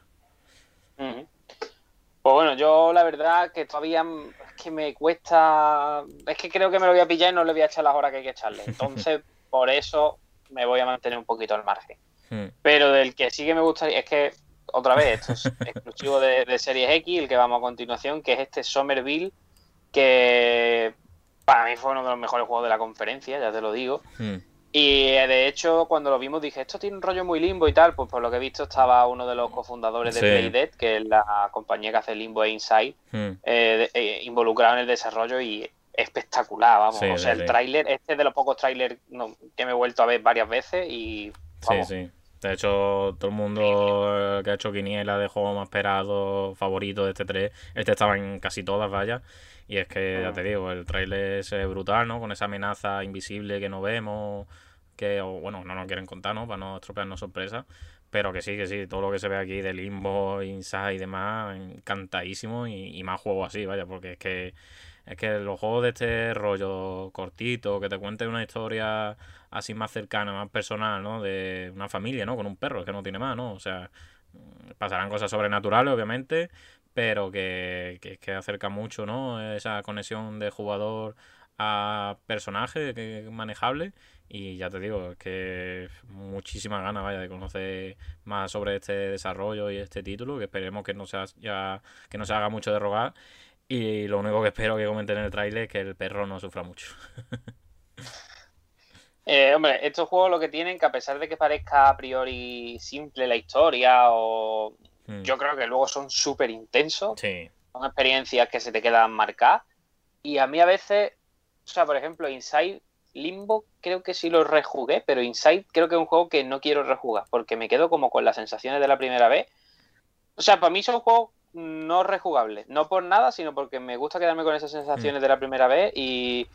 Pues bueno, yo la verdad que todavía es que me cuesta. Es que creo que me lo voy a pillar y no le voy a echar las horas que hay que echarle. <laughs> Entonces, por eso me voy a mantener un poquito al margen. Hmm. Pero del que sí que me gustaría, es que otra vez, esto es <laughs> exclusivo de, de, Series X, el que vamos a continuación, que es este Somerville, que para mí fue uno de los mejores juegos de la conferencia, ya te lo digo. Hmm. Y eh, de hecho, cuando lo vimos, dije, esto tiene un rollo muy limbo y tal. Pues por lo que he visto, estaba uno de los cofundadores de Playdead, que es la compañía que hace Limbo e Inside, hmm. eh, eh, involucrado en el desarrollo y espectacular, vamos. o sea, el tráiler, este es de los pocos trailers que me he vuelto a ver varias veces y. Sí, sí. De hecho, todo el mundo que ha hecho quiniela de juego más esperado, favorito de este 3, este estaba en casi todas, vaya. Y es que, ya te digo, el trailer es brutal, ¿no? Con esa amenaza invisible que no vemos, que, bueno, no nos quieren contar, ¿no? Para no estropearnos sorpresa. Pero que sí, que sí, todo lo que se ve aquí de Limbo, Inside y demás, encantadísimo y, más juegos así, vaya, porque es que es que los juegos de este rollo cortito, que te cuente una historia así más cercana, más personal, ¿no? De una familia, ¿no? Con un perro, que no tiene más, ¿no? O sea, pasarán cosas sobrenaturales, obviamente, pero que, que, acerca mucho, ¿no? Esa conexión de jugador a personaje que manejable y ya te digo, es que muchísima ganas vaya de conocer más sobre este desarrollo y este título, que esperemos que no se ya, que no se haga mucho de rogar y lo único que espero que comenten en el trailer es que el perro no sufra mucho. <laughs> Eh, hombre, estos juegos lo que tienen que a pesar de que parezca a priori simple la historia o Mm. Yo creo que luego son súper intensos. Son experiencias que se te quedan marcadas. Y a mí a veces, o sea, por ejemplo, Inside Limbo creo que sí lo rejugué, pero Inside creo que es un juego que no quiero rejugar porque me quedo como con las sensaciones de la primera vez. O sea, para mí son juegos no rejugables. No por nada, sino porque me gusta quedarme con esas sensaciones mm. de la primera vez y,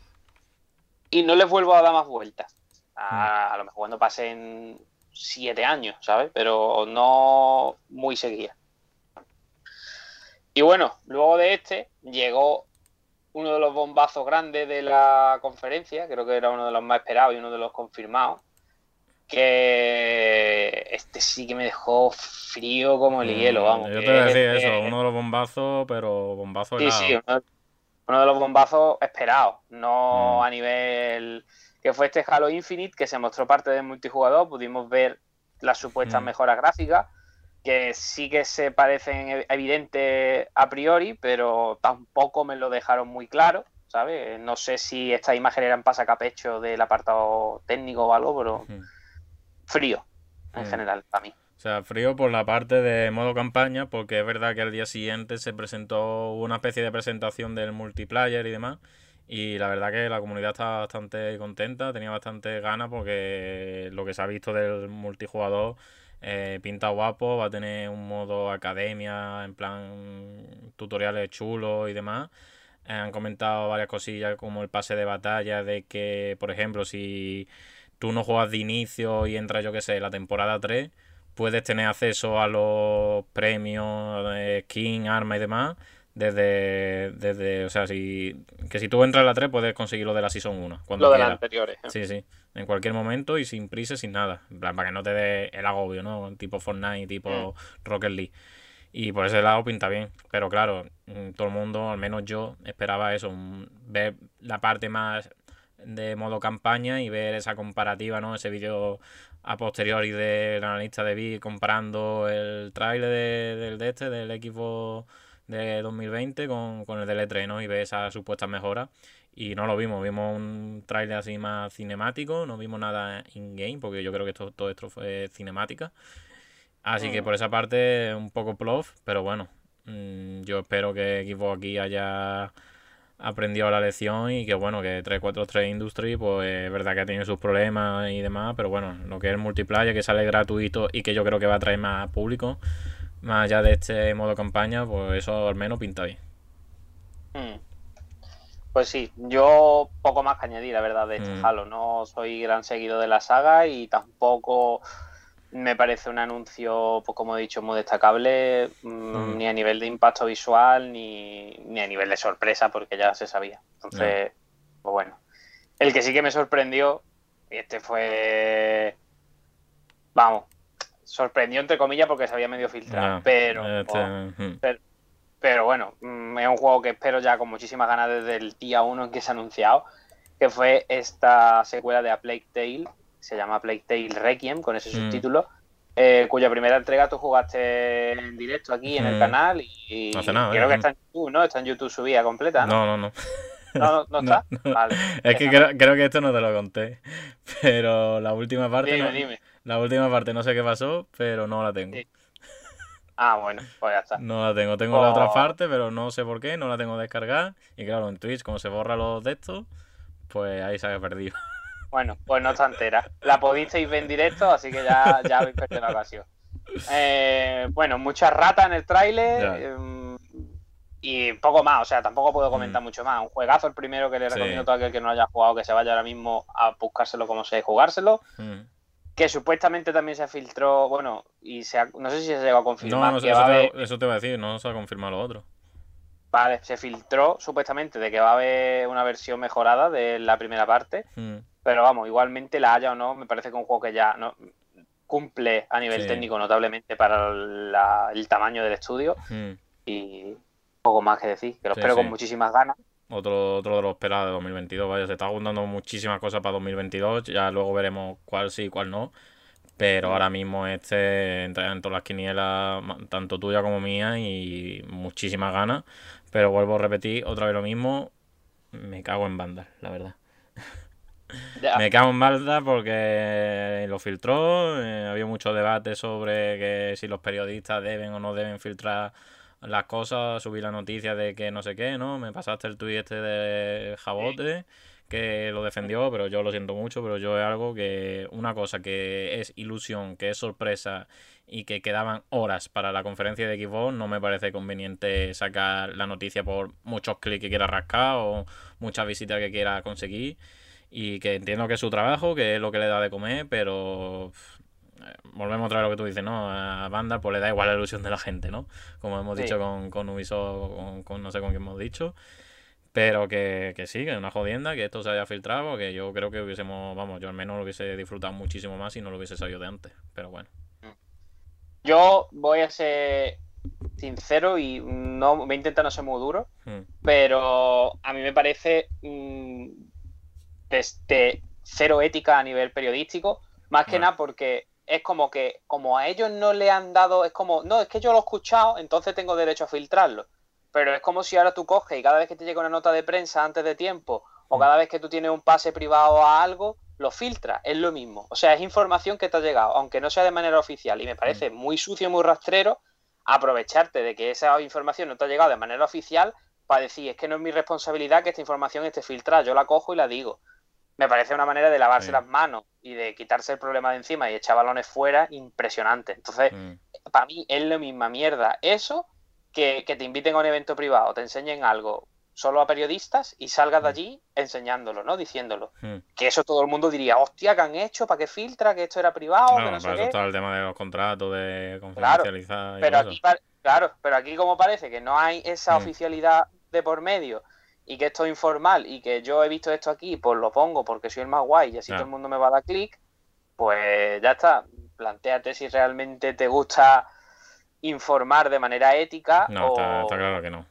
y no les vuelvo a dar más vueltas. A, mm. a lo mejor cuando pasen siete años, ¿sabes? Pero no muy seguida. Y bueno, luego de este llegó uno de los bombazos grandes de la conferencia, creo que era uno de los más esperados y uno de los confirmados, que este sí que me dejó frío como el hielo, mm, vamos. Yo te decía eso, uno de los bombazos, pero bombazos Sí, sí, uno, de los bombazos esperados, no mm. a nivel que fue este Halo Infinite, que se mostró parte del multijugador, pudimos ver las supuestas mm. mejoras gráficas, que sí que se parecen evidentes a priori, pero tampoco me lo dejaron muy claro, ¿sabes? No sé si estas imágenes eran pasacapecho del apartado técnico o algo, pero frío en mm. general para mí. O sea, frío por la parte de modo campaña, porque es verdad que al día siguiente se presentó una especie de presentación del multiplayer y demás. Y la verdad que la comunidad está bastante contenta, tenía bastante ganas porque lo que se ha visto del multijugador eh, pinta guapo, va a tener un modo academia, en plan tutoriales chulos y demás. Eh, han comentado varias cosillas como el pase de batalla, de que, por ejemplo, si tú no juegas de inicio y entras, yo que sé, la temporada 3, puedes tener acceso a los premios, de skin, arma y demás desde, desde, o sea, si, que si tú entras a la 3 puedes conseguir lo de la Season 1. Cuando lo de las anteriores. ¿eh? Sí, sí, en cualquier momento y sin prisa, sin nada. En plan, para que no te dé el agobio, ¿no? Tipo Fortnite, tipo mm. Rocket League. Y por ese lado pinta bien. Pero claro, mm, todo el mundo, al menos yo, esperaba eso, ver la parte más de modo campaña y ver esa comparativa, ¿no? Ese vídeo a posteriori del analista de B comparando el trailer de, del de este, del equipo de 2020 con, con el del E3, ¿no? Y ve esas supuestas mejoras. y no lo vimos. Vimos un tráiler así más cinemático, no vimos nada in-game, porque yo creo que esto, todo esto fue cinemática. Así que Mm. por esa parte un poco plof, pero bueno, mm, yo espero que Xbox aquí haya aprendido la lección y que bueno, que 343 Industry, pues es verdad que ha tenido sus problemas y demás, pero bueno, lo que es el multiplayer, que sale gratuito y que yo creo que va a traer más público, más allá de este modo campaña, pues eso al menos pinta bien. Mm. Pues sí, yo poco más que añadir, la verdad, de este Mm. Halo. No soy gran seguidor de la saga y tampoco me parece un anuncio, pues como he dicho, muy destacable, mm, Mm. ni a nivel de impacto visual, ni, ni a nivel de sorpresa, porque ya se sabía. Entonces, pues bueno. El que sí que me sorprendió, y este fue, vamos, sorprendió entre comillas porque se había medio filtrado, pero... este, oh, mm, pero bueno, mm, es un juego que espero ya con muchísimas ganas desde el día 1 en que se ha anunciado, que fue esta secuela de A Plague Tale, se llama Plague Tale Requiem, con ese Mm. subtítulo, eh, cuya primera entrega tú jugaste en directo aquí en el Mm. canal y, No hace nada, creo ¿eh? que está en YouTube, ¿no? Está en YouTube subida completa, ¿no? no, no, no. <laughs> No, no, está. No, <laughs> no. Vale. Es que creo, creo que esto no te lo conté, pero la última parte, Dime, dime. La última parte no sé qué pasó, pero no la tengo. Sí. Ah, bueno, pues ya está. No la tengo, tengo la otra Oh. parte, pero no sé por qué, no la tengo descargada. Y claro, en Twitch, como se borra los de estos, pues ahí se ha perdido. <laughs> Bueno, pues no está entera. La podisteis ver en directo, así que ya, ya habéis perdido la ocasión. Eh, bueno, muchas ratas en el tráiler eh, y poco más, o sea, tampoco puedo comentar Mm. mucho más. Un juegazo el primero que le Sí. recomiendo a todo aquel que no haya jugado que se vaya ahora mismo a buscárselo como sé jugárselo. Mm. Que supuestamente también se filtró, bueno, y se ha- no sé si se llegó a confirmar no, que eso, va te, haber, eso te voy a decir, no se ha confirmado lo otro. vale, se filtró supuestamente de que va a haber una versión mejorada de la primera parte. Mm. Pero vamos, igualmente la haya o no, me parece que un juego que ya no cumple a nivel Sí. técnico notablemente para la- el tamaño del estudio Mm. y poco más que decir, que lo Sí, espero sí. con muchísimas ganas. Otro, otro de los esperados de 2022, vaya, se está juntando muchísimas cosas para 2022, ya luego veremos cuál sí y cuál no. Pero ahora mismo este entra en todas las quinielas, tanto tuya como mía, y muchísimas ganas. Pero vuelvo a repetir otra vez lo mismo, me cago en bandas, la verdad. <laughs> Me cago en balda porque lo filtró, eh, había mucho debate sobre que si los periodistas deben o no deben filtrar las cosas, subir la noticia de que no sé qué, ¿no? Me pasaste el tuit este de Jabote que lo defendió, pero yo lo siento mucho, pero yo es algo que una cosa que es ilusión, que es sorpresa y que quedaban horas para la conferencia de Xbox, no me parece conveniente sacar la noticia por muchos clics que quiera rascar o muchas visitas que quiera conseguir y que entiendo que es su trabajo, que es lo que le da de comer, pero volvemos otra vez a lo que tú dices, ¿no? A Banda pues le da igual la ilusión de la gente, ¿no? Como hemos Sí. dicho con, con Ubisoft, con, con no sé con quién hemos dicho. Pero que, que sí, que es una jodienda, que esto se haya filtrado, que yo creo que hubiésemos, vamos, yo al menos lo hubiese disfrutado muchísimo más si no lo hubiese salido de antes. Pero bueno. Yo voy a ser sincero y no voy a intentar no ser muy duro, Mm, pero a mí me parece mm, desde cero ética a nivel periodístico, más que Bueno. nada porque es como que como a ellos no le han dado, es como, no, es que yo lo he escuchado, entonces tengo derecho a filtrarlo. Pero es como si ahora tú coges y cada vez que te llega una nota de prensa antes de tiempo, o Mm. cada vez que tú tienes un pase privado a algo, lo filtras, es lo mismo. O sea, es información que te ha llegado, aunque no sea de manera oficial. Y me parece muy sucio y muy rastrero aprovecharte de que esa información no te ha llegado de manera oficial para decir, es que no es mi responsabilidad que esta información esté filtrada, yo la cojo y la digo. Me parece una manera de lavarse Sí. las manos y de quitarse el problema de encima y echar balones fuera impresionante. Entonces, mm, para mí es la misma mierda eso que, que te inviten a un evento privado, te enseñen algo solo a periodistas y salgas de Mm. allí enseñándolo, ¿no? Diciéndolo. mm. Que eso todo el mundo diría, hostia, ¿qué han hecho? ¿Para qué filtra? Que esto era privado, que Claro, no sé para eso qué. está el tema de los contratos, de confidencializar y Pero aquí, claro, pero aquí como parece que no hay esa oficialidad de por medio y que esto es informal y que yo he visto esto aquí, pues lo pongo porque soy el más guay y así Ya. todo el mundo me va a dar clic, pues ya está. Plantéate si realmente te gusta informar de manera ética No, o, está, está claro que no.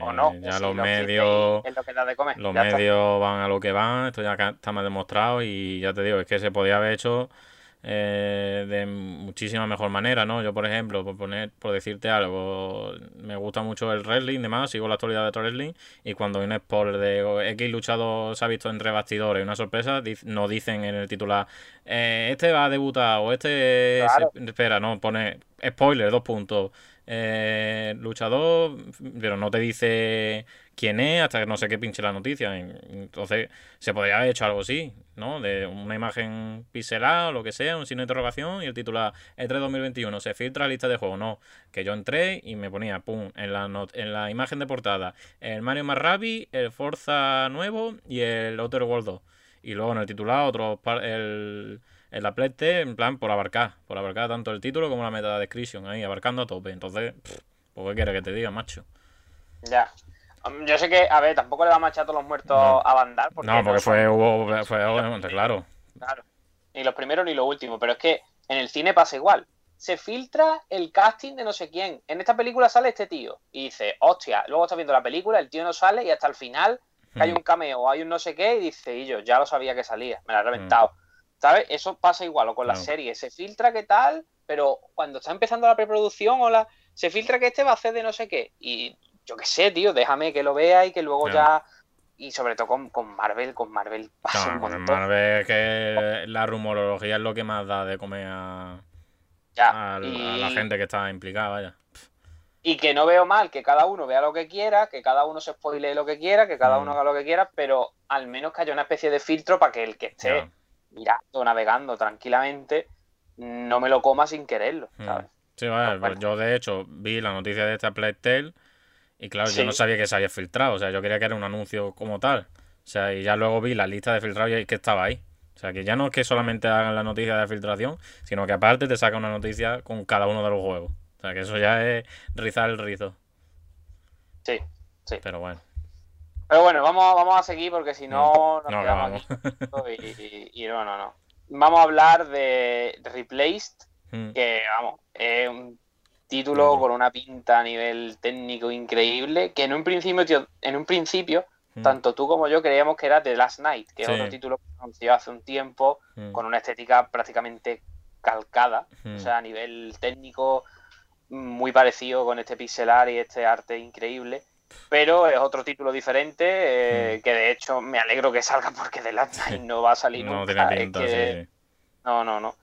O no. ya los lo medios... lo que da de comer. Los Ya está. medios van a lo que van, esto ya está más demostrado y ya te digo, es que se podía haber hecho eh, de muchísima mejor manera, ¿no? Yo, por ejemplo, por poner, por decirte algo, me gusta mucho el wrestling, demás, sigo la actualidad de wrestling y cuando hay un spoiler de X luchado se ha visto entre bastidores, una sorpresa, no dicen en el titular, eh, este va a debutar o este espera, no, pone spoiler, dos puntos. Eh, luchador, pero no te dice quién es hasta que no sé qué pinche la noticia. Entonces, se podría haber hecho algo así, ¿no? De una imagen pixelada o lo que sea, un signo de interrogación y el titular E3 2021. Se filtra la lista de juegos. No, que yo entré y me ponía, pum, en la, en la imagen de portada, el Mario más el Forza nuevo y el Outer World 2. Y luego en el titular, otro, el el aplete, en plan, por abarcar, por abarcar tanto el título como la meta description, ahí, abarcando a tope. Entonces, ¿por qué quieres que te diga, macho? Ya. Yo sé que, a ver, tampoco le vamos a todos los muertos a bandar. Porque no, porque fue, hubo, fue, obviamente, claro. Claro. Ni los primeros ni los últimos, pero es que en el cine pasa igual. Se filtra el casting de no sé quién. En esta película sale este tío y dice, hostia, luego estás viendo la película, el tío no sale y hasta el final hay hmm. un cameo hay un no sé qué y dice, y yo ya lo sabía que salía, me la he reventado. Hmm. ¿Sabes? Eso pasa igual o con la serie. Se filtra que tal, pero cuando está empezando la preproducción o la... Se filtra que este va a hacer de no sé qué. Y yo qué sé, tío, déjame que lo vea y que luego ya... Y sobre todo con, Marvel, con Marvel pasa un montón. Marvel que la rumorología es lo que más da de comer a, a, la gente que está implicada, vaya. Y que no veo mal que cada uno vea lo que quiera, que cada uno se spoile lo que quiera, que cada mm. uno haga lo que quiera, pero al menos que haya una especie de filtro para que el que esté mirando, navegando tranquilamente, no me lo coma sin quererlo, hmm. ¿sabes? Sí, vale, pues yo de hecho vi la noticia de esta Playtel y claro, yo no sabía que se había filtrado, o sea, yo quería que era un anuncio como tal. O sea, y ya luego vi la lista de filtrados y que estaba ahí. O sea, que ya no es que solamente hagan la noticia de filtración, sino que aparte te saca una noticia con cada uno de los juegos. O sea, que eso ya es rizar el rizo. Sí, sí. Pero bueno. Pero bueno, vamos, vamos a seguir porque si no nos quedamos aquí. Y, no, no, no. Vamos a hablar de, Replaced, hmm. que vamos, es un título con una pinta a nivel técnico increíble, que en un principio, en un principio, hmm. tanto tú como yo creíamos que era The Last Night, que es otro título que anunció hace un tiempo, hmm. con una estética prácticamente calcada, o sea, a nivel técnico muy parecido con este pixelar y este arte increíble pero es otro título diferente eh, que de hecho me alegro que salga <laughs> porque The Last Night no va a salir <laughs> no nunca. No, no, no.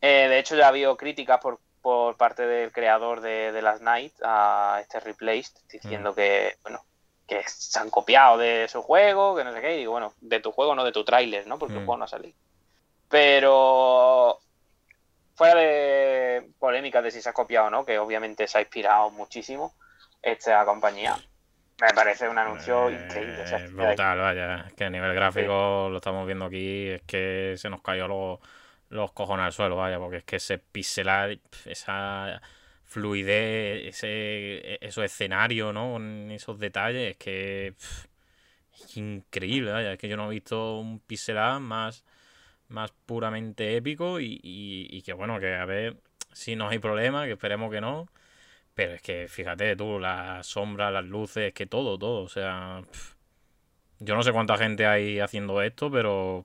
Eh, de hecho ya ha habido críticas por, por parte del creador de The Last Night a este Replaced diciendo hmm. que, bueno, que se han copiado de su juego, que no sé qué, y digo, bueno, de tu juego, no de tu tráiler, ¿no? Porque el hmm. juego no ha salido. Pero fuera de polémicas de si se ha copiado o no, que obviamente se ha inspirado muchísimo esta compañía. Me parece un anuncio eh, increíble. brutal, vaya. Es que a nivel gráfico lo estamos viendo aquí, es que se nos cayó los, los cojones al suelo, vaya, porque es que ese pixelar, esa fluidez, ese, esos escenarios, ¿no? Con esos detalles, es que es increíble, vaya. Es que yo no he visto un pixelar más, más puramente épico y, y, y que bueno, que a ver si no hay problema, que esperemos que no pero es que fíjate tú, las sombras, las luces, que todo, todo. O sea, yo no sé cuánta gente hay haciendo esto, pero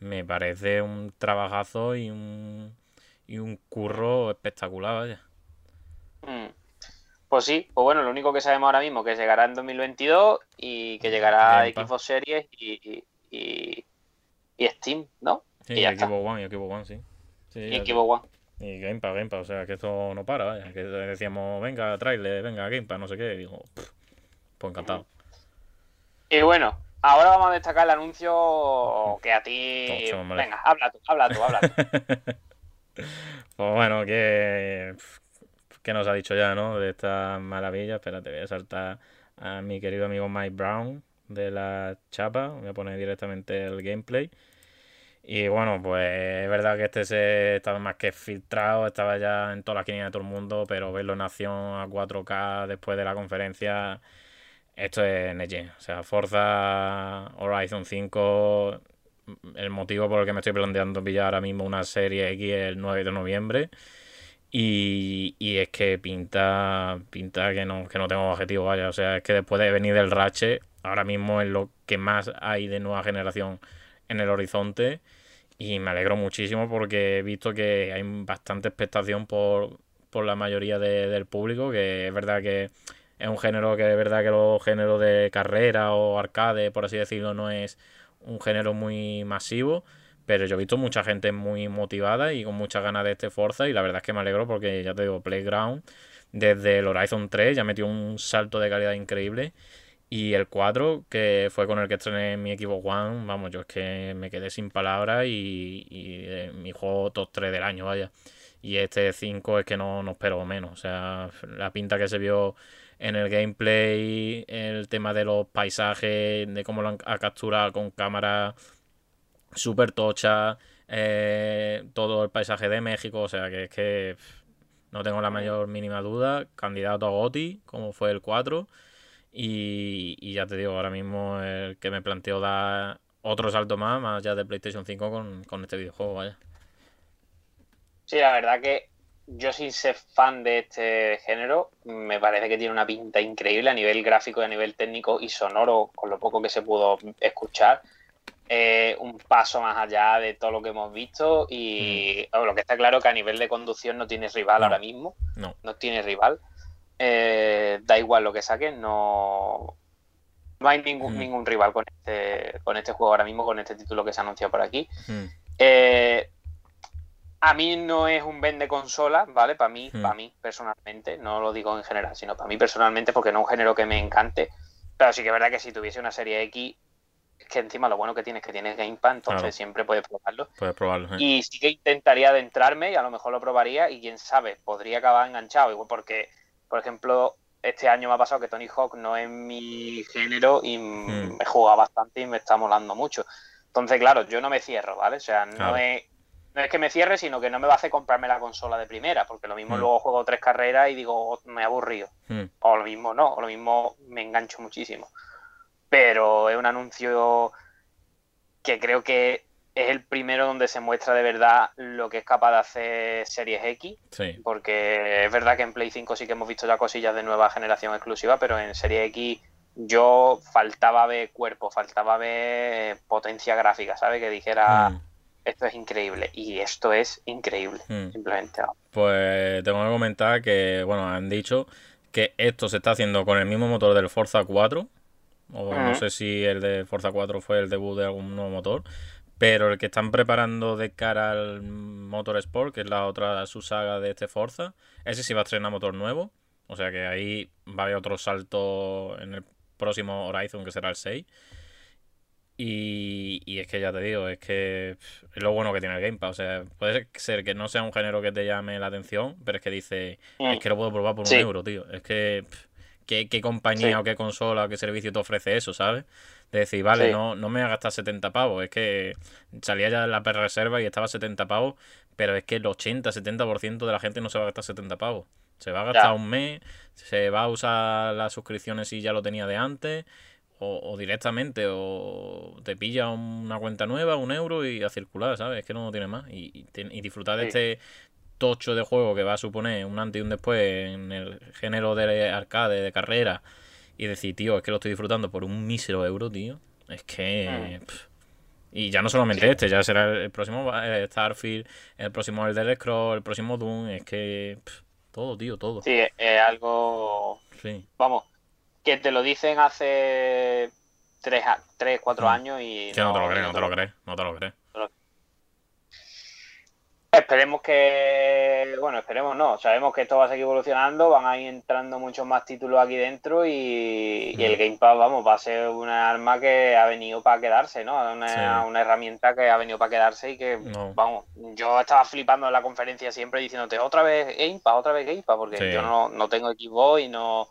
me parece un trabajazo y un, y un curro espectacular, vaya. Mm. Pues sí, pues bueno, lo único que sabemos ahora mismo es que llegará en 2022 y que llegará a Xbox Series y, y, y, Steam, ¿no? Sí, y, Xbox One, y Xbox One, sí. sí y Xbox One. Y Game Pass, Game Pass, o sea, que esto no para, vaya. Que decíamos, venga, trailer, venga, Game Pass, no sé qué. Y digo, pues encantado. Y bueno, ahora vamos a destacar el anuncio que a ti. venga, habla tú, habla tú, habla tú. <laughs> pues bueno, que. ¿Qué nos ha dicho ya, no? De esta maravilla. Espérate, voy a saltar a mi querido amigo Mike Brown de la chapa. Voy a poner directamente el gameplay. Y bueno, pues es verdad que este se estaba más que filtrado, estaba ya en todas las quinielas de todo el mundo, pero verlo en acción a 4K después de la conferencia, esto es Neje. O sea, Forza Horizon 5, el motivo por el que me estoy planteando pillar ahora mismo una serie X el 9 de noviembre. Y, y es que pinta, pinta que no, que no tengo objetivo, vaya. O sea, es que después de venir del Ratchet, ahora mismo es lo que más hay de nueva generación en el horizonte Y me alegro muchísimo porque he visto que hay bastante expectación por, por la mayoría del público, que es verdad que es un género que es verdad que los géneros de carrera o arcade, por así decirlo, no es un género muy masivo, pero yo he visto mucha gente muy motivada y con muchas ganas de este Forza y la verdad es que me alegro porque ya te digo, Playground desde el Horizon 3 ya metió un salto de calidad increíble y el 4, que fue con el que estrené mi equipo One, vamos, yo es que me quedé sin palabras y, y mi juego top 3 del año, vaya. Y este 5 es que no, no espero menos. O sea, la pinta que se vio en el gameplay, el tema de los paisajes, de cómo lo han capturado con cámara súper tocha, eh, todo el paisaje de México, o sea que es que no tengo la mayor mínima duda, candidato a GOTI, como fue el 4, y, y ya te digo, ahora mismo que me planteo dar otro salto más, más allá de PlayStation 5 con, con este videojuego, vaya. Sí, la verdad que yo sin ser fan de este género, me parece que tiene una pinta increíble a nivel gráfico y a nivel técnico y sonoro, con lo poco que se pudo escuchar. Eh, un paso más allá de todo lo que hemos visto y mm. lo que está claro que a nivel de conducción no tiene rival ahora mismo. No. No tiene rival. Eh, da igual lo que saquen, no, no hay ningún, mm. ningún rival con este, con este juego ahora mismo, con este título que se ha anunciado por aquí. Mm. Eh, a mí no es un vende consola, ¿vale? Para mí, Hmm. para mí personalmente, no lo digo en general, sino para mí personalmente porque no es un género que me encante. Pero sí que es verdad que si tuviese una serie X, es que encima lo bueno que tienes es que tienes Game Pass, entonces Claro. siempre puedes probarlo. Puedes probarlo. ¿eh? Y sí que intentaría adentrarme y a lo mejor lo probaría y quién sabe, podría acabar enganchado. Igual porque, por ejemplo, este año me ha pasado que Tony Hawk no es mi género y Hmm. me juega bastante y me está molando mucho. Entonces, claro, yo no me cierro, ¿vale? O sea, no, Claro. es, no es que me cierre, sino que no me va a hacer comprarme la consola de primera, porque lo mismo Hmm. luego juego tres carreras y digo, "Oh, me he aburrido. Mm. O lo mismo no, o lo mismo me engancho muchísimo. Pero es un anuncio que creo que es el primero donde se muestra de verdad lo que es capaz de hacer Series X, Sí. porque es verdad que en Play 5 sí que hemos visto ya cosillas de nueva generación exclusiva, pero en Series X yo faltaba ver cuerpo, faltaba ver potencia gráfica, ¿sabes? Que dijera, Mm. Esto es increíble, y esto es increíble, Mm. simplemente. Pues tengo que comentar que, bueno, han dicho que esto se está haciendo con el mismo motor del Forza 4. O no sé si el de Forza 4 fue el debut de algún nuevo motor. Pero el que están preparando de cara al Motorsport, que es la otra subsaga de este Forza, ese sí va a estrenar motor nuevo. O sea que ahí va a haber otro salto en el próximo Horizon, que será el 6. Y, y es que ya te digo, es que es lo bueno que tiene el Game Pass. O sea, puede ser que no sea un género que te llame la atención, pero es que dice, es que lo puedo probar por Sí. un euro, tío. Es que, ¿qué, qué compañía Sí. o qué consola o qué servicio te ofrece eso, ¿sabes? De decir, vale, Sí. no, no me voy a gastar 70 pavos. Es que salía ya de la reserva y estaba 70 pavos, pero es que el 80-70% de la gente no se va a gastar 70 pavos. Se va a gastar Ya. un mes, se va a usar las suscripciones si ya lo tenía de antes, o, o directamente, o te pilla una cuenta nueva, un euro y a circular, ¿sabes? Es que no tiene más. Y, y te- y disfrutar de Sí. este tocho de juego que va a suponer un antes y un después en el género de arcade, de carrera, y decir, tío, es que lo estoy disfrutando por un mísero euro, tío. Es que. Mm. pff. Y ya no solamente Sí. este, ya será el, próximo eh, Starfield, el próximo Elder Scrolls, el próximo Doom, es que. pff, todo, tío, todo. Sí, es algo Sí. vamos, que te lo dicen hace tres, a- tres cuatro Mm. años y Que no te lo crees, no te lo crees, no te lo crees. Esperemos que, bueno, esperemos no, sabemos que esto va a seguir evolucionando, van a ir entrando muchos más títulos aquí dentro y, y el Mm. Game Pass, vamos, va a ser una arma que ha venido para quedarse, ¿no? Una, Sí. una herramienta que ha venido para quedarse y que, No. vamos, yo estaba flipando en la conferencia siempre diciéndote otra vez Game Pass, otra vez Game Pass, porque Sí. yo no, no tengo Xbox y no,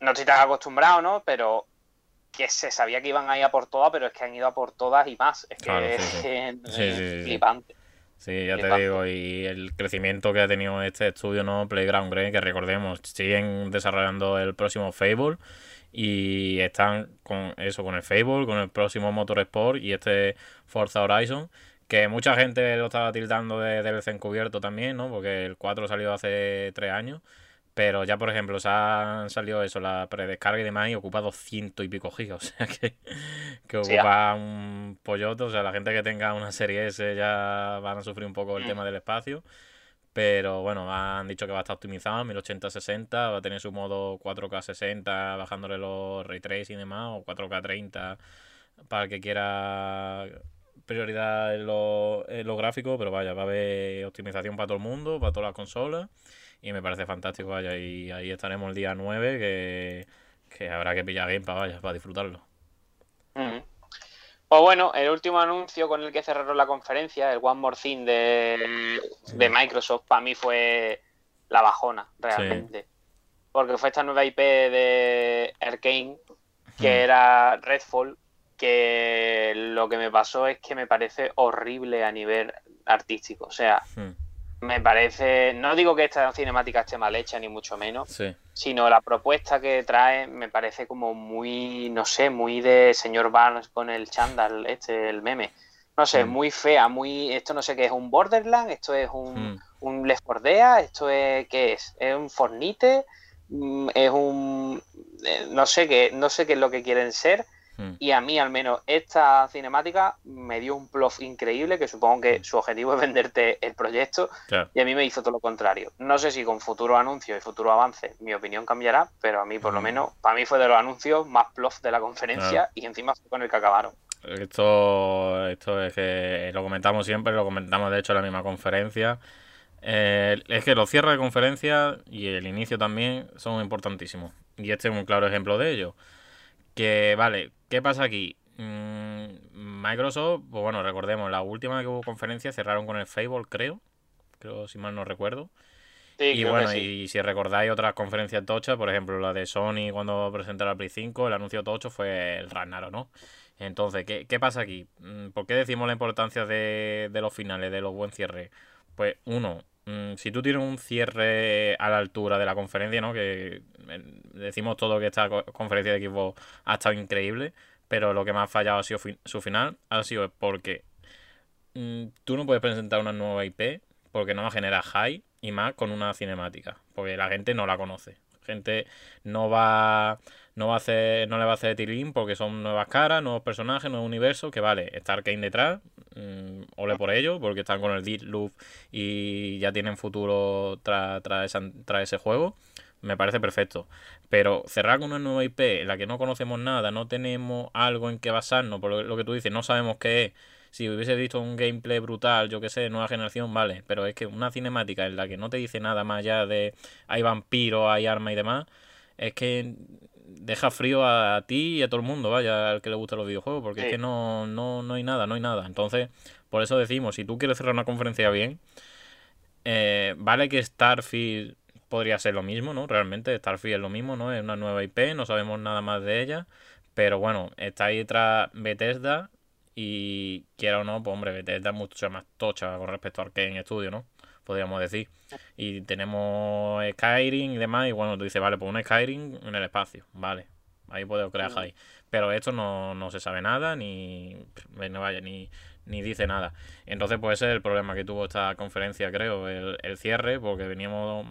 no estoy tan acostumbrado, ¿no? Pero que se sabía que iban a ir a por todas, pero es que han ido a por todas y más. Es que Claro, sí, es sí. <laughs> es flipante. Sí, ya te digo, y el crecimiento que ha tenido este estudio, ¿no? Playground Grey, que recordemos, siguen desarrollando el próximo Fable y están con eso, con el Fable, con el próximo Motorsport y este Forza Horizon, que mucha gente lo estaba tildando de DLC encubierto también, ¿no? Porque el 4 salió hace 3 años, Pero ya, por ejemplo, se han salido eso, la predescarga y demás, y ocupa 200 y pico gigas. <laughs> O sea que, que ocupa un polloto. O sea, la gente que tenga una serie S ya van a sufrir un poco el mm. tema del espacio. Pero bueno, han dicho que va a estar optimizado 1080-60, va a tener su modo 4K 60, bajándole los ray tracing y demás, o 4K 30 para el que quiera prioridad en lo, en lo gráfico, pero vaya, va a haber optimización para todo el mundo, para todas las consolas y me parece fantástico, vaya, y ahí estaremos el día 9 que, que habrá que pillar Game para, vaya, para disfrutarlo. Pues bueno, el último anuncio con el que cerraron la conferencia, el One More Thing de, de Microsoft, para mí fue la bajona, realmente. Porque fue esta nueva IP de Arkane, que era Redfall, que lo que me pasó es que me parece horrible a nivel artístico. O sea, me parece, no digo que esta cinemática esté mal hecha, ni mucho menos, sino la propuesta que trae me parece como muy, no sé, muy de señor Barnes con el chandal, este, el meme. No sé, mm. muy fea, muy, esto no sé qué es, un Borderland, esto es un, mm. un Left 4 esto es, ¿qué es? ¿Es un Fornite? Mm, ¿Es un, eh, no sé qué, no sé qué es lo que quieren ser? Hmm. Y a mí, al menos, esta cinemática me dio un plof increíble, que supongo que hmm. su objetivo es venderte el proyecto, y a mí me hizo todo lo contrario. No sé si con futuro anuncio y futuro avance mi opinión cambiará, pero a mí, por lo hmm. menos, para mí fue de los anuncios más plof de la conferencia y encima fue con el que acabaron. Esto, esto es que lo comentamos siempre, lo comentamos de hecho en la misma conferencia. Eh, es que los cierres de conferencia y el inicio también son importantísimos. Y este es un claro ejemplo de ello. Que, vale, ¿qué pasa aquí? Mm, Microsoft, pues bueno, recordemos, la última que hubo conferencia cerraron con el Fable, creo. Creo, si mal no recuerdo. y bueno, y si recordáis otras conferencias tochas, por ejemplo, la de Sony cuando presentaron la Play 5, el anuncio tocho fue el Ragnarok, ¿no? Entonces, ¿qué, ¿qué, pasa aquí? Mm, ¿Por qué decimos la importancia de, de los finales, de los buen cierres? Pues uno, si tú tienes un cierre a la altura de la conferencia, ¿no? Que eh, decimos todo que esta conferencia de equipo ha estado increíble, pero lo que más ha fallado ha sido su final, ha sido porque mm, tú no puedes presentar una nueva IP porque no va a generar high y más con una cinemática, porque la gente no la conoce. Gente no va no va a hacer no le va a hacer tilín porque son nuevas caras, nuevos personajes, nuevo universo, que vale, está Arkane detrás, mmm, ole por ello, porque están con el Deep Loop y ya tienen futuro tras ese juego. Me parece perfecto. Pero cerrar con una nueva IP en la que no conocemos nada, no tenemos algo en que basarnos, por lo que tú dices, no sabemos qué es si hubiese visto un gameplay brutal, yo que sé, nueva generación, vale, pero es que una cinemática en la que no te dice nada más allá de hay vampiros, hay armas y demás, es que deja frío a, ti y a todo el mundo, vaya, al que le gusten los videojuegos, porque es que no, no, no hay nada, no hay nada. Entonces, por eso decimos, si tú quieres cerrar una conferencia bien, eh, vale que Starfield podría ser lo mismo, ¿no? Realmente Starfield es lo mismo, ¿no? Es una nueva IP, no sabemos nada más de ella, pero bueno, está ahí tras Bethesda y quiera o no, pues hombre, Bethesda es mucho más tocha con respecto a Arkane Studio, ¿no? Podríamos decir. Y tenemos Skyrim y demás, y bueno, tú dices, vale, pues un Skyrim en el espacio, vale, ahí puedo crear ahí. Pero esto no, no se sabe nada, ni, no vaya, ni, ni dice nada. Entonces puede ser el problema que tuvo esta conferencia, creo, el, el cierre, porque veníamos,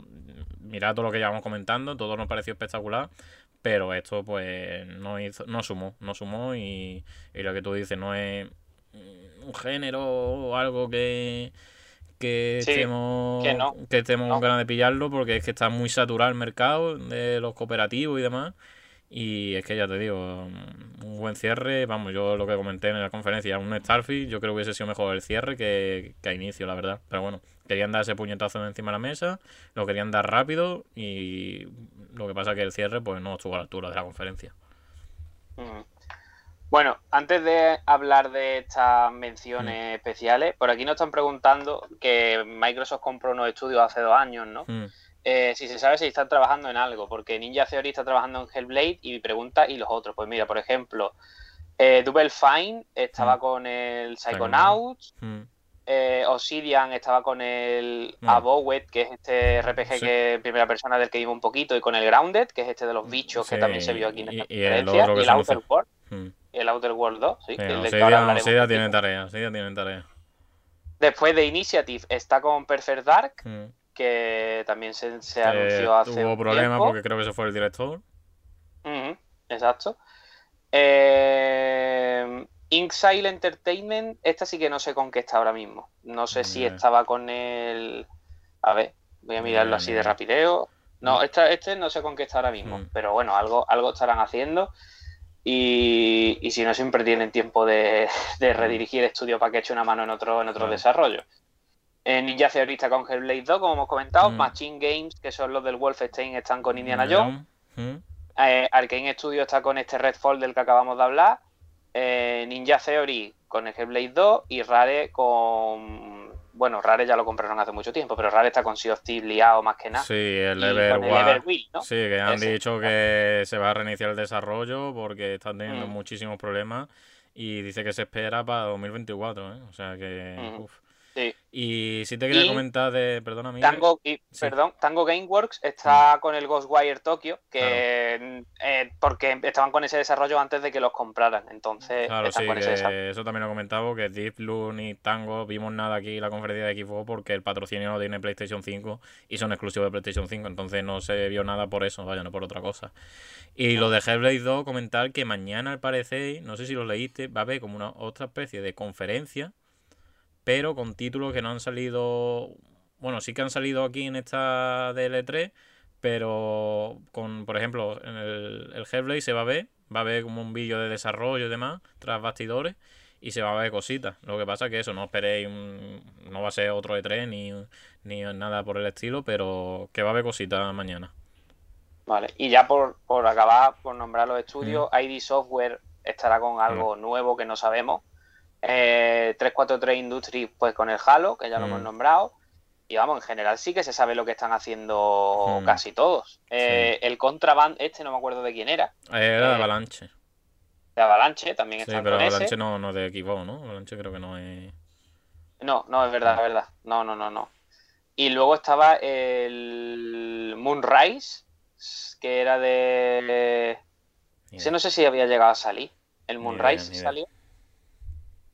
mirad todo lo que llevamos comentando, todo nos pareció espectacular, pero esto pues no hizo, no sumó, no sumó y, y lo que tú dices no es un género o algo que que estemos, que, estemos con ganas de pillarlo porque es que está muy saturado el mercado de los cooperativos y demás. Y es que ya te digo, un buen cierre, vamos, yo lo que comenté en la conferencia, un Starfield, yo creo que hubiese sido mejor el cierre que, que a inicio, la verdad. Pero bueno, querían dar ese puñetazo encima de la mesa, lo querían dar rápido y lo que pasa es que el cierre pues no estuvo a la altura de la conferencia. Bueno, antes de hablar de estas menciones mm. especiales, por aquí nos están preguntando que Microsoft compró unos estudios hace dos años, ¿no? Mm. Eh, si se sabe si están trabajando en algo, porque Ninja Theory está trabajando en Hellblade y pregunta, ¿y los otros? Pues mira, por ejemplo, eh, Double Fine estaba mm. con el Psychonauts, eh, Obsidian estaba con el Abowet, que es este RPG que primera persona del que vimos un poquito, y con el Grounded, que es este de los bichos que también se vio aquí en esta y, y el, y el Outer World el Outer World 2, sí. que el tiene tarea, tiene tarea. Después de Initiative está con Perfect Dark. Mm. que también se, se Eh, anunció hace Tuvo un problemas tiempo. porque creo que ese fue el director. Exacto. Eh, Inxile Entertainment, esta sí que no sé con qué está ahora mismo. No sé si estaba con el. A ver, voy a mirarlo así de rapideo. No, esta, este no sé con qué está ahora mismo, Mm. pero bueno, algo, algo estarán haciendo. Y, y si no, siempre tienen tiempo de, <laughs> de redirigir el estudio para que eche una mano en otro, en otro desarrollo. Ninja Theory está con Hellblade 2, como hemos comentado. Mm. Machine Games, que son los del Wolfenstein, están con Indiana Jones. Mm. Eh, Arkane Studio está con este Redfall del que acabamos de hablar. Eh, Ninja Theory con el Hellblade 2 y Rare con. Bueno, Rare ya lo compraron hace mucho tiempo, pero Rare está con Sea of Thieves liado más que nada. Sí, el. Everwill, ¿no? Sí, que han Ese. dicho que se va a reiniciar el desarrollo porque están teniendo Mm. muchísimos problemas y dice que se espera para 2024, ¿eh? O sea que... Ujú. uf. Sí. Y sí te quería comentar de... Perdona, Miguel. Tango, y, Sí. Perdón, Tango Gameworks está con el Ghostwire Tokyo, que eh, porque estaban con ese desarrollo antes de que los compraran, entonces Claro, están sí, con ese eso también lo he comentado, que Deep Blue ni Tango vimos nada aquí en la conferencia de Xbox porque el patrocinio no tiene PlayStation 5 y son exclusivos de PlayStation 5, entonces no se vio nada por eso, vaya, no por otra cosa. Y lo de Hellblade 2, comentar que mañana al parecer, no sé si lo leíste, va a haber como una otra especie de conferencia, pero con títulos que no han salido, bueno, sí que han salido aquí en esta DL3, pero con, por ejemplo, en el, el Hellblade se va a ver, va a haber como un vídeo de desarrollo y demás, tras bastidores, y se va a ver cositas. Lo que pasa que eso, no esperéis, un- no va a ser otro E3 ni, ni nada por el estilo, pero que va a haber cositas mañana. Vale, y ya por, por acabar, por nombrar los estudios, Mm. ID Software estará con algo nuevo que no sabemos. Eh, 343 Industries, pues con el Halo, que ya lo Mm. hemos nombrado. Y vamos, en general sí que se sabe lo que están haciendo Mm. casi todos. Eh, El Contraband, este no me acuerdo de quién era, Era de Eh, Avalanche. de Avalanche, también Sí, están pero con ese. Avalanche no, no es de Xbox, ¿no? Avalanche creo que no es... No, no, es verdad, es verdad. No, no, no, no. Y luego estaba el Moonrise, que era de... Ese no sé si había llegado a salir. El Moonrise idea. salió.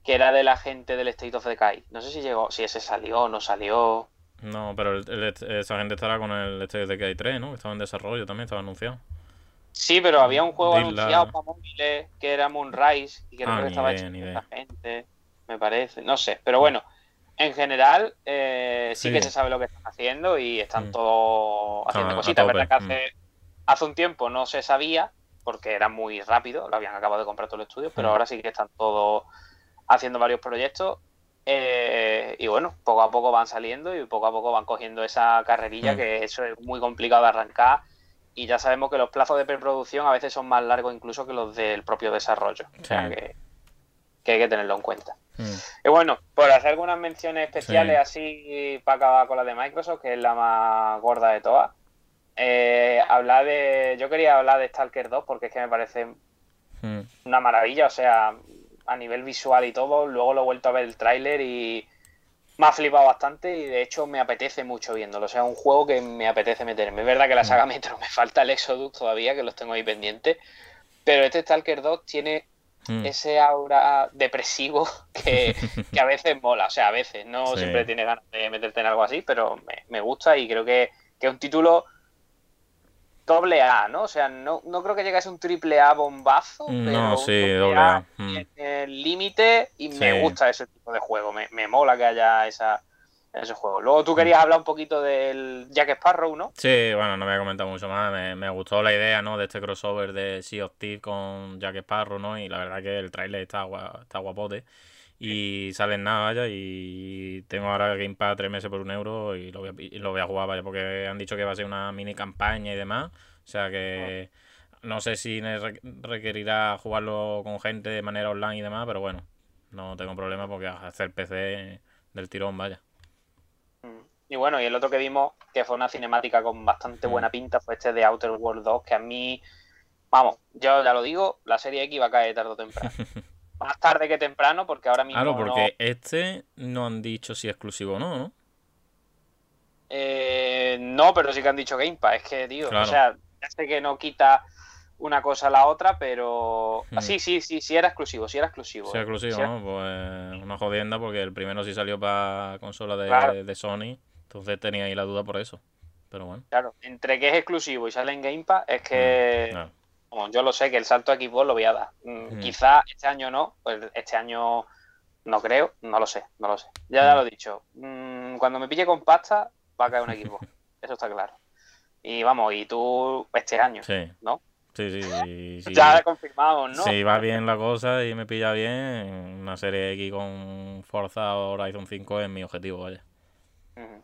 Que era de la gente del State of Decay. No sé si llegó, si ese salió o no salió. No, pero el- el- esa gente estará con el State of Decay 3, ¿no? Que estaba en desarrollo también, estaba anunciado. Sí, pero había un juego anunciado para móviles que era Moonrise y creo Ah, que estaba idea, hecho por esta gente, me parece. No sé, pero bueno, en general eh, sí, Sí. que se sabe lo que están haciendo y están Mm. todos haciendo a cositas. Verdad que mm. hace, hace un tiempo no se sabía porque era muy rápido, lo habían acabado de comprar todo el estudio, pero Mm. ahora sí que están todos haciendo varios proyectos. eh, y bueno, poco a poco van saliendo y poco a poco van cogiendo esa carrerilla, Mm. que eso es muy complicado de arrancar. Y ya sabemos que los plazos de preproducción a veces son más largos incluso que los del propio desarrollo. O sea que, que hay que tenerlo en cuenta. Mm. Y bueno, por hacer algunas menciones especiales Sí. así para acabar con la de Microsoft, que es la más gorda de todas. eh, hablar de. Yo quería hablar de Stalker 2 porque es que me parece Mm. una maravilla, o sea, a nivel visual y todo. Luego lo he vuelto a ver el tráiler y me ha flipado bastante y de hecho me apetece mucho viéndolo. O sea, un juego que me apetece meterme. Es verdad que la saga Metro <laughs> me falta el Exodus todavía, que los tengo ahí pendientes. Pero este Stalker 2 tiene Mm. ese aura depresivo <laughs> que, que a veces mola. O sea, a veces no Sí. siempre tienes ganas de meterte en algo así, pero me, me gusta y creo que, que es un título doble A, ¿no? O sea, no, no creo que llegue a ser un triple A bombazo, No, pero sí, doble A. Mm. en el límite y me gusta ese tipo de juego. Me, me mola que haya esa, ese juego. Luego tú querías hablar un poquito del Jack Sparrow, ¿no? Sí, bueno, no voy a comentar mucho más. Me, me gustó la idea, ¿no? De este crossover de Sea of Thieves con Jack Sparrow, ¿no? Y la verdad que el tráiler está, gua- está guapote. Y sale en nada, vaya. Y tengo ahora Game Pass tres meses por un euro y lo voy a, y lo voy a jugar, vaya. Porque han dicho que va a ser una mini campaña y demás. O sea que no sé si requerirá jugarlo con gente de manera online y demás, pero bueno, no tengo problema porque hacer PC del tirón, vaya. Y bueno, y el otro que vimos, que fue una cinemática con bastante Mm. buena pinta, fue este de Outer World 2, que a mí, vamos, yo ya lo digo, la serie X va a caer tarde o temprano. <laughs> Más tarde que temprano, porque ahora mismo Claro, no- porque este no han dicho si es exclusivo o no, ¿no? Eh, no, pero sí que han dicho Game Pass. Es que, tío, Claro. o sea, ya sé que no quita una cosa a la otra, pero... Hmm. Ah, sí, sí, sí, sí era exclusivo, sí era exclusivo. Si es eh. exclusivo, Sí era- ¿no? Pues una jodienda porque el primero sí salió para consola de, Claro. de Sony Entonces tenía ahí la duda por eso. Pero bueno. Claro, entre que es exclusivo y sale en Game Pass, es que. Mm, no. Bueno, yo lo sé que el salto a Xbox lo voy a dar. Mm. Quizá este año no, pues este año no creo, no lo sé, no lo sé. Ya, ya lo he dicho. Mm, cuando me pille con pasta, va a caer un Xbox. <laughs> Eso está claro. Y vamos, y tú este año, Sí. ¿no? Sí, sí, sí. sí. Ya confirmamos, ¿no? Si va bien la cosa y me pilla bien, una serie X con Forza Horizon 5 es mi objetivo, vaya. Ujú.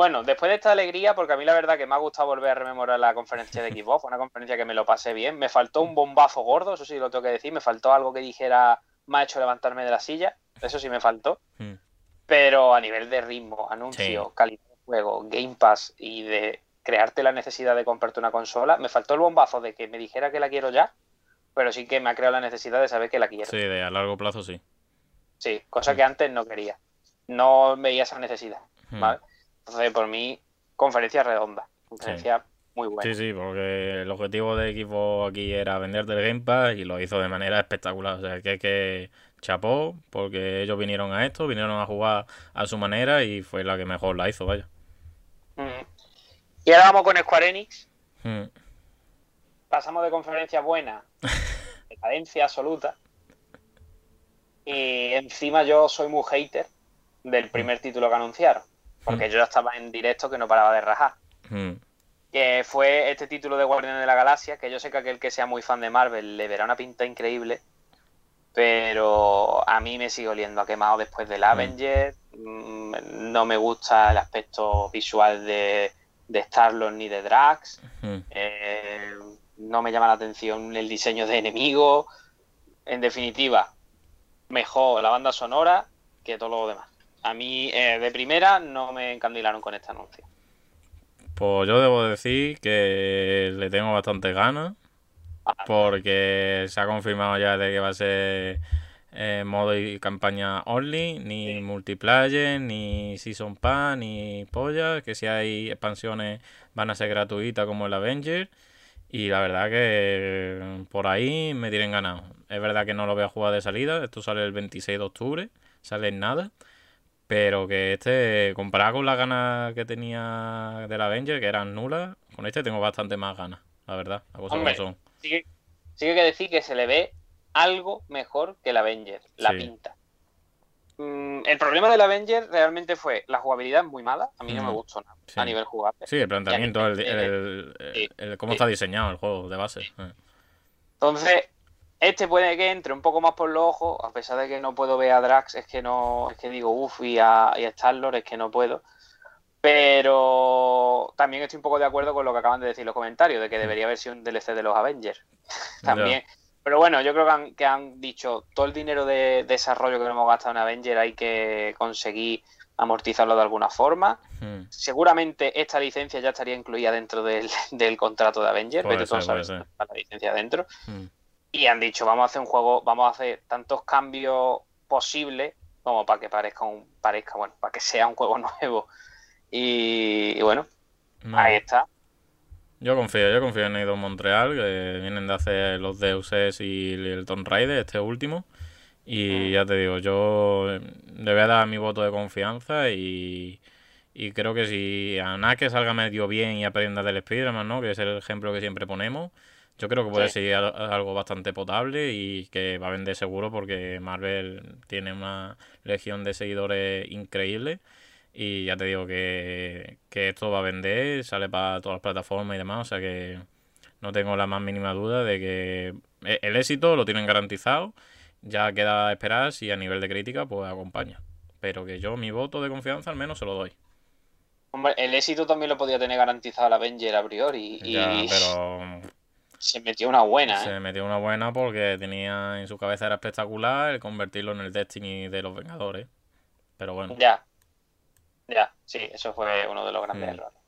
Bueno, después de esta alegría, porque a mí la verdad que me ha gustado volver a rememorar la conferencia de <laughs> Xbox, una conferencia que me lo pasé bien. Me faltó un bombazo gordo, eso sí lo tengo que decir. Me faltó algo que dijera, me ha hecho levantarme de la silla. Eso sí me faltó. Mm. Pero a nivel de ritmo, anuncio, Sí. calidad de juego, Game Pass y de crearte la necesidad de comprarte una consola, me faltó el bombazo de que me dijera que la quiero ya, pero sí que me ha creado la necesidad de saber que la quiero. Sí, de a largo plazo sí. Sí, cosa que antes no quería. No veía esa necesidad. Mm. ¿vale? Entonces, por mí, conferencia redonda. Conferencia muy buena. Sí, sí, porque el objetivo de equipo aquí era venderte el Game Pass y lo hizo de manera espectacular. O sea, que que chapó, porque ellos vinieron a esto, vinieron a jugar a su manera y fue la que mejor la hizo, vaya. Mm. Y ahora vamos con Square Enix. Mm. Pasamos de conferencia buena, <laughs> decadencia absoluta. Y encima yo soy muy hater del primer título que anunciaron. Porque yo ya estaba en directo que no paraba de rajar. Mm. Que fue este título de Guardianes de la Galaxia, que yo sé que aquel que sea muy fan de Marvel le verá una pinta increíble. Pero a mí me sigue oliendo a quemado después del Avenger. Mm, No me gusta el aspecto visual de, de Star-Lord ni de Drax. Mm. Eh, no me llama la atención el diseño de enemigos. En definitiva, mejor la banda sonora que todo lo demás. A mí, eh, de primera, no me encandilaron con este anuncio. Pues yo debo decir que le tengo bastante ganas. Porque se ha confirmado ya de que va a ser eh, modo y campaña only, ni Sí. multiplayer, ni season pass, ni polla, que si hay expansiones van a ser gratuitas como el Avenger. Y la verdad que por ahí me tienen ganado. Es verdad que no lo voy a jugar de salida, esto sale el 26 de octubre, sale en nada. Pero que este, comparado con las ganas que tenía del Avenger, que eran nulas, con este tengo bastante más ganas, la verdad, las cosas como Hombre, son. sí, que, sí que hay que decir que se le ve algo mejor que el Avenger, la Sí. pinta. Mm, el problema del Avenger realmente fue la jugabilidad muy mala. A mí no me gustó nada sí. a nivel jugable. Sí, el planteamiento, el, cómo está diseñado el juego de base. Entonces, este puede que entre un poco más por los ojos, a pesar de que no puedo ver a Drax, es que no, es que digo, uff, y a, y a Star-Lord es que no puedo. Pero también estoy un poco de acuerdo con lo que acaban de decir los comentarios, de que debería haber sido un DLC de los Avengers. <laughs> También. Pero bueno, yo creo que han, que han dicho todo el dinero de desarrollo que hemos gastado en Avenger hay que conseguir amortizarlo de alguna forma. Mm. Seguramente esta licencia ya estaría incluida dentro del, <laughs> del contrato de Avenger, Puede vete tú a ser, saber puede si ser. está la licencia dentro. Mm. Y han dicho, vamos a hacer un juego, vamos a hacer tantos cambios posibles como para que parezca un, parezca, bueno, para que sea un juego <laughs> nuevo. Y, y bueno, No, ahí está. Yo confío, yo confío en Eidos Montreal, que vienen de hacer los Deus Ex y el Tomb Raider, este último. Y Mm. ya te digo, yo eh, le voy a dar mi voto de confianza y, y creo que si a nada que salga medio bien y aprenda del Spider-Man, ¿no? Que es el ejemplo que siempre ponemos, yo creo que puede Sí. ser al- algo bastante potable y que va a vender seguro porque Marvel tiene una legión de seguidores increíble. Y ya te digo que, que esto va a vender, sale para todas las plataformas y demás, o sea que no tengo la más mínima duda de que e- el éxito lo tienen garantizado. Ya queda esperar si a nivel de crítica pues acompaña. Pero que yo mi voto de confianza al menos se lo doy. Hombre, el éxito también lo podía tener garantizado el Avenger a priori. Y Ya, pero se metió una buena, ¿eh? se metió una buena porque tenía en su cabeza era espectacular el convertirlo en el Destiny de los Vengadores. Pero bueno, Ya. Ya, sí, eso fue uno de los grandes Mm. errores.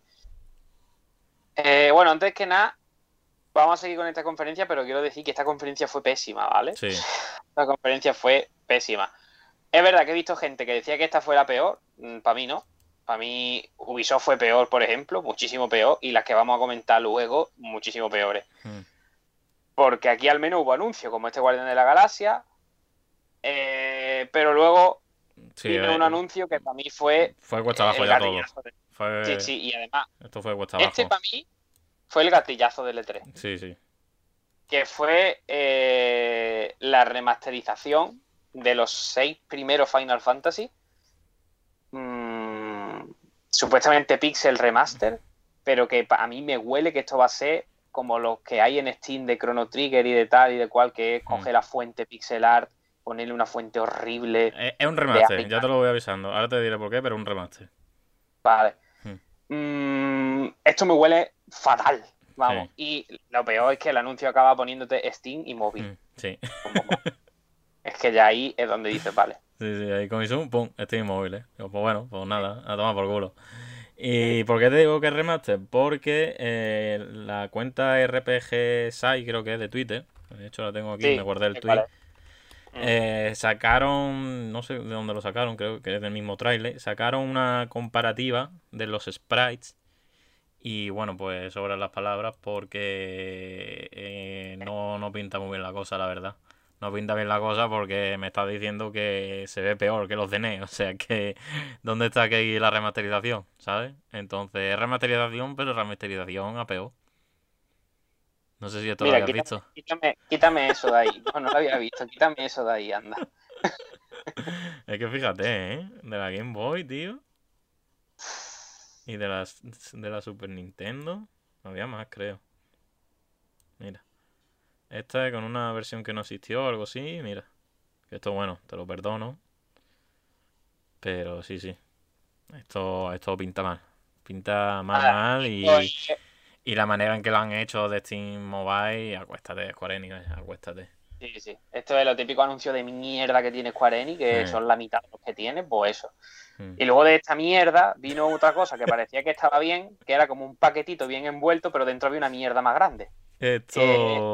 Eh, bueno, antes que nada, vamos a seguir con esta conferencia, pero quiero decir que esta conferencia fue pésima, ¿vale? sí. Esta conferencia fue pésima. Es verdad que he visto gente que decía que esta fue la peor, para mí no. Para mí Ubisoft fue peor, por ejemplo, muchísimo peor, y las que vamos a comentar luego, muchísimo peores. Mm. Porque aquí al menos hubo anuncios, como este Guardián de la Galaxia, eh, pero luego Sí, vino eh, un anuncio que para mí fue. Fue cuesta abajo el ya todo. Fue, Sí, sí, y además, Esto fue cuesta abajo. este para mí fue el gatillazo del E3. Sí, sí. que fue eh, la remasterización de los seis primeros Final Fantasy. Mm, supuestamente Pixel Remaster, pero que a mí me huele que esto va a ser como los que hay en Steam de Chrono Trigger y de tal y de cual, que es coger la fuente pixel art, ponerle una fuente horrible. Es, es un remaster, ya te lo voy avisando. Ahora te diré por qué, pero un remaster. Vale. Hmm. Mm, esto me huele fatal. Vamos. Y lo peor es que el anuncio acaba poniéndote Steam y móvil. Mm, Sí. Como- <laughs> es que ya ahí es donde dices, vale. Sí, sí, ahí con Zoom, pum, estoy inmóvil, ¿eh? Digo, Pues bueno, pues nada, a tomar por culo. ¿Y por qué te digo que es remaster? Porque eh, la cuenta RPG Sai, creo que es de Twitter, de hecho la tengo aquí, Sí, me guardé el tweet. Mm. Eh, sacaron, no sé de dónde lo sacaron, creo que es del mismo trailer, sacaron una comparativa de los sprites y bueno, pues sobran las palabras porque eh, no, no pinta muy bien la cosa, la verdad. No pinta bien la cosa porque me está diciendo que se ve peor que los de NES, o sea que ¿dónde está aquí la remasterización? ¿Sabes? Entonces, es remasterización, pero remasterización a peor. No sé si esto Mira, lo habías quítame, visto. quítame, quítame eso de ahí. No, no lo había visto. Quítame eso de ahí, anda. <laughs> Es que fíjate, ¿eh? De la Game Boy, tío. Y de la, de la Super Nintendo. Había más, creo. Mira. Esta es con una versión que no existió o algo así. Mira. Esto, bueno, te lo perdono. Pero sí, sí. Esto, esto pinta mal. Pinta mal, Ah, mal. Y, Pues, y la manera en que lo han hecho de Steam Mobile. Acuéstate, Square Enix, vaya, acuéstate. Sí, sí. Esto es lo típico anuncio de mierda que tiene Square Enix, que Sí. son la mitad de los que tiene, pues eso. Mm. Y luego de esta mierda vino otra cosa que parecía que estaba bien, que era como un paquetito bien envuelto, pero dentro había una mierda más grande. Esto.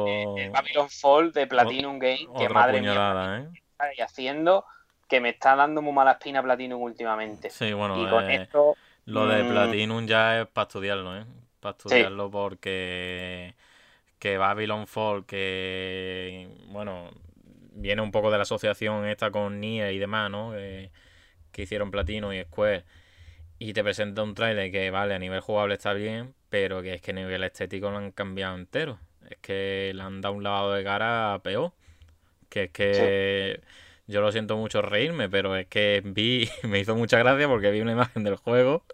Eh, el Babylon Fall de Platinum Game, que madre mía, puñalada, ¿eh? haciendo, que me está dando muy mala espina Platinum últimamente. Sí, bueno, Y con eh, esto, lo de mm, Platinum ya es para estudiarlo, ¿eh? Para estudiarlo porque que Babylon Fall, que bueno, viene un poco de la asociación esta con NIE y demás, ¿no? Que, que hicieron Platinum y Square. Y te presenta un trailer que, vale, a nivel jugable está bien, pero que es que a nivel estético lo han cambiado entero. Es que le han dado un lavado de cara peor. Que es que yo lo siento mucho reírme, pero es que vi, <laughs> me hizo mucha gracia porque vi una imagen del juego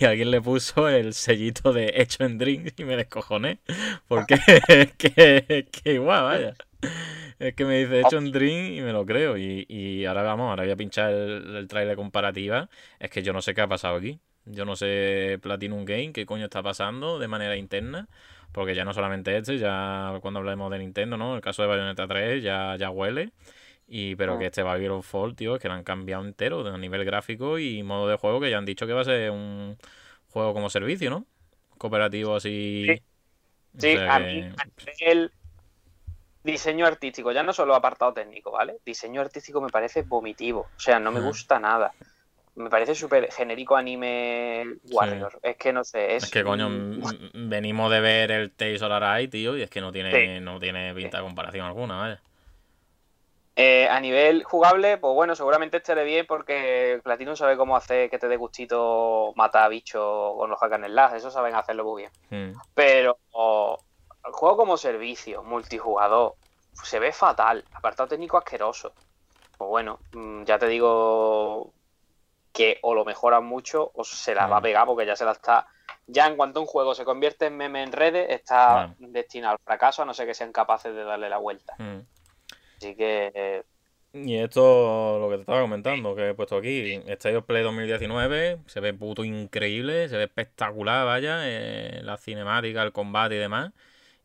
y alguien le puso el sellito de hecho en Dreams y me descojoné. Porque <laughs> es que, es que igual, vaya. Es que me dice hecho en Dream y me lo creo. Y, y ahora vamos, ahora voy a pinchar el, el trailer comparativa. Es que yo no sé qué ha pasado aquí. Yo no sé Platinum Game, qué coño está pasando de manera interna. Porque ya no solamente este, ya cuando hablemos de Nintendo, ¿no? El caso de Bayonetta 3 ya, ya huele. Y, pero que este Babylon Fall, tío, es que lo han cambiado entero a nivel gráfico y modo de juego que ya han dicho que va a ser un juego como servicio, ¿no? Cooperativo así. Sí. O Sí, sea a mí a nivel diseño artístico, ya no solo apartado técnico, ¿vale? Diseño artístico me parece vomitivo, o sea, no me Ah. gusta nada. Me parece súper genérico anime Warrior. Es que no sé, es... Es que coño, mm, venimos de ver el Tales of Arise, tío, y es que no tiene, Sí. no tiene pinta de comparación alguna, vaya. Eh, a nivel jugable, pues bueno, seguramente estaré bien porque Platinum sabe cómo hacer que te dé gustito matar a bichos con los hack and slash, eso saben hacerlo muy bien. Mm. Pero oh, el juego como servicio, multijugador, se ve fatal. Apartado técnico asqueroso. Pues bueno, mm, ya te digo que o lo mejoran mucho o se la va a Mm. pegar porque ya se la está. Ya en cuanto un juego se convierte en meme en redes, está destinado al fracaso a no ser que sean capaces de darle la vuelta. Mm. Así que eh, Y esto, lo que te estaba comentando, que he puesto aquí, of Play 2019, se ve puto increíble, se ve espectacular, vaya, eh, la cinemática, el combate y demás.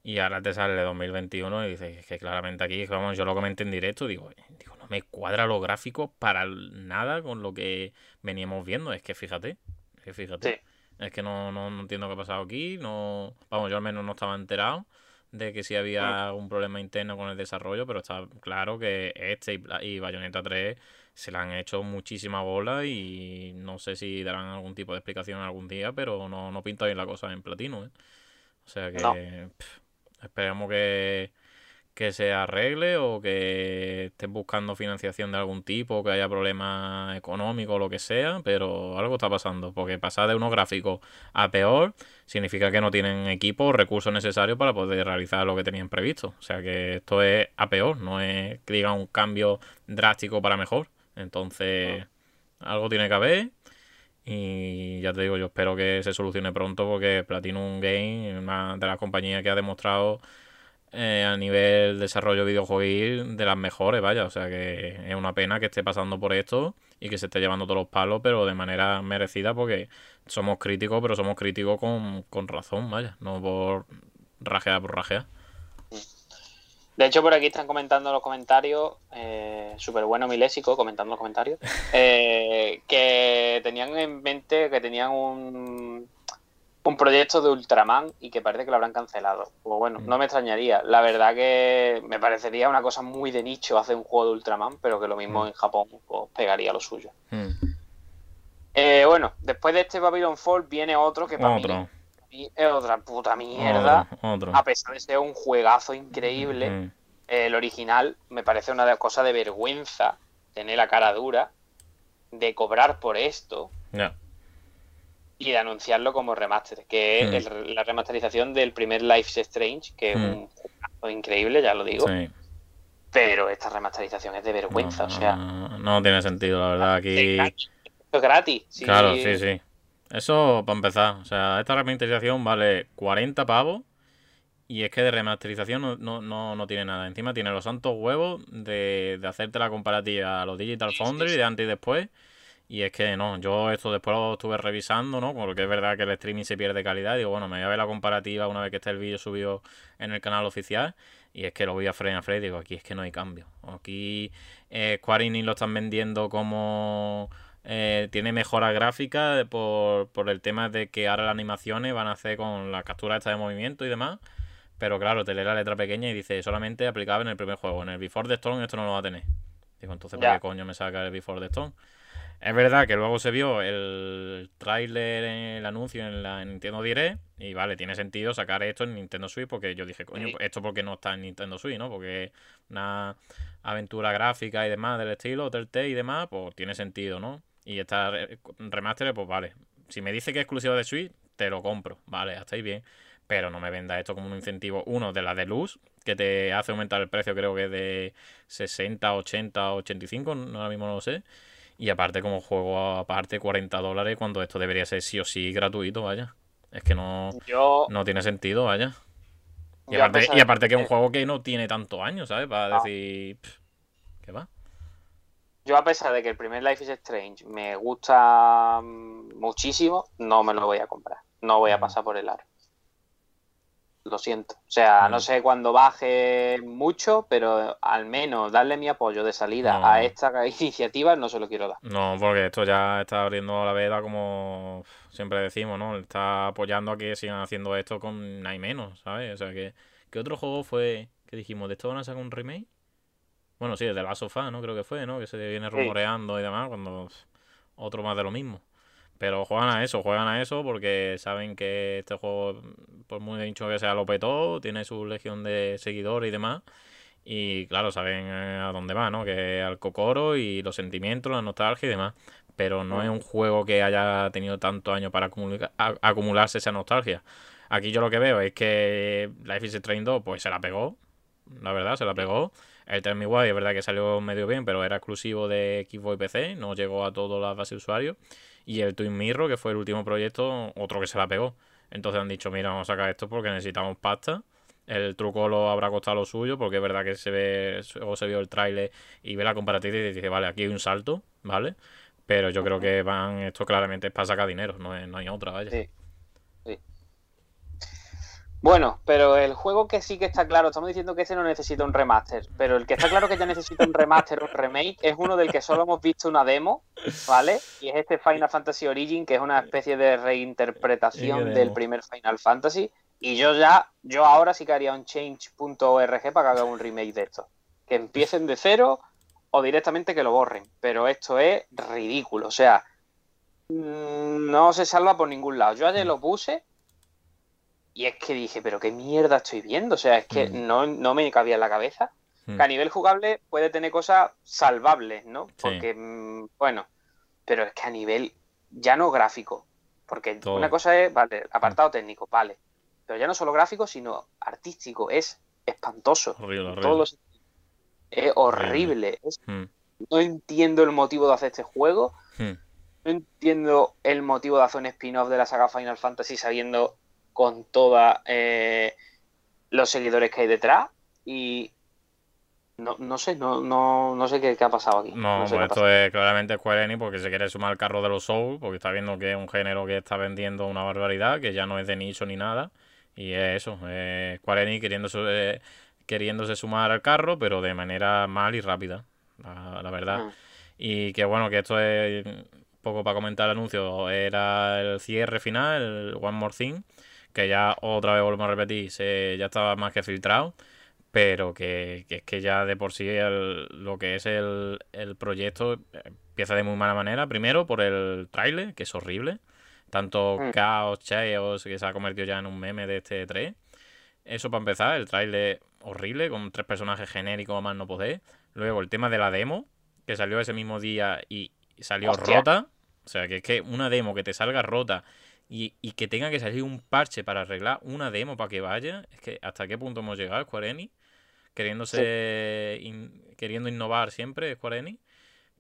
Y ahora te sale el 2021 y dices "Es que claramente aquí, vamos, yo lo comenté en directo, digo, digo, no me cuadra los gráficos para nada con lo que veníamos viendo. Es que fíjate, es que fíjate. Sí. Es que no, no, no entiendo qué ha pasado aquí, no, vamos, yo al menos no estaba enterado de que si había algún problema interno con el desarrollo, pero está claro que este y, y Bayonetta 3 se le han hecho muchísima bola y no sé si darán algún tipo de explicación algún día, pero no, no pinta bien la cosa en platino, ¿eh? O sea que No. pff, esperemos que, que se arregle o que estés buscando financiación de algún tipo, que haya problemas económicos o lo que sea, pero algo está pasando, porque pasar de unos gráficos a peor significa que no tienen equipo o recursos necesarios para poder realizar lo que tenían previsto. O sea que esto es a peor, no es que diga un cambio drástico para mejor. Entonces, algo tiene que haber. Y ya te digo, yo espero que se solucione pronto porque Platinum Game una de las compañías que ha demostrado eh, a nivel desarrollo videojuegos de las mejores, vaya. O sea que es una pena que esté pasando por esto y que se esté llevando todos los palos, pero de manera merecida porque somos críticos, pero somos críticos con, con razón, vaya. No por rajear por rajear. De hecho, por aquí están comentando los comentarios, eh, súper bueno Milésico comentando los comentarios, <laughs> eh, que tenían en mente que tenían un, un proyecto de Ultraman y que parece que lo habrán cancelado. Pues bueno, no me extrañaría. La verdad que me parecería una cosa muy de nicho hacer un juego de Ultraman, pero que lo mismo en Japón pues, pegaría lo suyo. Eh, bueno, después de este Babylon Fall viene otro que para Otro. mí es otra puta mierda. Otro, otro. A pesar de ser un juegazo increíble, Mm. el original me parece una de- cosa de vergüenza tener la cara dura de cobrar por esto y de anunciarlo como remaster, que es Mm. el- la remasterización del primer Life Strange, que es Mm. un juegazo increíble, ya lo digo, Sí. pero esta remasterización es de vergüenza, No, o sea, no, no tiene sentido, la verdad. Aquí. esto es gratis. sí. Claro, sí, sí. Eso para empezar. O sea, esta remasterización vale 40 pavos. Y es que de remasterización no, no, no, no tiene nada. Encima tiene los santos huevos de, de hacerte la comparativa a los Digital Foundry de antes y después. Y es que no, yo esto después lo estuve revisando, ¿no? Porque es verdad que el streaming se pierde calidad. Digo, bueno, me voy a ver la comparativa una vez que esté el vídeo subido en el canal oficial. Y es que lo voy a frame a frame. Digo, aquí es que no hay cambio. Aquí eh, Square Enix lo están vendiendo como eh, tiene mejora gráfica por, por el tema de que ahora las animaciones van a hacer con la captura esta de movimiento y demás. Pero claro, te lee la letra pequeña y dice solamente aplicable en el primer juego. En el Before the Storm esto no lo va a tener. Digo, entonces, ¿para qué coño me saca el Before the Storm? Es verdad que luego se vio el tráiler, el anuncio en la Nintendo Direct y vale, tiene sentido sacar esto en Nintendo Switch porque yo dije, coño, Sí. esto porque no está en Nintendo Switch, ¿no? Porque una aventura gráfica y demás del estilo, Telltale y demás, pues tiene sentido, ¿no? Y esta re- remaster, pues vale. Si me dice que es exclusiva de Switch, te lo compro, vale, hasta ahí bien. Pero no me venda esto como un incentivo, uno, de la de luz, que te hace aumentar el precio, creo que de 60, 80, 85, no- ahora mismo no lo sé. Y aparte, como juego aparte, 40 dólares, cuando esto debería ser sí o sí gratuito, vaya. Es que no, Yo, no tiene sentido, vaya. Y aparte, y que es un juego que no tiene tantos años, ¿sabes? Para Ah. decir, "Pff, ¿qué va? Yo a pesar de que el primer Life is Strange me gusta mm, muchísimo, no me lo voy a comprar. No voy a pasar por el aro. Lo siento. O sea, no sé cuándo baje mucho, pero al menos darle mi apoyo de salida No. a esta <laughs> iniciativa no se lo quiero dar. No, porque esto ya está abriendo la veda como siempre decimos, ¿no? Está apoyando a que sigan haciendo esto con hay menos, ¿sabes? O sea, que ¿qué otro juego fue que dijimos? ¿De esto van a sacar un remake? Bueno, sí, el de la sofá, ¿no? Creo que fue, ¿no? Que se viene Sí. rumoreando y demás, cuando otro más de lo mismo. Pero juegan a eso, juegan a eso porque saben que este juego, por muy dicho que sea, lo petó, tiene su legión de seguidores y demás. Y claro, saben eh, a dónde va, ¿no? Que al cocoro y los sentimientos, la nostalgia y demás. Pero no es un juego que haya tenido tantos años para acumularse esa nostalgia. Aquí yo lo que veo es que Life is Strange 2 pues se la pegó. La verdad, se la pegó. El Tell Me Why es verdad que salió medio bien, pero era exclusivo de Xbox y PC, no llegó a todas las bases de usuarios. Y el Twin Mirror, que fue el último proyecto, otro que se la pegó. Entonces han dicho, mira, vamos a sacar esto porque necesitamos pasta. El truco lo habrá costado lo suyo, porque es verdad que se ve, o se vio el tráiler y ve la comparativa y dice, vale, aquí hay un salto, ¿vale? Pero yo creo que van, esto claramente es para sacar dinero, no, es- no hay otra, vaya. Sí. Sí. Bueno, pero el juego que sí que está claro, estamos diciendo que ese no necesita un remaster, pero el que está claro que ya necesita un remaster o un remake es uno del que solo hemos visto una demo, ¿vale? Y es este Final Fantasy Origin, que es una especie de ¿Y reinterpretación del primer Final Fantasy. Y yo ya, yo ahora sí que haría un change.org para que haga un remake de esto. Que empiecen de cero o directamente que lo borren. Pero esto es ridículo. O sea, mm, no se salva por ningún lado. Yo ayer lo puse y es que dije, pero qué mierda estoy viendo. O sea, es que Mm. no, no me cabía en la cabeza. Mm. Que a nivel jugable puede tener cosas salvables, ¿no? Porque, mm, bueno, pero es que a nivel ya no gráfico. Porque Todo. una cosa es, vale, apartado técnico, vale. Pero ya no solo gráfico, sino artístico. Es espantoso. Horrible, horrible. todos los sentidos. Es horrible. Es- no entiendo el motivo de hacer este juego. No entiendo el motivo de hacer un spin-off de la saga Final Fantasy sabiendo con todos los seguidores que hay detrás. Y no, no sé, no, no, no sé qué, qué ha pasado aquí. No, sé pues esto es claramente Square Enix porque se quiere sumar al carro de los Souls, porque está viendo que es un género que está vendiendo una barbaridad, que ya no es de nicho ni nada. Y es eso, es Square Enix queriéndose, eh, queriéndose sumar al carro, pero de manera mal y rápida, la, la verdad. Mm. Y que bueno, que esto es poco para comentar el anuncio, era el cierre final, el One More Thing, que ya otra vez volvemos a repetir, se, ya estaba más que filtrado, pero que, que es que ya de por sí el- lo que es el, el proyecto empieza de muy mala manera. Primero por el tráiler, que es horrible. Tanto Mm. Chaos, Chaos, que se ha convertido ya en un meme de este 3. Eso para empezar, el tráiler horrible, con tres personajes genéricos más no poder. Luego el tema de la demo, que salió ese mismo día y y salió Hostia. rota. O sea, que es que una demo que te salga rota y, y que tenga que salir un parche para arreglar una demo para que vaya, es que hasta qué punto hemos llegado, Square Enix, queriéndose in- queriendo innovar siempre, Square Enix.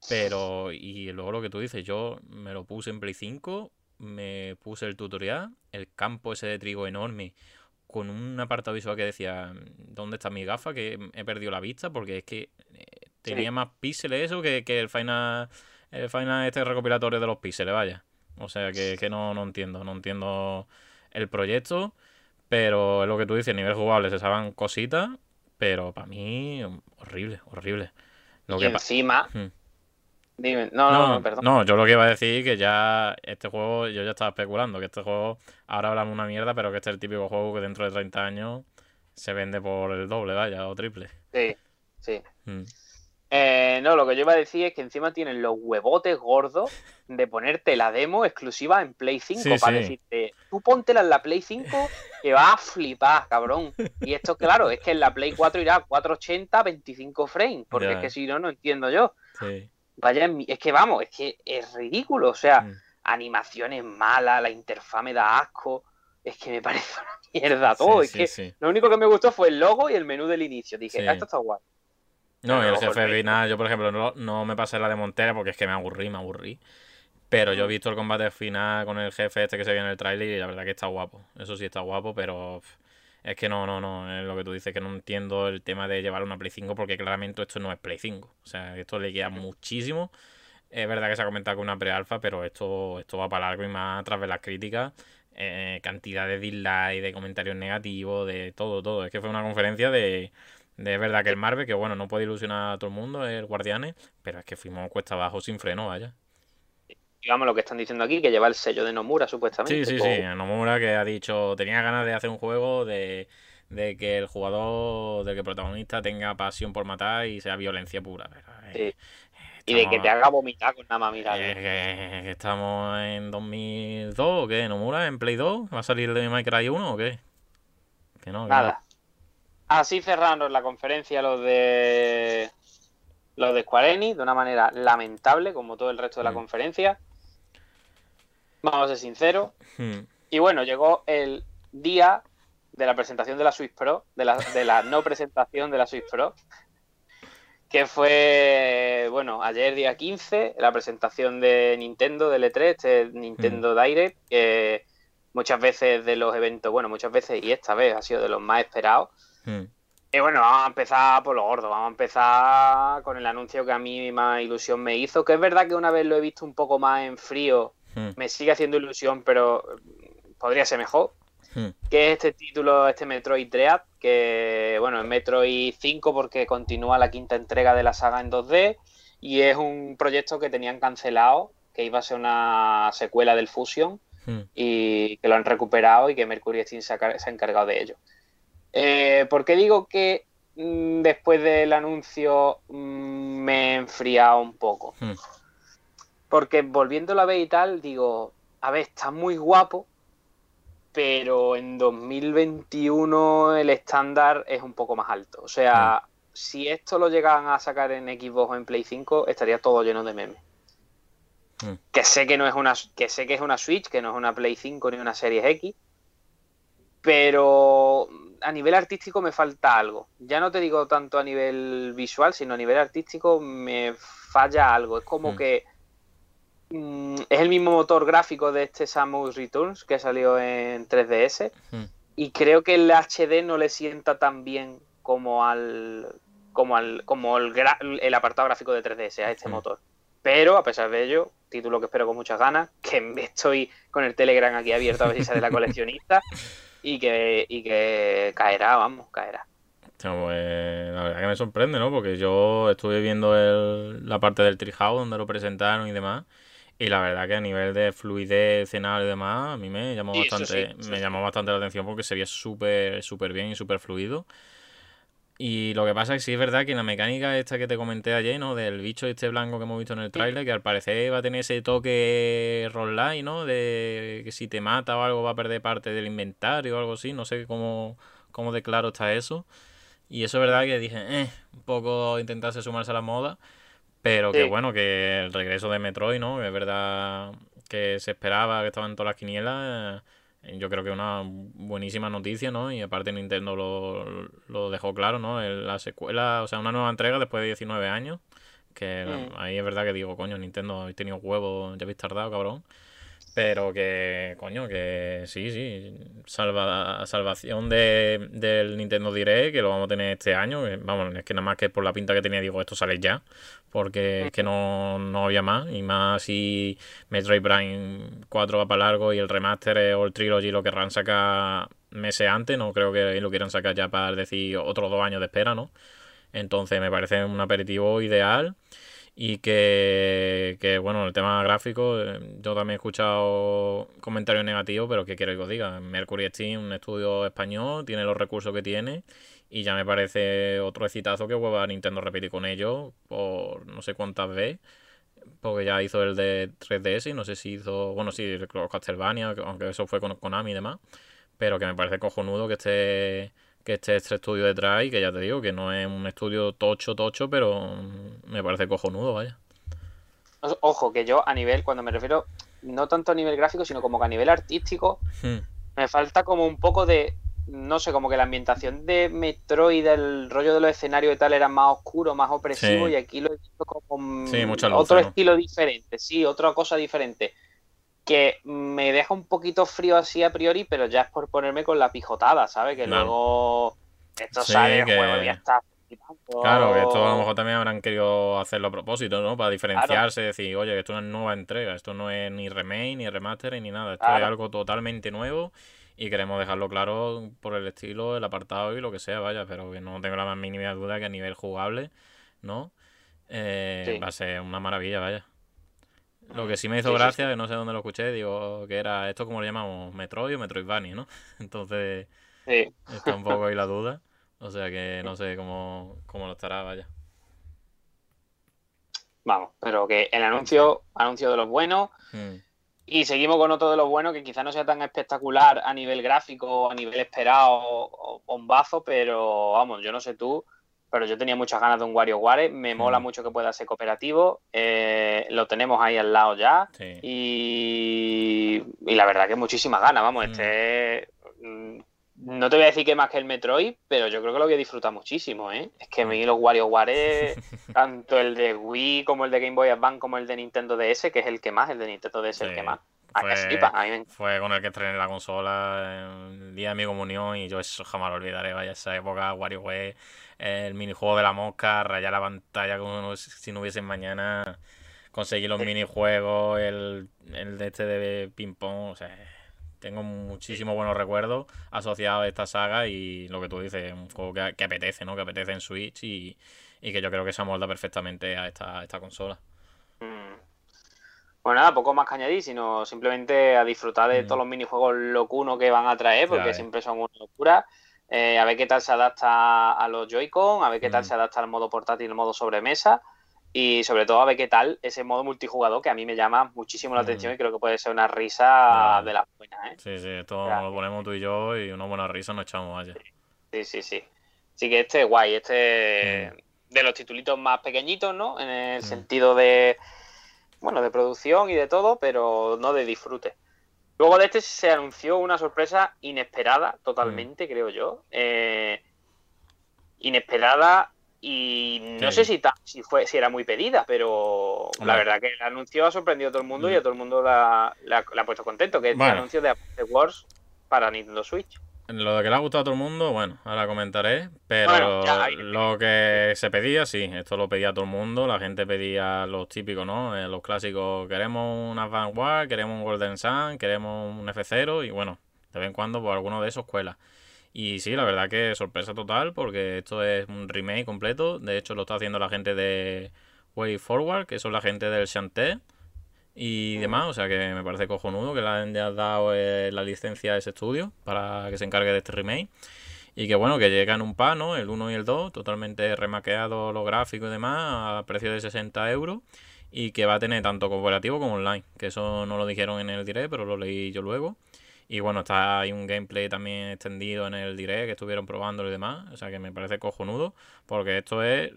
Pero, y luego lo que tú dices, yo me lo puse en Play 5, me puse el tutorial, el campo ese de trigo enorme, con un apartado visual que decía, ¿dónde está mi gafa? Que he perdido la vista, porque es que eh, tenía más píxeles eso que, que el final, el final este recopilatorio de los píxeles, vaya. O sea que, que no, no entiendo, no entiendo el proyecto, pero es lo que tú dices, a nivel jugable se saben cositas, pero para mí horrible, horrible. Lo y que encima, Hmm. dime, no, no, no, perdón. no, yo lo que iba a decir que ya este juego, yo ya estaba especulando que este juego, ahora hablamos una mierda, pero que este es el típico juego que dentro de 30 años se vende por el doble, vaya, o triple. Sí, sí. Mm. Eh, no, lo que yo iba a decir es que encima tienen los huevotes gordos de ponerte la demo exclusiva en Play 5 Sí, para sí. decirte, tú póntela en la Play 5 que vas a flipar, cabrón. Y esto, claro, es que en la Play 4 irá a 480, 25 frames, porque es que si no, no entiendo yo. Sí. Vaya, es que vamos, es que es ridículo, o sea, Mm. animaciones malas, la interfaz me da asco, es que me parece una mierda todo, es que lo único que me gustó fue el logo y el menú del inicio, dije. "Ah, esto está guay. No, y el jefe final, yo por ejemplo no, no me pasé la de Montera porque es que me aburrí, me aburrí. Pero yo he visto el combate final con el jefe este que se ve en el tráiler y la verdad que está guapo. Eso sí está guapo, pero es que no, no, no, es lo que tú dices, que no entiendo el tema de llevar una Play 5 porque claramente esto no es Play 5. O sea, esto le queda muchísimo. Es verdad que se ha comentado que una pre-alfa, pero esto, esto va para largo y más tras ver las críticas. eh, cantidad de dislikes, de comentarios negativos, de todo, todo. Es que fue una conferencia de, de verdad que el Marvel, que bueno, no puede ilusionar a todo el mundo, el Guardianes, pero es que fuimos cuesta abajo sin freno, vaya. digamos lo que están diciendo aquí, que lleva el sello de Nomura, supuestamente. Sí, sí, sí. Nomura que ha dicho, tenía ganas de hacer un juego de, de que el jugador, de que el protagonista tenga pasión por matar y sea violencia pura. Eh, Sí. Y de que te haga vomitar con nada más mirar. eh, estamos en 2002 o qué, Nomura, en Play 2, ¿va a salir de Minecraft 1 o qué? Que no, que Nada. Así cerraron la conferencia los de los de Square Enix de una manera lamentable, como todo el resto de la Mm. conferencia. Vamos a ser sinceros. Hmm, Y bueno, llegó el día de la presentación de la Switch Pro, de la, de la no presentación de la Switch Pro, que fue, bueno, ayer día 15, la presentación de Nintendo, del E3, este Nintendo Direct, que muchas veces de los eventos, bueno, muchas veces y esta vez ha sido de los más esperados. Hmm. Y bueno, vamos a empezar por lo gordo, vamos a empezar con el anuncio que a mí más ilusión me hizo, que es verdad que una vez lo he visto un poco más en frío, Hmm, me sigue haciendo ilusión, pero mm, podría ser mejor hmm. que es este título, este Metroid Dread, que bueno, es Metroid 5 porque continúa la quinta entrega de la saga en 2D y es un proyecto que tenían cancelado, que iba a ser una secuela del Fusion y que lo han recuperado y que Mercury Steam se ha, car- se ha encargado de ello. Eh, ¿Por qué digo que mm, después del anuncio mm, me he enfriado un poco? Hmm. Porque volviéndolo a ver y tal, digo, a ver, está muy guapo, pero en 2021 el estándar es un poco más alto. O sea, si esto lo llegan a sacar en Xbox o en Play 5, estaría todo lleno de memes. Mm. Que sé que no es una que sé que es una Switch, que no es una Play 5 ni una Series X, pero a nivel artístico me falta algo. Ya no te digo tanto a nivel visual, sino a nivel artístico me falla algo. Es como Mm. que mm, es el mismo motor gráfico de este Samus Returns que salió en 3DS Mm. y creo que el HD no le sienta tan bien como al como al como el, gra- el apartado gráfico de 3DS a este motor. Pero a pesar de ello, título que espero con muchas ganas, que estoy con el Telegram aquí abierto a ver si sale la <laughs> coleccionista y que y que caerá, vamos, caerá. Pues, la verdad que me sorprende, ¿no? Porque yo estuve viendo el- la parte del Treehouse donde lo presentaron y demás. Y la verdad que a nivel de fluidez, escenario y demás, a mí me llamó Sí, bastante, sí, me sí. llamó bastante la atención porque se veía súper, súper bien y súper fluido. Y lo que pasa es que sí es verdad que la mecánica esta que te comenté ayer, ¿no? Del bicho este blanco que hemos visto en el tráiler, que al parecer va a tener ese toque roguelike, ¿no? De que si te mata o algo va a perder parte del inventario o algo así. No sé cómo, cómo de claro está eso. Y eso es verdad que dije, eh, un poco intentarse sumarse a la moda. Pero que Sí. bueno, que el regreso de Metroid, ¿no? Que es verdad que se esperaba, que estaban todas las quinielas. eh, Yo creo que es una buenísima noticia, ¿no? Y aparte Nintendo lo, lo dejó claro, ¿no? La secuela, o sea, una nueva entrega después de 19 años. Que Mm. ahí es verdad que digo, coño, Nintendo, habéis tenido huevos, ya habéis tardado, cabrón. Pero que, coño, que sí, sí. Salva, salvación de, del Nintendo Direct, que lo vamos a tener este año. vamos, es que nada más que por la pinta que tenía, digo, esto sale ya. Porque es que no, no había más. Y más si Metroid Prime 4 va para largo y el remaster o el trilogy lo querrán sacar meses antes. No creo que lo quieran sacar ya para decir otros dos años de espera, ¿no? Entonces me parece un aperitivo ideal. Y que, que, bueno, el tema gráfico, eh, yo también he escuchado comentarios negativos, pero ¿qué quiero que os diga? Mercury Steam, un estudio español, tiene los recursos que tiene y ya me parece otro excitazo que vuelva a Nintendo repetir con ellos por no sé cuántas veces, porque ya hizo el de 3DS y no sé si hizo, bueno, sí, Castlevania, aunque eso fue con Konami y demás, pero que me parece cojonudo que esté que esté este estudio detrás y que ya te digo que no es un estudio tocho, tocho, pero me parece cojonudo, vaya. Ojo, que yo a nivel, cuando me refiero, no tanto a nivel gráfico, sino como que a nivel artístico, Hmm. me falta como un poco de, no sé, como que la ambientación de Metroid, el rollo de los escenarios y tal, era más oscuro, más opresivo, Sí. y aquí lo he visto como Sí, otro ¿no? estilo diferente, sí, otra cosa diferente. Que me deja un poquito frío así a priori, pero ya es por ponerme con la pijotada, ¿sabes? Que Claro. luego esto Sí, sale el que- juego y ya está. Claro, que esto a lo mejor también habrán querido hacerlo a propósito, ¿no? Para diferenciarse, decir, oye, que esto es una nueva entrega, esto no es ni remake, ni remaster, ni nada, esto es algo totalmente nuevo y queremos dejarlo claro por el estilo, el apartado y lo que sea, vaya, pero que no tengo la más mínima duda que a nivel jugable, ¿no? Eh, Sí. Va a ser una maravilla, vaya. Lo que sí me hizo Sí, sí, gracia, que no sé dónde lo escuché, digo, que era esto como lo llamamos, Metroid o Metroidvania, ¿no? <laughs> Entonces, está un poco ahí la duda. O sea que no sé cómo, cómo lo estará, vaya. Vamos, pero que el anuncio, anuncio de los buenos. Hmm. Y seguimos con otro de los buenos que quizás no sea tan espectacular a nivel gráfico, a nivel esperado o bombazo, pero vamos, yo no sé tú, pero yo tenía muchas ganas de un WarioWare. Me mola Mm. mucho que pueda ser cooperativo. eh, lo tenemos ahí al lado ya. Sí. Y, y la verdad que muchísimas ganas, vamos. Mm. Este. mm, No te voy a decir que más que el Metroid, pero yo creo que lo voy a disfrutar muchísimo, ¿eh? Es que a mí los WarioWare, <laughs> tanto el de Wii como el de Game Boy Advance como el de Nintendo DS, que es el que más, el de Nintendo DS es el que más. A que Fue- flipa, con el que estrené la consola el día de mi comunión y yo eso jamás lo olvidaré, vaya, esa época, WarioWare, el minijuego de la mosca, rayar la pantalla como si no hubiese mañana, conseguir los minijuegos, el, el de este de ping pong, o sea, tengo muchísimos buenos recuerdos asociados a esta saga y lo que tú dices, un juego que, que apetece, ¿no? Que apetece en Switch y, y que yo creo que se amolda perfectamente a esta, a esta consola. Mm. Bueno, nada, poco más que añadir, sino simplemente a disfrutar de Mm. todos los minijuegos locunos que van a traer, porque Ya ves. siempre son una locura. Eh, a ver qué tal se adapta a los Joy-Con, a ver qué tal Mm. se adapta al modo portátil, al modo sobremesa. y sobre todo a ver qué tal ese modo multijugador que a mí me llama muchísimo la Mm. atención y creo que puede ser una risa de las buenas, ¿eh? Sí, sí, esto lo ponemos tú y yo y una buena risa nos echamos allá. Sí, sí, sí. Así que este es guay, este Mm. de los titulitos más pequeñitos, ¿no? En el Mm. sentido de, bueno, de producción y de todo, pero no de disfrute. Luego de este se anunció una sorpresa inesperada, Mm. totalmente, creo yo. Eh, inesperada y no Sí. sé si, fue, si era muy pedida, pero la verdad que el anuncio ha sorprendido a todo el mundo y Mm. a todo el mundo la, la- la ha puesto contento, que es Bueno. el anuncio de Apex Wars para Nintendo Switch. Lo de que le ha gustado a todo el mundo, bueno, ahora comentaré, pero Bueno, ya, ahí- lo que se pedía, sí, esto lo pedía todo el mundo, la gente pedía los típicos, ¿no? Eh, los clásicos, queremos un Advance War, queremos un Golden Sun, queremos un F0 y bueno, de vez en cuando por alguno de esos cuela. Y sí, la verdad que sorpresa total porque esto es un remake completo, de hecho lo está haciendo la gente de Way Forward, que son la gente del Shantae y demás, o sea que me parece cojonudo que le hayan dado eh, la licencia a ese estudio para que se encargue de este remake. Y que bueno, que llega en un pan, ¿no? El 1 y el 2, totalmente remaqueado los gráficos y demás, a precio de 60 euros. Y que va a tener tanto cooperativo como online. Que eso no lo dijeron en el direct, pero lo leí yo luego. Y bueno, está ahí un gameplay también extendido en el direct que estuvieron probándolo y demás. O sea que me parece cojonudo. Porque esto es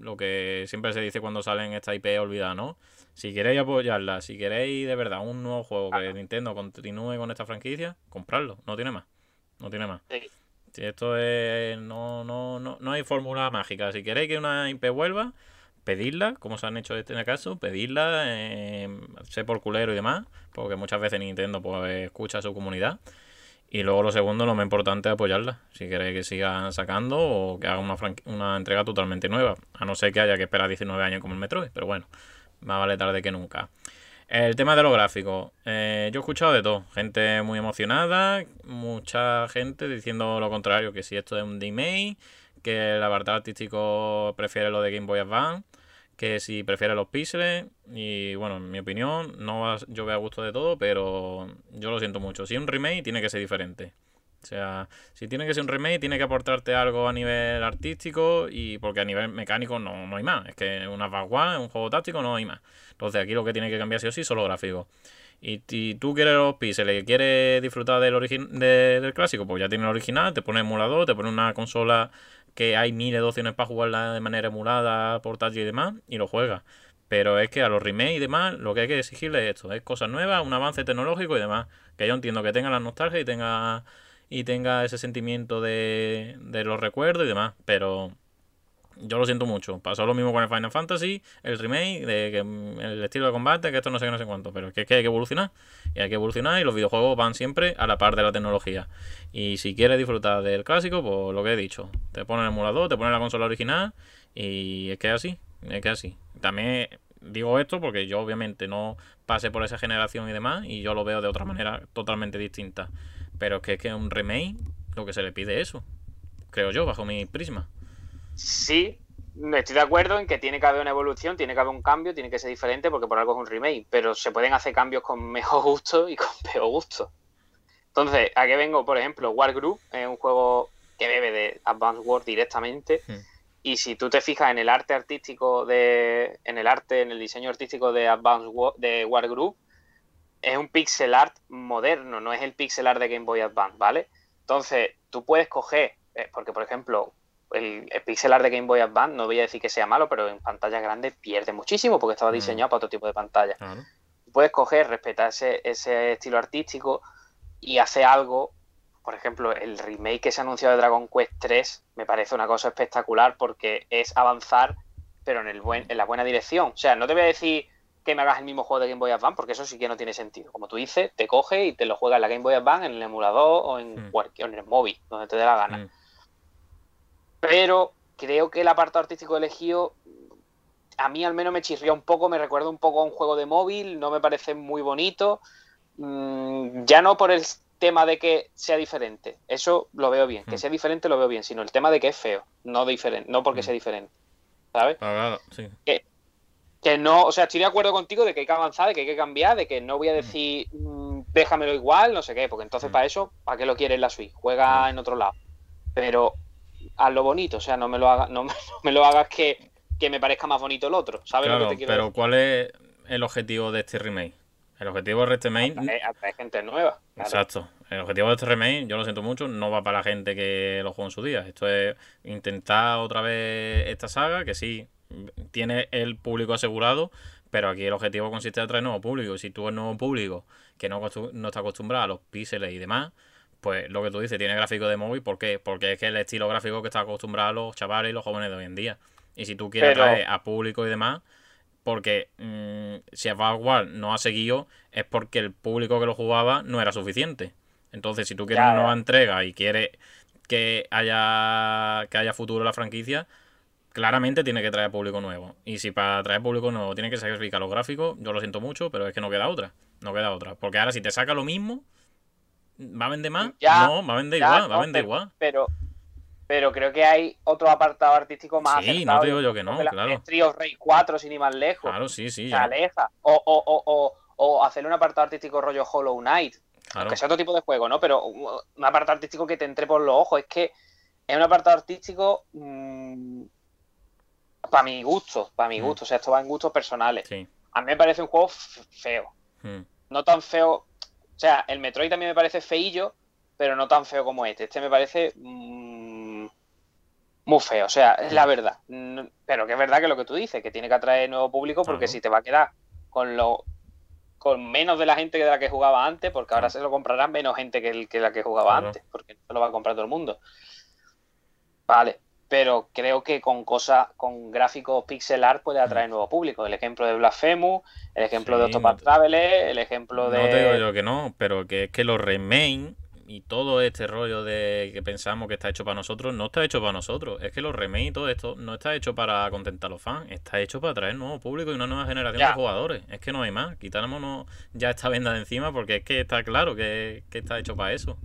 lo que siempre se dice cuando salen esta IP olvidada, ¿no? Si queréis apoyarla, si queréis de verdad un nuevo juego que Nintendo continúe con esta franquicia, comprarlo. No tiene más. No tiene más. Sí. Si esto es. No, no, no, no hay fórmula mágica. Si queréis que una IP vuelva, pedidla, como se han hecho en este caso, pedidla, eh, sé por culero y demás, porque muchas veces Nintendo pues escucha a su comunidad. Y luego lo segundo, lo más importante es apoyarla. Si queréis que sigan sacando o que haga una, una entrega totalmente nueva. A no ser que haya que esperar 19 años como el Metroid, pero bueno, más vale tarde que nunca. El tema de los gráficos. eh, yo he escuchado de todo. Gente muy emocionada, mucha gente diciendo lo contrario, que si esto es un remake, que el apartado artístico prefiere lo de Game Boy Advance, que si prefiere los píxeles. Y bueno, en mi opinión, no yo veo a gusto de todo, pero yo lo siento mucho. Si es un remake, tiene que ser diferente. O sea, si tiene que ser un remake, tiene que aportarte algo a nivel artístico y porque a nivel mecánico no, no hay más. Es que una Vanguard, un juego táctico, no hay más. Entonces aquí lo que tiene que cambiar sí o sí son los gráficos. Y si tú quieres los píxeles y quieres disfrutar del, de- del clásico, pues ya tienes el original, te pone emulador, te pone una consola que hay miles de opciones para jugarla de manera emulada, portátil y demás, y lo juegas. Pero es que a los remakes y demás, lo que hay que exigirle es esto, es cosas nuevas, un avance tecnológico y demás. Que yo entiendo que tenga la nostalgia y tenga y tenga ese sentimiento de, de los recuerdos y demás, pero yo lo siento mucho. Pasó lo mismo con el Final Fantasy, el remake, de que mm, el estilo de combate, que esto no sé qué, no sé cuánto, pero es que, hay que evolucionar. Y hay que evolucionar y los videojuegos van siempre a la par de la tecnología. Y si quieres disfrutar del clásico, pues lo que he dicho, te ponen el emulador, te ponen la consola original y es que es así, es que es así. También digo esto porque yo obviamente no pasé por esa generación y demás y yo lo veo de otra manera totalmente distinta. Pero es que es que un remake lo que se le pide es eso, creo yo, bajo mi prisma. Sí, estoy de acuerdo en que tiene que haber una evolución, tiene que haber un cambio, tiene que ser diferente porque por algo es un remake, pero se pueden hacer cambios con mejor <laughs> gusto y con peor gusto. Entonces, ¿a qué vengo? Por ejemplo, Wargroup es un juego que bebe de Advance Wars directamente. Hmm. Y si tú te fijas en el arte artístico de. en el arte, en el diseño artístico de Advance War, de Wargroup, es un pixel art moderno, no es el pixel art de Game Boy Advance, ¿vale? Entonces, tú puedes coger, eh, porque por ejemplo, el, el pixel art de Game Boy Advance, no voy a decir que sea malo, pero en pantallas grandes pierde muchísimo porque estaba Mm. diseñado para otro tipo de pantalla. Puedes coger, respetar ese, ese estilo artístico y hacer algo. Por ejemplo, el remake que se anunció de Dragon Quest 3 me parece una cosa espectacular porque es avanzar, pero en, el buen, en la buena dirección. O sea, no te voy a decir que me hagas el mismo juego de Game Boy Advance porque eso sí que no tiene sentido. Como tú dices, te coge y te lo juegas en la Game Boy Advance, en el emulador o en, Mm. cualquier, en el móvil, donde te dé la gana Mm. pero creo que el apartado artístico elegido a mí al menos me chirría un poco, me recuerda un poco a un juego de móvil, no me parece muy bonito, Mm, ya no por el tema de que sea diferente, eso lo veo bien, que Mm. sea diferente lo veo bien, sino el tema de que es feo, no diferente, no porque Mm. sea diferente, ¿sabes? Sí. Que no, o sea, estoy de acuerdo contigo de que hay que avanzar, de que hay que cambiar, de que no voy a decir mm, déjamelo igual, no sé qué, porque entonces Mm. para eso, ¿para qué lo quieres la Switch? Juega Mm. en otro lado. Pero haz lo bonito, o sea, no me lo hagas, no me, <laughs> no me lo hagas que que me parezca más bonito el otro. ¿Sabes lo Claro, que te quiero pero decir? ¿cuál es el objetivo de este remake? El objetivo de este remake... Atraer, atraer gente nueva. claro. Exacto. El objetivo de este remake, yo lo siento mucho, no va para la gente que lo jugó en su día. Esto es intentar otra vez esta saga, que sí, tiene el público asegurado, pero aquí el objetivo consiste en atraer nuevo público. Y si tú eres nuevo público que no, no está acostumbrado a los píxeles y demás, pues lo que tú dices, tiene gráfico de móvil, ¿por qué? Porque es que el estilo gráfico que está acostumbrado los chavales y los jóvenes de hoy en día. Y si tú quieres Pero- atraer a público y demás, porque mm, si Vanguard no ha seguido es porque el público que lo jugaba no era suficiente. Entonces, si tú quieres Ya, una nueva entrega y quieres que haya que haya futuro en la franquicia, claramente tiene que traer público nuevo. Y si para traer público nuevo tiene que sacrificar los gráficos, yo lo siento mucho, pero es que no queda otra. No queda otra. Porque ahora si te saca lo mismo, ¿va a vender más? Ya, no, va a vender Ya, igual, va a vender pero- igual. Pero, pero creo que hay otro apartado artístico más Sí, no te digo yo que no, claro. el Rey 4, sin ir más lejos. Claro, sí, sí, se ya. aleja. O, o, o, o, o hacerle un apartado artístico rollo Hollow Knight. Claro. Que sea otro tipo de juego, ¿no? Pero un un apartado artístico que te entre por los ojos. Es que es un apartado artístico para mi gusto. Para mi Mm. gusto. O sea, esto va en gustos personales. Sí. A mí me parece un juego feo. Mm. No tan feo. O sea, el Metroid también me parece feillo, pero no tan feo como este. Este me parece mm, muy feo. O sea, es la verdad. Pero que es verdad que lo que tú dices, que tiene que atraer nuevo público, porque Claro. si te va a quedar con lo con menos de la gente que de la que jugaba antes, porque ahora se lo comprarán menos gente que, el- que la que jugaba Claro. antes, porque no lo va a comprar todo el mundo. Vale, pero creo que con cosas, con gráficos pixel art puede atraer nuevo público. El ejemplo de Blasphemous, el ejemplo de Octopath no Traveler, el ejemplo de... No te digo yo que no, pero que es que los remain y todo este rollo de que pensamos que está hecho para nosotros, no está hecho para nosotros. Es que los remain y todo esto no está hecho para contentar a los fans, está hecho para atraer nuevo público y una nueva generación Ya. de jugadores. Es que no hay más. Quitámonos ya esta venda de encima porque es que está claro que, que está hecho para eso.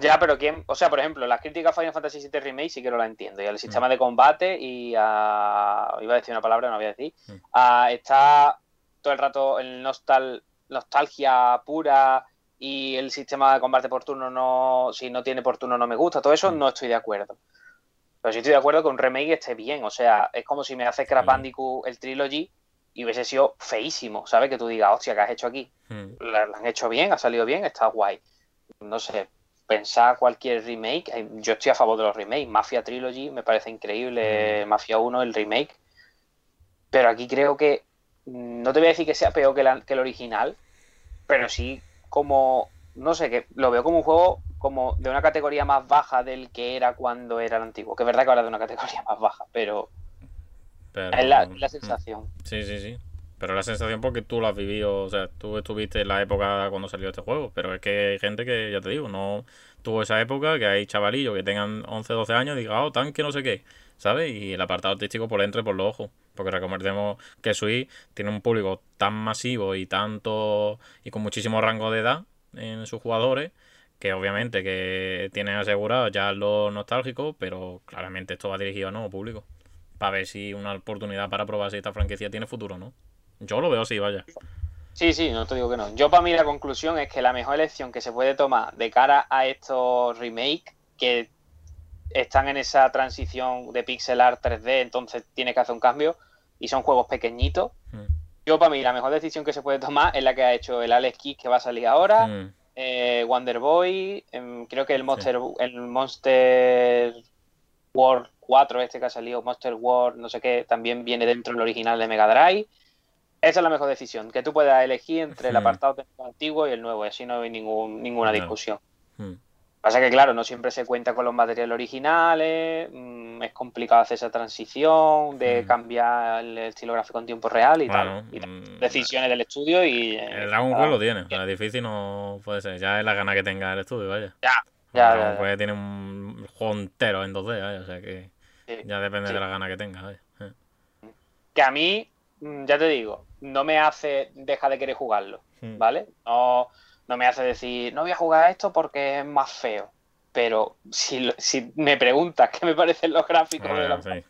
Ya, pero quién, o sea, por ejemplo, las críticas a Final Fantasy VII Remake sí que no la entiendo. Y al Mm. sistema de combate y a. Iba a decir una palabra, no voy a decir. Mm. A- está todo el rato el nostal, nostalgia pura y el sistema de combate por turno no. Si no tiene por turno no me gusta. Todo eso Mm. no estoy de acuerdo. Pero sí estoy de acuerdo que un remake esté bien. O sea, es como si me hace Crash Sí. Bandicoot el Trilogy y hubiese sido feísimo, ¿sabes? Que tú digas, hostia, ¿qué has hecho aquí? Mm. la, la han hecho bien, ha salido bien, está guay. No sé, pensar cualquier remake, eh, yo estoy a favor de los remakes. Mafia Trilogy me parece increíble, Mafia 1, el remake. Pero aquí creo que, mm, no te voy a decir que sea peor que, la- que el original, pero sí como, no sé, que lo veo como un juego como de una categoría más baja del que era cuando era el antiguo. Que es verdad que ahora es de una <laughs> categoría más baja, pero Pero, es la, la mm. sensación. Sí, sí, sí. Pero la sensación porque tú lo has vivido, o sea, tú estuviste en la época cuando salió este juego, pero es que hay gente que, ya te digo, no tuvo esa época, que hay chavalillos que tengan 11, 12 años y digan, oh, tanque no sé qué, ¿sabes? Y el apartado artístico por entre por los ojos, porque recordemos que Switch tiene un público tan masivo y tanto, y con muchísimo rango de edad en sus jugadores, que obviamente que tienen asegurado ya lo nostálgico, pero claramente esto va dirigido a nuevo público, para ver si una oportunidad para probar si esta franquicia tiene futuro o no. Yo lo veo así, vaya. Sí, sí, no te digo que no. Yo para mí la conclusión es que la mejor elección que se puede tomar de cara a estos remakes que están en esa transición de pixel art 3D, entonces tiene que hacer un cambio y son juegos pequeñitos. Mm. Yo para mí la mejor decisión que se puede tomar es la que ha hecho el Alex Kidd que va a salir ahora, Mm. eh, Wonder Boy, em, creo que el Monster, el Monster World 4 este que ha salido, Monster World, no sé qué, también viene dentro del original de Mega Drive. Esa es la mejor decisión, que tú puedas elegir entre el Hmm. apartado técnico antiguo y el nuevo, y así no hay ningún, ninguna Claro. discusión. Mm. Pasa que, claro, no siempre se cuenta con los materiales originales, mm, es complicado hacer esa transición de Hmm. cambiar el estilo gráfico en tiempo real y Bueno, tal. Y tal. mm, Decisiones del estudio y... eh, El Dragon Quest lo tiene, la difícil no puede ser. Ya es la gana que tenga el estudio, vaya. Ya, El ya, Dragon ya, ya. Quest tiene un juego entero en 2D, vaya, o sea que Sí. ya depende Sí. de la gana que tenga, vaya. Que a mí, mm, ya te digo, no me hace dejar de querer jugarlo, Mm. ¿vale? No, no me hace decir, no voy a jugar a esto porque es más feo. Pero si, si me preguntas qué me parecen los gráficos de los sí.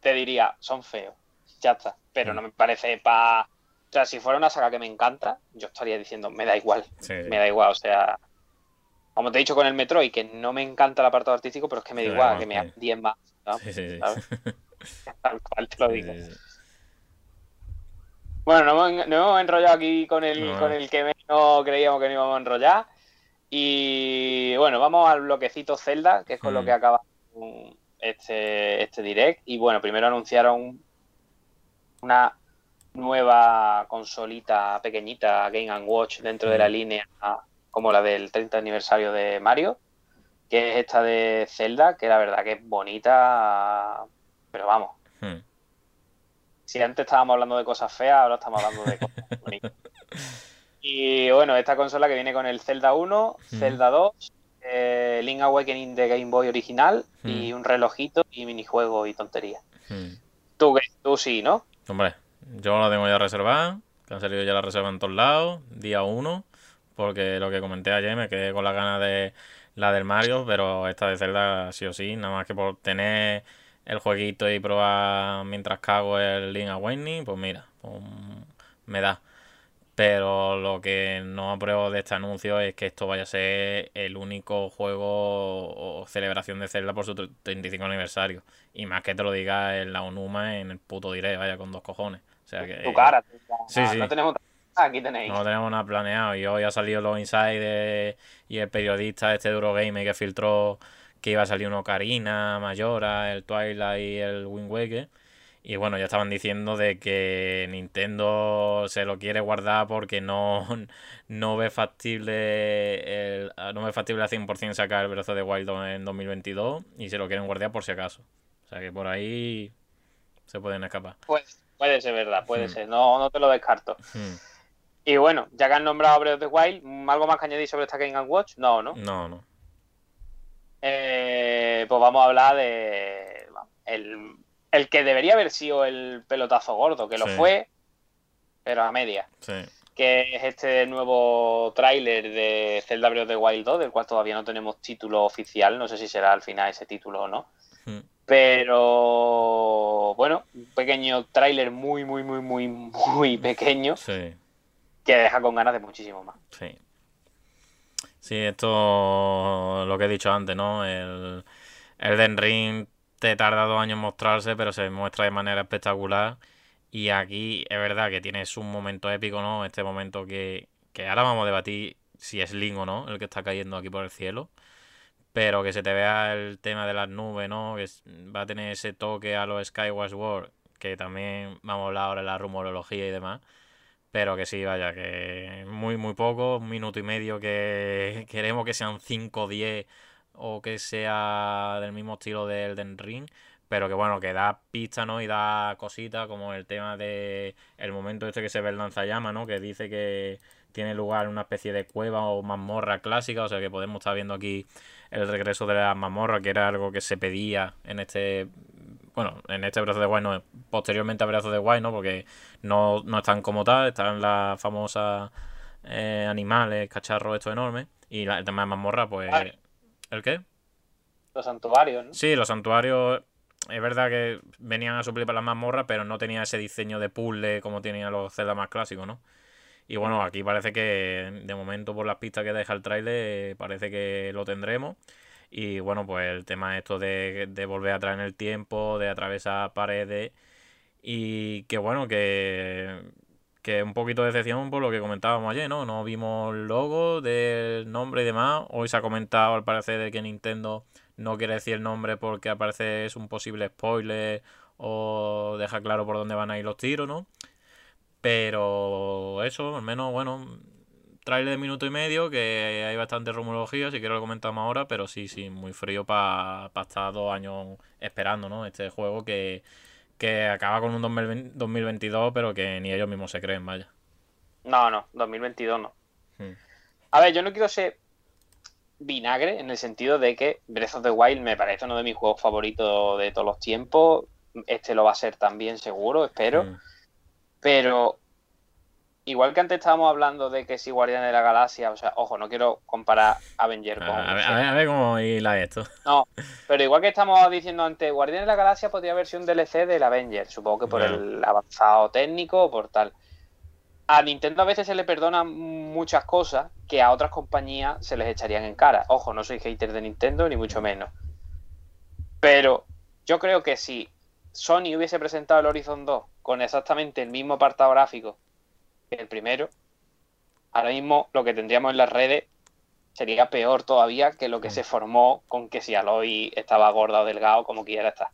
te diría, son feos. Ya está. Pero Mm. no me parece para. O sea, si fuera una saga que me encanta, yo estaría diciendo, me da igual. Sí. Me da igual. O sea, como te he dicho con el Metroid, que no me encanta el apartado artístico, pero es que me da da igual, que me hagan 10 más. ¿no? Sí, sí, sí. <laughs> Tal cual te lo digo. Bueno, nos hemos, hemos, enrollado aquí con el, con el que menos creíamos que no íbamos a enrollar. Y bueno, vamos al bloquecito Zelda, que es con lo mm. que acaba este, este direct. Y bueno, primero anunciaron una nueva consolita pequeñita Game Watch dentro de la mm. línea como la del 30 aniversario de Mario, que es esta de Zelda, que la verdad que es bonita, pero vamos. Hmm. Si antes estábamos hablando de cosas feas, ahora estamos hablando de cosas <laughs> bonitas. Y bueno, esta consola que viene con el Zelda 1, hmm. Zelda 2, eh, Link Awakening de Game Boy original y hmm. un relojito y minijuego y tontería. Tú, tú sí, ¿no? Hombre, yo la tengo ya reservada, que han salido ya la reserva en todos lados, día 1, porque lo que comenté ayer me quedé con la ganas de la del Mario, pero esta de Zelda sí o sí, nada más que por tener el jueguito y probar mientras cago el Link Awakening, pues mira, pues me da. Pero lo que no apruebo de este anuncio es que esto vaya a ser el único juego o celebración de Zelda por su 35 aniversario. Y más que te lo diga en la Onuma en el puto diré, vaya, con dos cojones. O sea que. Tu cara, sí, sí. No tenemos. Aquí tenéis. No tenemos nada planeado. Y hoy ha salido los insiders y el periodista este de Eurogame que filtró que iba a salir uno Karina, Mayora, el Twilight y el Wind Waker. Y bueno, ya estaban diciendo de que Nintendo se lo quiere guardar porque no, <laughs> no ve factible el, no ve factible al 100% sacar el brazo de Wild en 2022 y se lo quieren guardar por si acaso. O sea que por ahí se pueden escapar. Pues puede ser verdad, puede hmm. ser. No, no te lo descarto. Hmm. Y bueno, ya que han nombrado Breath of the Wild, ¿algo más que añadir sobre esta Game Watch? No, ¿no? No, no. Eh, pues vamos a hablar de el, el, que debería haber sido el pelotazo gordo, que lo fue, pero a media. Sí. Que es este nuevo tráiler de Zelda Breath of the Wild 2, del cual todavía no tenemos título oficial. No sé si será al final ese título o no. Hmm. Pero bueno, un pequeño tráiler muy, muy, muy, muy, muy pequeño. Sí que deja con ganas de muchísimo más. Sí. Sí, esto lo que he dicho antes, ¿no? El, el Den Ring te tarda dos años en mostrarse, pero se muestra de manera espectacular. Y aquí es verdad que tienes un momento épico, ¿no? Este momento que, que ahora vamos a debatir si es Link o no, el que está cayendo aquí por el cielo. Pero que se te vea el tema de las nubes, ¿no? Que va a tener ese toque a los Skyward Sword, que también vamos a hablar ahora de la rumorología y demás. Pero que sí, vaya, que muy, muy poco, un minuto y medio que <laughs> queremos que sean 5 o 10 o que sea del mismo estilo de Elden Ring. Pero que bueno, que da pista, ¿no? Y da cositas como el tema de el momento este que se ve el lanzallama, ¿no? Que dice que tiene lugar una especie de cueva o mazmorra clásica. O sea que podemos estar viendo aquí el regreso de la mazmorra, que era algo que se pedía en este bueno, en este brazo de Guay no, posteriormente a brazo de Guay, ¿no? Porque no, no están como tal, están las famosas eh, animales, cacharros estos enormes. Y el tema de mazmorra, pues... ¿El qué? Los santuarios, ¿no? Sí, los santuarios es verdad que venían a suplir para las mazmorras, pero no tenía ese diseño de puzzle como tenían los Zelda más clásicos, ¿no? Y bueno, aquí parece que de momento por las pistas que deja el trailer parece que lo tendremos. Y bueno, pues el tema esto de, de volver atrás en el tiempo, de atravesar paredes. Y que bueno, que, que un poquito de decepción por lo que comentábamos ayer, ¿no? No vimos el logo del nombre y demás. Hoy se ha comentado al parecer de que Nintendo no quiere decir el nombre porque al parecer es un posible spoiler o deja claro por dónde van a ir los tiros, ¿no? Pero eso, al menos, bueno, trailer de minuto y medio, que hay bastante rumorología, si quiero lo comentamos ahora, pero sí, sí, muy frío para estar dos años esperando, ¿no? Este juego que, acaba con un 2022, pero que ni ellos mismos se creen, vaya. No, no, 2022 no. Hmm. A ver, yo no quiero ser vinagre en el sentido de que Breath of the Wild me parece uno de mis juegos favoritos de todos los tiempos. Este lo va a ser también seguro, espero. Hmm. Pero igual que antes estábamos hablando de que si Guardianes de la Galaxia, o sea, ojo, no quiero comparar Avenger con. A ver, a ver, cómo hila esto. No, pero igual que estamos diciendo antes, Guardianes de la Galaxia podría haber sido un DLC del Avenger, supongo que por el avanzado técnico o por tal. A Nintendo a veces se le perdonan muchas cosas que a otras compañías se les echarían en cara. Ojo, no soy hater de Nintendo, ni mucho menos. Pero yo creo que si Sony hubiese presentado el Horizon 2 con exactamente el mismo apartado gráfico que el primero, ahora mismo lo que tendríamos en las redes sería peor todavía que lo que se formó con que si Aloy estaba gorda o delgado, como quiera estar.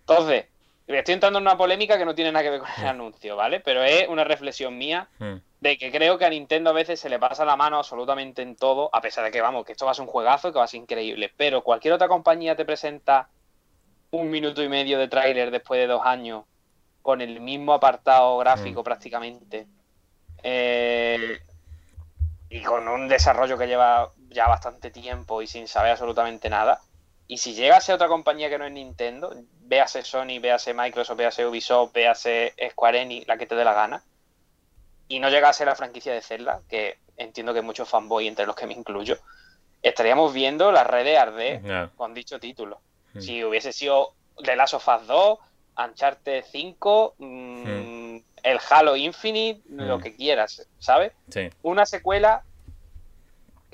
Entonces, estoy entrando en una polémica que no tiene nada que ver con el anuncio, ¿vale? Pero es una reflexión mía Mm. de que creo que a Nintendo a veces se le pasa la mano absolutamente en todo, a pesar de que, vamos, que esto va a ser un juegazo y que va a ser increíble. Pero cualquier otra compañía te presenta un minuto y medio de tráiler después de dos años con el mismo apartado gráfico Mm. prácticamente. Eh, y con un desarrollo que lleva ya bastante tiempo y sin saber absolutamente nada. Y si llega a ser otra compañía que no es Nintendo, véase Sony, véase Microsoft, véase Ubisoft, véase Square Enix, la que te dé la gana, y no llega a ser la franquicia de Zelda, que entiendo que muchos fanboy entre los que me incluyo, estaríamos viendo las redes arder Ya. con dicho título. Mm. Si hubiese sido The Last of Us 2, Uncharted 5, mm, el Halo Infinite, lo Mm. que quieras, ¿sabes? Sí. Una secuela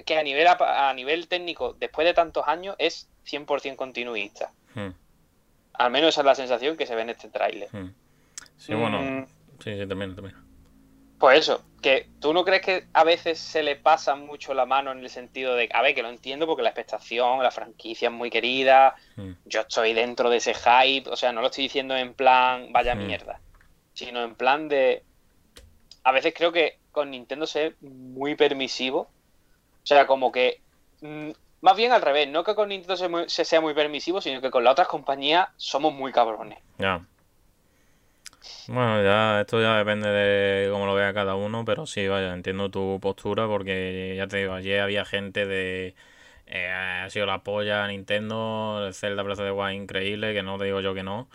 que a nivel, a nivel técnico, después de tantos años, es 100% continuista. Mm. Al menos esa es la sensación que se ve en este tráiler. Mm. Sí, bueno. Sí, sí, también, también. Pues eso, que tú no crees que a veces se le pasa mucho la mano en el sentido de, a ver, que lo entiendo porque la expectación, la franquicia es muy querida, Mm. yo estoy dentro de ese hype, o sea, no lo estoy diciendo en plan vaya Mm. mierda, sino en plan de... A veces creo que con Nintendo se es muy permisivo, o sea, como que... mm, más bien al revés, no que con Nintendo se, muy- se sea muy permisivo, sino que con las otras compañías somos muy cabrones. Ya. Bueno, ya esto ya depende de cómo lo vea cada uno, pero sí, vaya, entiendo tu postura porque ya te digo, ayer había gente de... eh, ha sido la polla Nintendo, el Zelda of the Wild increíble, que no te digo yo que no,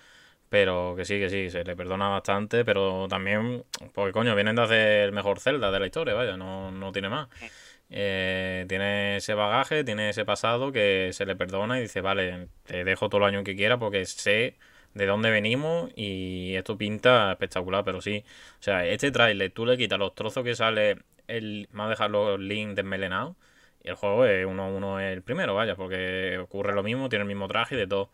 pero que sí, que sí, se le perdona bastante, pero también, porque coño, vienen de hacer el mejor Zelda de la historia, vaya, no, no tiene más. Eh, tiene ese bagaje, tiene ese pasado que se le perdona y dice, vale, te dejo todo el año que quiera porque sé de dónde venimos y esto pinta espectacular, pero sí. O sea, este tráiler, tú le quitas los trozos que sale, el, más dejar los links desmelenados y el juego es uno a uno el primero, vaya, porque ocurre lo mismo, tiene el mismo traje y de todo.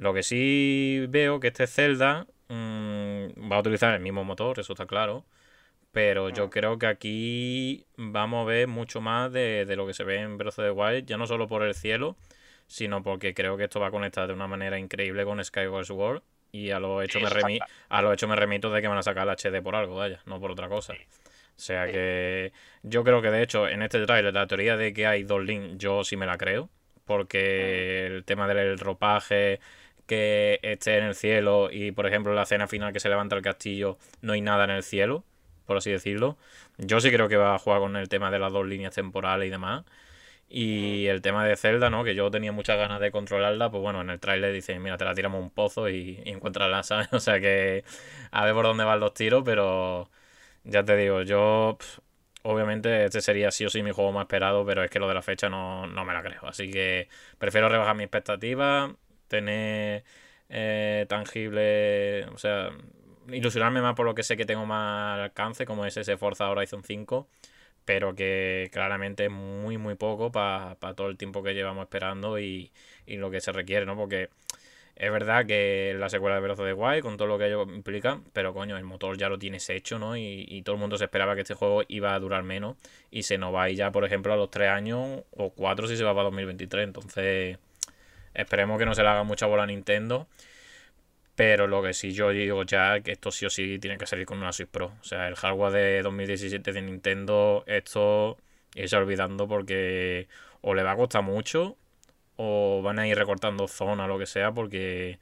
Lo que sí veo que este Zelda mm, va a utilizar el mismo motor, eso está claro. Pero yo Mm. creo que aquí vamos a ver mucho más de, de lo que se ve en Breath of the Wild, ya no solo por el cielo, sino porque creo que esto va a conectar de una manera increíble con Skyward Sword. Y a lo hecho me remi- a lo hecho me remito de que van a sacar el HD por algo, vaya, no por otra cosa. O sea Sí. que yo creo que de hecho en este trailer la teoría de que hay dos links, yo sí me la creo. Porque el tema del ropaje que esté en el cielo y por ejemplo la escena final que se levanta el castillo no hay nada en el cielo, por así decirlo. Yo sí creo que va a jugar con el tema de las dos líneas temporales y demás. Y el tema de Zelda, ¿no? Que yo tenía muchas ganas de controlarla, pues bueno, en el tráiler dicen, mira, te la tiramos un pozo y, y encuentras <laughs> ¿sabes? O sea que a ver por dónde van los tiros, pero ya te digo, yo obviamente este sería sí o sí mi juego más esperado, pero es que lo de la fecha no, no me la creo. Así que prefiero rebajar mi expectativa, tener eh, tangible, o sea, ilusionarme más por lo que sé que tengo más alcance, como es ese Forza Horizon 5 pero que claramente es muy muy poco para todo el tiempo que llevamos esperando y, y lo que se requiere, ¿no? Porque es verdad que la secuela de Breath the Wild, con todo lo que ello implica, pero coño, el motor ya lo tienes hecho, ¿no? Y, y todo el mundo se esperaba que este juego iba a durar menos y se nos va ir ya, por ejemplo, a los 3 años o 4 si se va para 2023. Entonces, esperemos que no se le haga mucha bola a Nintendo. Pero lo que sí yo digo ya que esto sí o sí tiene que salir con una Switch Pro. O sea, el hardware de 2017 de Nintendo, esto irse olvidando porque o le va a costar mucho o van a ir recortando zona lo que sea porque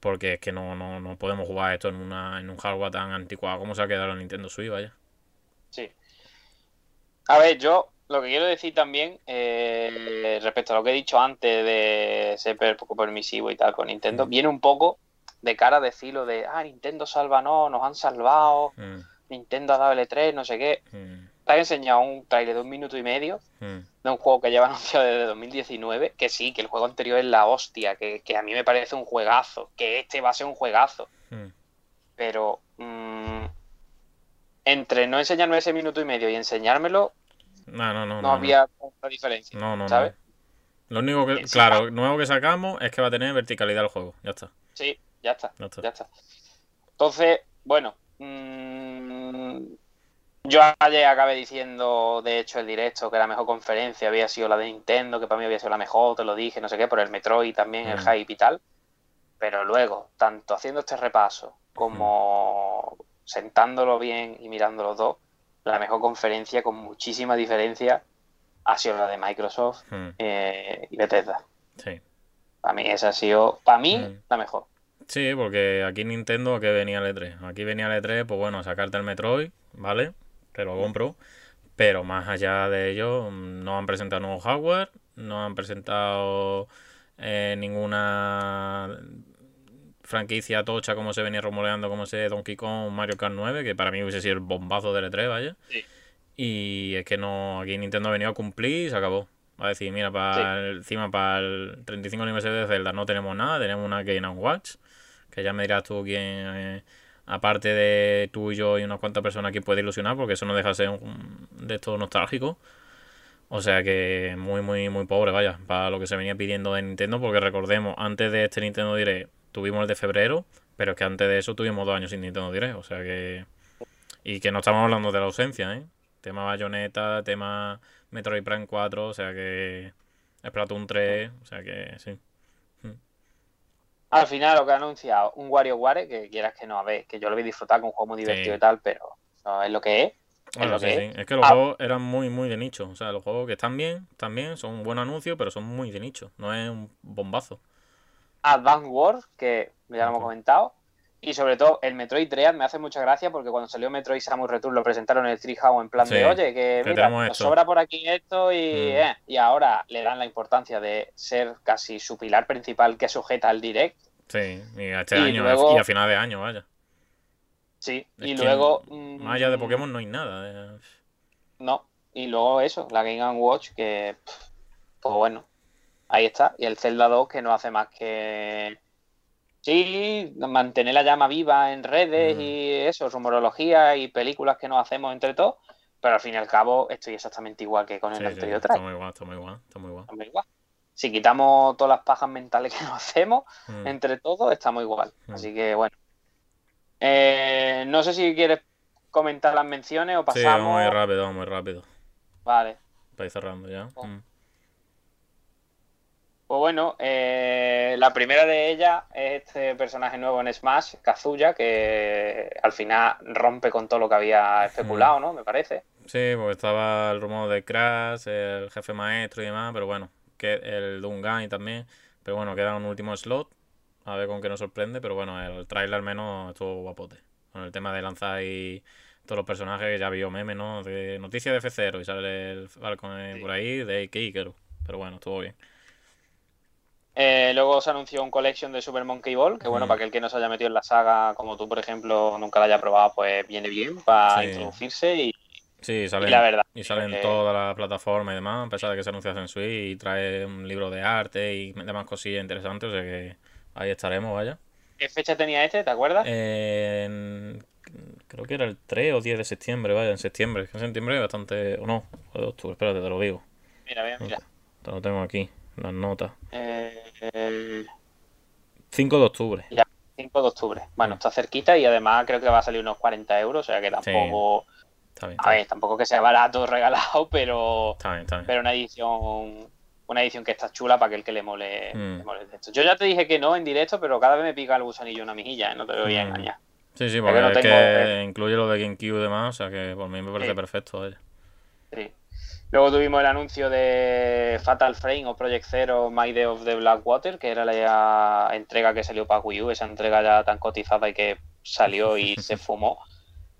porque es que no, no, no podemos jugar esto en una en un hardware tan anticuado como se ha quedado la Nintendo Switch, vaya. Sí. A ver, yo lo que quiero decir también eh, respecto a lo que he dicho antes de ser poco permisivo y tal con Nintendo, Mm. viene un poco de cara a decirlo de, ah, Nintendo salva no, nos han salvado, Mm, Nintendo ha dado L3, no sé qué. mm, Te han enseñado un trailer de un minuto y medio mm, de un juego que lleva <laughs> anunciado desde 2019, que sí, que el juego anterior es la hostia, que, que a mí me parece un juegazo, que este va a ser un juegazo, pero entre no enseñarme ese minuto y medio y enseñármelo, No, no, no, no, no, había tanta diferencia, no, no, no. ¿sabes? Lo único que, claro, nuevo que sacamos es que va a tener verticalidad el juego, ya está. Sí, ya está, ya está. Entonces, bueno, mmm, yo ayer acabé diciendo, de hecho, el directo, que la mejor conferencia había sido la de Nintendo, que para mí había sido la mejor, te lo dije, no sé qué, por el Metroid también, el mm. hype y tal. Pero luego, tanto haciendo este repaso como sentándolo bien y mirándolo dos, la mejor conferencia con muchísima diferencia ha sido la de Microsoft mm. eh, y Bethesda. Sí. Para mí esa ha sido, para mí, mm. la mejor. Sí, porque aquí Nintendo que venía el E3. Aquí venía el E3, pues bueno, sacarte el Metroid, ¿vale? te lo compro. Pero más allá de ello, no han presentado nuevo hardware, no han presentado eh, ninguna franquicia tocha como se venía rumoreando, como ese Donkey Kong, Mario Kart 9, que para mí hubiese sido el bombazo del E3, vaya. Y es que no, aquí Nintendo ha venido a cumplir y se acabó. Va a decir, mira, para encima para el 35 aniversario de Zelda no tenemos nada, tenemos una Game Watch, que ya me dirás tú quién, eh, aparte de tú y yo y unas cuantas personas que puede ilusionar, porque eso no deja de ser un, de esto nostálgico. O sea que muy, muy, muy pobre, vaya, para lo que se venía pidiendo de Nintendo, porque recordemos, antes de este Nintendo Direct tuvimos el de febrero, pero es que antes de eso tuvimos dos años sin Nintendo Direct, o sea que... Y que no estamos hablando de la ausencia, ¿eh? Tema Bayonetta, tema Metroid Prime 4, o sea que... Splatoon 3, o sea que sí. Al final lo que ha anunciado un WarioWare, que quieras que no, a ver, que yo lo vi disfrutar con un juego muy divertido y tal, pero no es lo que es. Es, lo que es. es que los ah. juegos eran muy, muy de nicho. O sea, los juegos que están bien, también son un buen anuncio, pero son muy de nicho. No es un bombazo. Advance Wars, que ya lo hemos comentado. Y sobre todo, el Metroid Dread me hace mucha gracia porque cuando salió Metroid Samus Return lo presentaron en el Treehouse en plan de, oye, que mira, nos sobra por aquí esto y, mm. eh, y ahora le dan la importancia de ser casi su pilar principal que sujeta al Direct. Sí, y a este año y a final de año, vaya. Sí, y luego... Más allá de mm, Pokémon no hay nada. Eh. No, y luego eso, la Game Watch que... Pues bueno, ahí está. Y el Zelda 2 que no hace más que Sí, mantener la llama viva en redes y eso, rumorología y películas que nos hacemos entre todos, pero al fin y al cabo estoy exactamente igual que con el anterior Está muy igual, está muy igual, está muy igual. Si quitamos todas las pajas mentales que <laughs> nos hacemos mm. entre todos, estamos igual. Mm. Así que bueno. Eh, no sé si quieres comentar las menciones o pasamos. Sí, vamos muy rápido, muy rápido. Vale. Ir cerrando ya. Oh. Mm. Pues bueno, eh, la primera de ellas es este personaje nuevo en Smash, Kazuya, que al final rompe con todo lo que había especulado, ¿no? Me parece. Sí, porque estaba el rumor de Crash, el jefe maestro y demás, pero bueno, que el Dungan también. Pero bueno, queda un último slot, a ver con qué nos sorprende, pero bueno, el trailer al menos estuvo guapote. Con el tema de lanzar y todos los personajes que ya vio meme, ¿no? De noticias de F0 y sale el Falcon por ahí, de Iker. Pero bueno, estuvo bien. Eh, luego se anunció un collection de Super Monkey Ball, que bueno, para aquel que no se haya metido en la saga, como tú, por ejemplo, nunca la haya probado, pues viene bien para introducirse y, sí, salen, la verdad. Y salen en toda la plataforma y demás, a pesar de que se anuncia en Switch y trae un libro de arte y demás cosillas interesantes, o sea que ahí estaremos, vaya. ¿Qué fecha tenía este, te acuerdas? creo que era el 3 o 10 de septiembre, vaya, en septiembre. En septiembre bastante... o no, o de octubre, espérate, te lo digo. Mira, mira, mira. Te lo tengo aquí las notas. Eh, 5 de octubre. Ya, 5 de octubre. Bueno, está cerquita y además creo que va a salir unos 40 euros, o sea que tampoco... Está bien, a ver, tampoco que sea barato <laughs> regalado, pero... Está bien, está bien. Pero una edición una edición que está chula para aquel que le mole, mm. le mole esto. Yo ya te dije que no en directo, pero cada vez me pica el gusanillo una mijilla, ¿eh? no te voy a mm. engañar. Sí, sí, porque es que, incluye lo de GameCube y demás, o sea que por mí me parece perfecto. Sí. Luego tuvimos el anuncio de Fatal Frame o Project Zero My Day of the Blackwater, que era la entrega que salió para Wii U, esa entrega ya tan cotizada y que salió y <laughs> se fumó.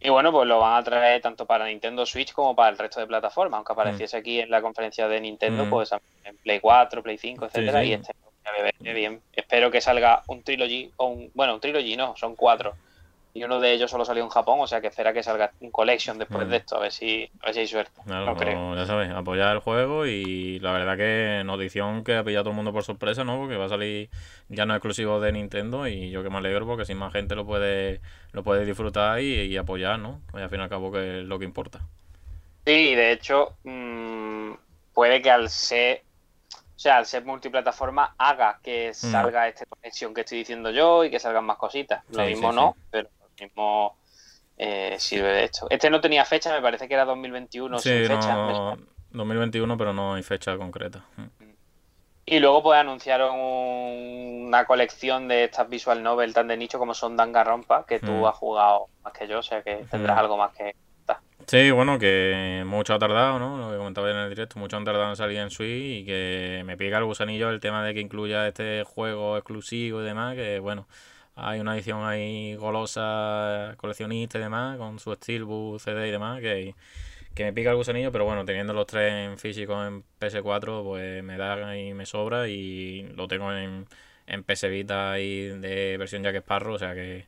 Y bueno, pues lo van a traer tanto para Nintendo Switch como para el resto de plataformas, aunque apareciese aquí en la conferencia de Nintendo, mm. pues en Play 4, Play 5, etcétera, y este bien. Espero que salga un trilogy o un bueno, un trilogy no, son cuatro y uno de ellos solo salió en Japón, o sea que espera que salga un collection después mm. de esto, a ver si, a ver si hay suerte. no creo. ya sabes, apoyar el juego y la verdad que notición que ha pillado a todo el mundo por sorpresa, ¿no? Porque va a salir ya no exclusivo de Nintendo y yo que me alegro porque si más gente lo puede lo puede disfrutar y, apoyar, ¿no? Pues al fin y al cabo que es lo que importa. Sí, de hecho, mmm, puede que al ser o sea, al ser multiplataforma, haga que salga esta conexión que estoy diciendo yo y que salgan más cositas. Lo mismo no, pero mismo eh, sirve de esto. Este no tenía fecha, me parece que era 2021 sin fecha. 2021, pero no hay fecha concreta. Y luego pues anunciaron una colección de estas visual novel tan de nicho como son Danganronpa, que tú mm. has jugado más que yo, o sea que tendrás mm. algo más que Sí, bueno, que mucho ha tardado, ¿no? Lo que comentaba en el directo, mucho han tardado en salir en Switch y que me pica el gusanillo el tema de que incluya este juego exclusivo y demás, que bueno, hay una edición ahí golosa, coleccionista y demás, con su Steelbook, CD y demás, que, que me pica el gusanillo, pero bueno, teniendo los tres en físico en PS4, pues me da y me sobra y lo tengo en, en PS Vita y de versión Jack Sparrow, o sea que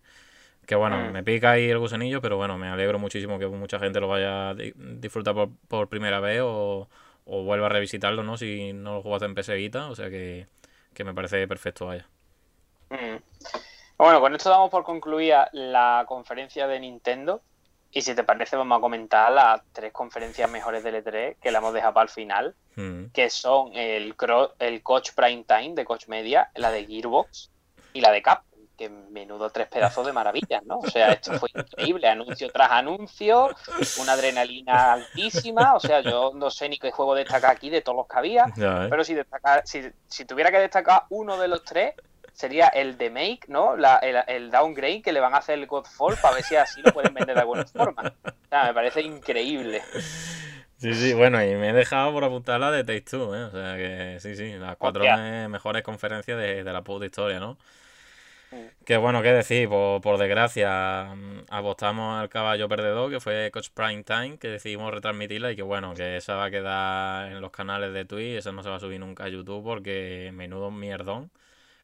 que bueno, mm. me pica ahí el gusanillo, pero bueno, me alegro muchísimo que mucha gente lo vaya a disfrutar por, primera vez o, vuelva a revisitarlo, ¿no? Si no lo jugaste en PS Vita, o sea que, me parece perfecto, vaya. Mm. Bueno, con esto damos por concluida la conferencia de Nintendo. Y si te parece, vamos a comentar las tres conferencias mejores del E3 que la hemos dejado para el final, mm. que son el, el Coach Prime Time de Coach Media, la de Gearbox y la de Cap que menudo tres pedazos de maravillas, ¿no? O sea, esto fue increíble, anuncio tras anuncio, una adrenalina altísima, o sea, yo no sé ni qué juego destacar aquí de todos los que había, ¿eh? pero si, destacar, si, si, tuviera que destacar uno de los tres, sería el de Make, ¿no? La, el, downgrade que le van a hacer el Godfall para ver si así lo pueden vender de alguna <laughs> forma. O sea, me parece increíble. Sí, sí, bueno, y me he dejado por apuntar la de Take Two, ¿eh? O sea que sí, sí, las cuatro mejores conferencias de, de la puta historia, ¿no? Que bueno, qué decir, por, desgracia mm, apostamos al caballo perdedor, que fue Coach Prime Time, que decidimos retransmitirla y que bueno, que esa va a quedar en los canales de Twitch, esa no se va a subir nunca a YouTube porque menudo mierdón.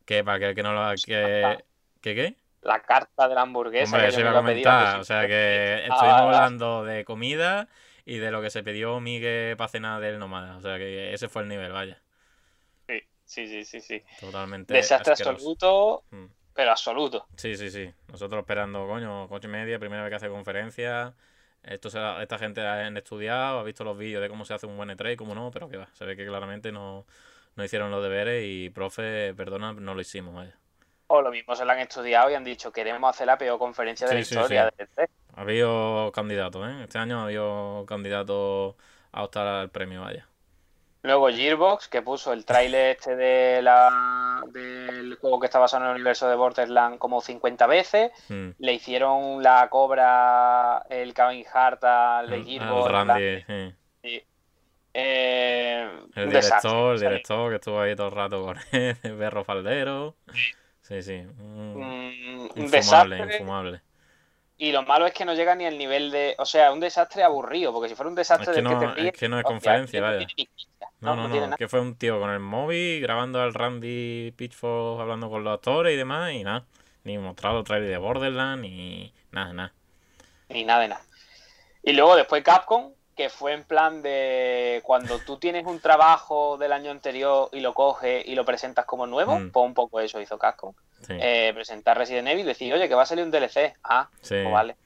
Que para aquel que no lo. Que, ¿Qué qué? La carta de la hamburguesa. Hombre, que iba a comentar, o sea que estuvimos hablando de comida y de lo que se pidió Miguel para cenar del Nomada, o sea que ese fue el nivel, vaya. Sí, sí, sí, sí. sí. Totalmente. Desastre absoluto. Mm pero absoluto. Sí, sí, sí. Nosotros esperando, coño, coche media, primera vez que hace conferencia. Esto esta gente ha estudiado, ha visto los vídeos de cómo se hace un buen E3 y cómo no, pero que va. Se ve que claramente no, hicieron los deberes y, profe, perdona, no lo hicimos. Vaya. O lo mismo se lo han estudiado y han dicho, queremos hacer la peor conferencia de la historia sí. E Ha habido candidatos, ¿eh? Este año ha habido candidatos a optar al premio, vaya. Luego Gearbox, que puso el tráiler este de la, del juego que está basado en el universo de Borderlands como 50 veces. Hmm. Le hicieron la cobra, el Kevin Hart al de Gearbox. Randy, eh, el director, el director que estuvo ahí todo el rato con él, <laughs> el perro faldero. Sí, sí. Un, mm, infumable, infumable. Y lo malo es que no llega ni al nivel de. O sea, un desastre aburrido, porque si fuera un desastre es que, no, es, que no es conferencia, vaya. No, no, no, que fue un tío con el móvil grabando al Randy Pitchford hablando con los actores y demás, y nada. Ni mostrado trailer de Borderlands, ni nada, nada. Ni nada de nada. Y luego después Capcom, que fue en plan de cuando tú tienes un trabajo del año anterior y lo coges y lo presentas como nuevo, mm. pues un poco eso hizo Capcom. Eh, presentar Resident Evil y decir, oye, que va a salir un DLC. Ah, sí. Pues vale.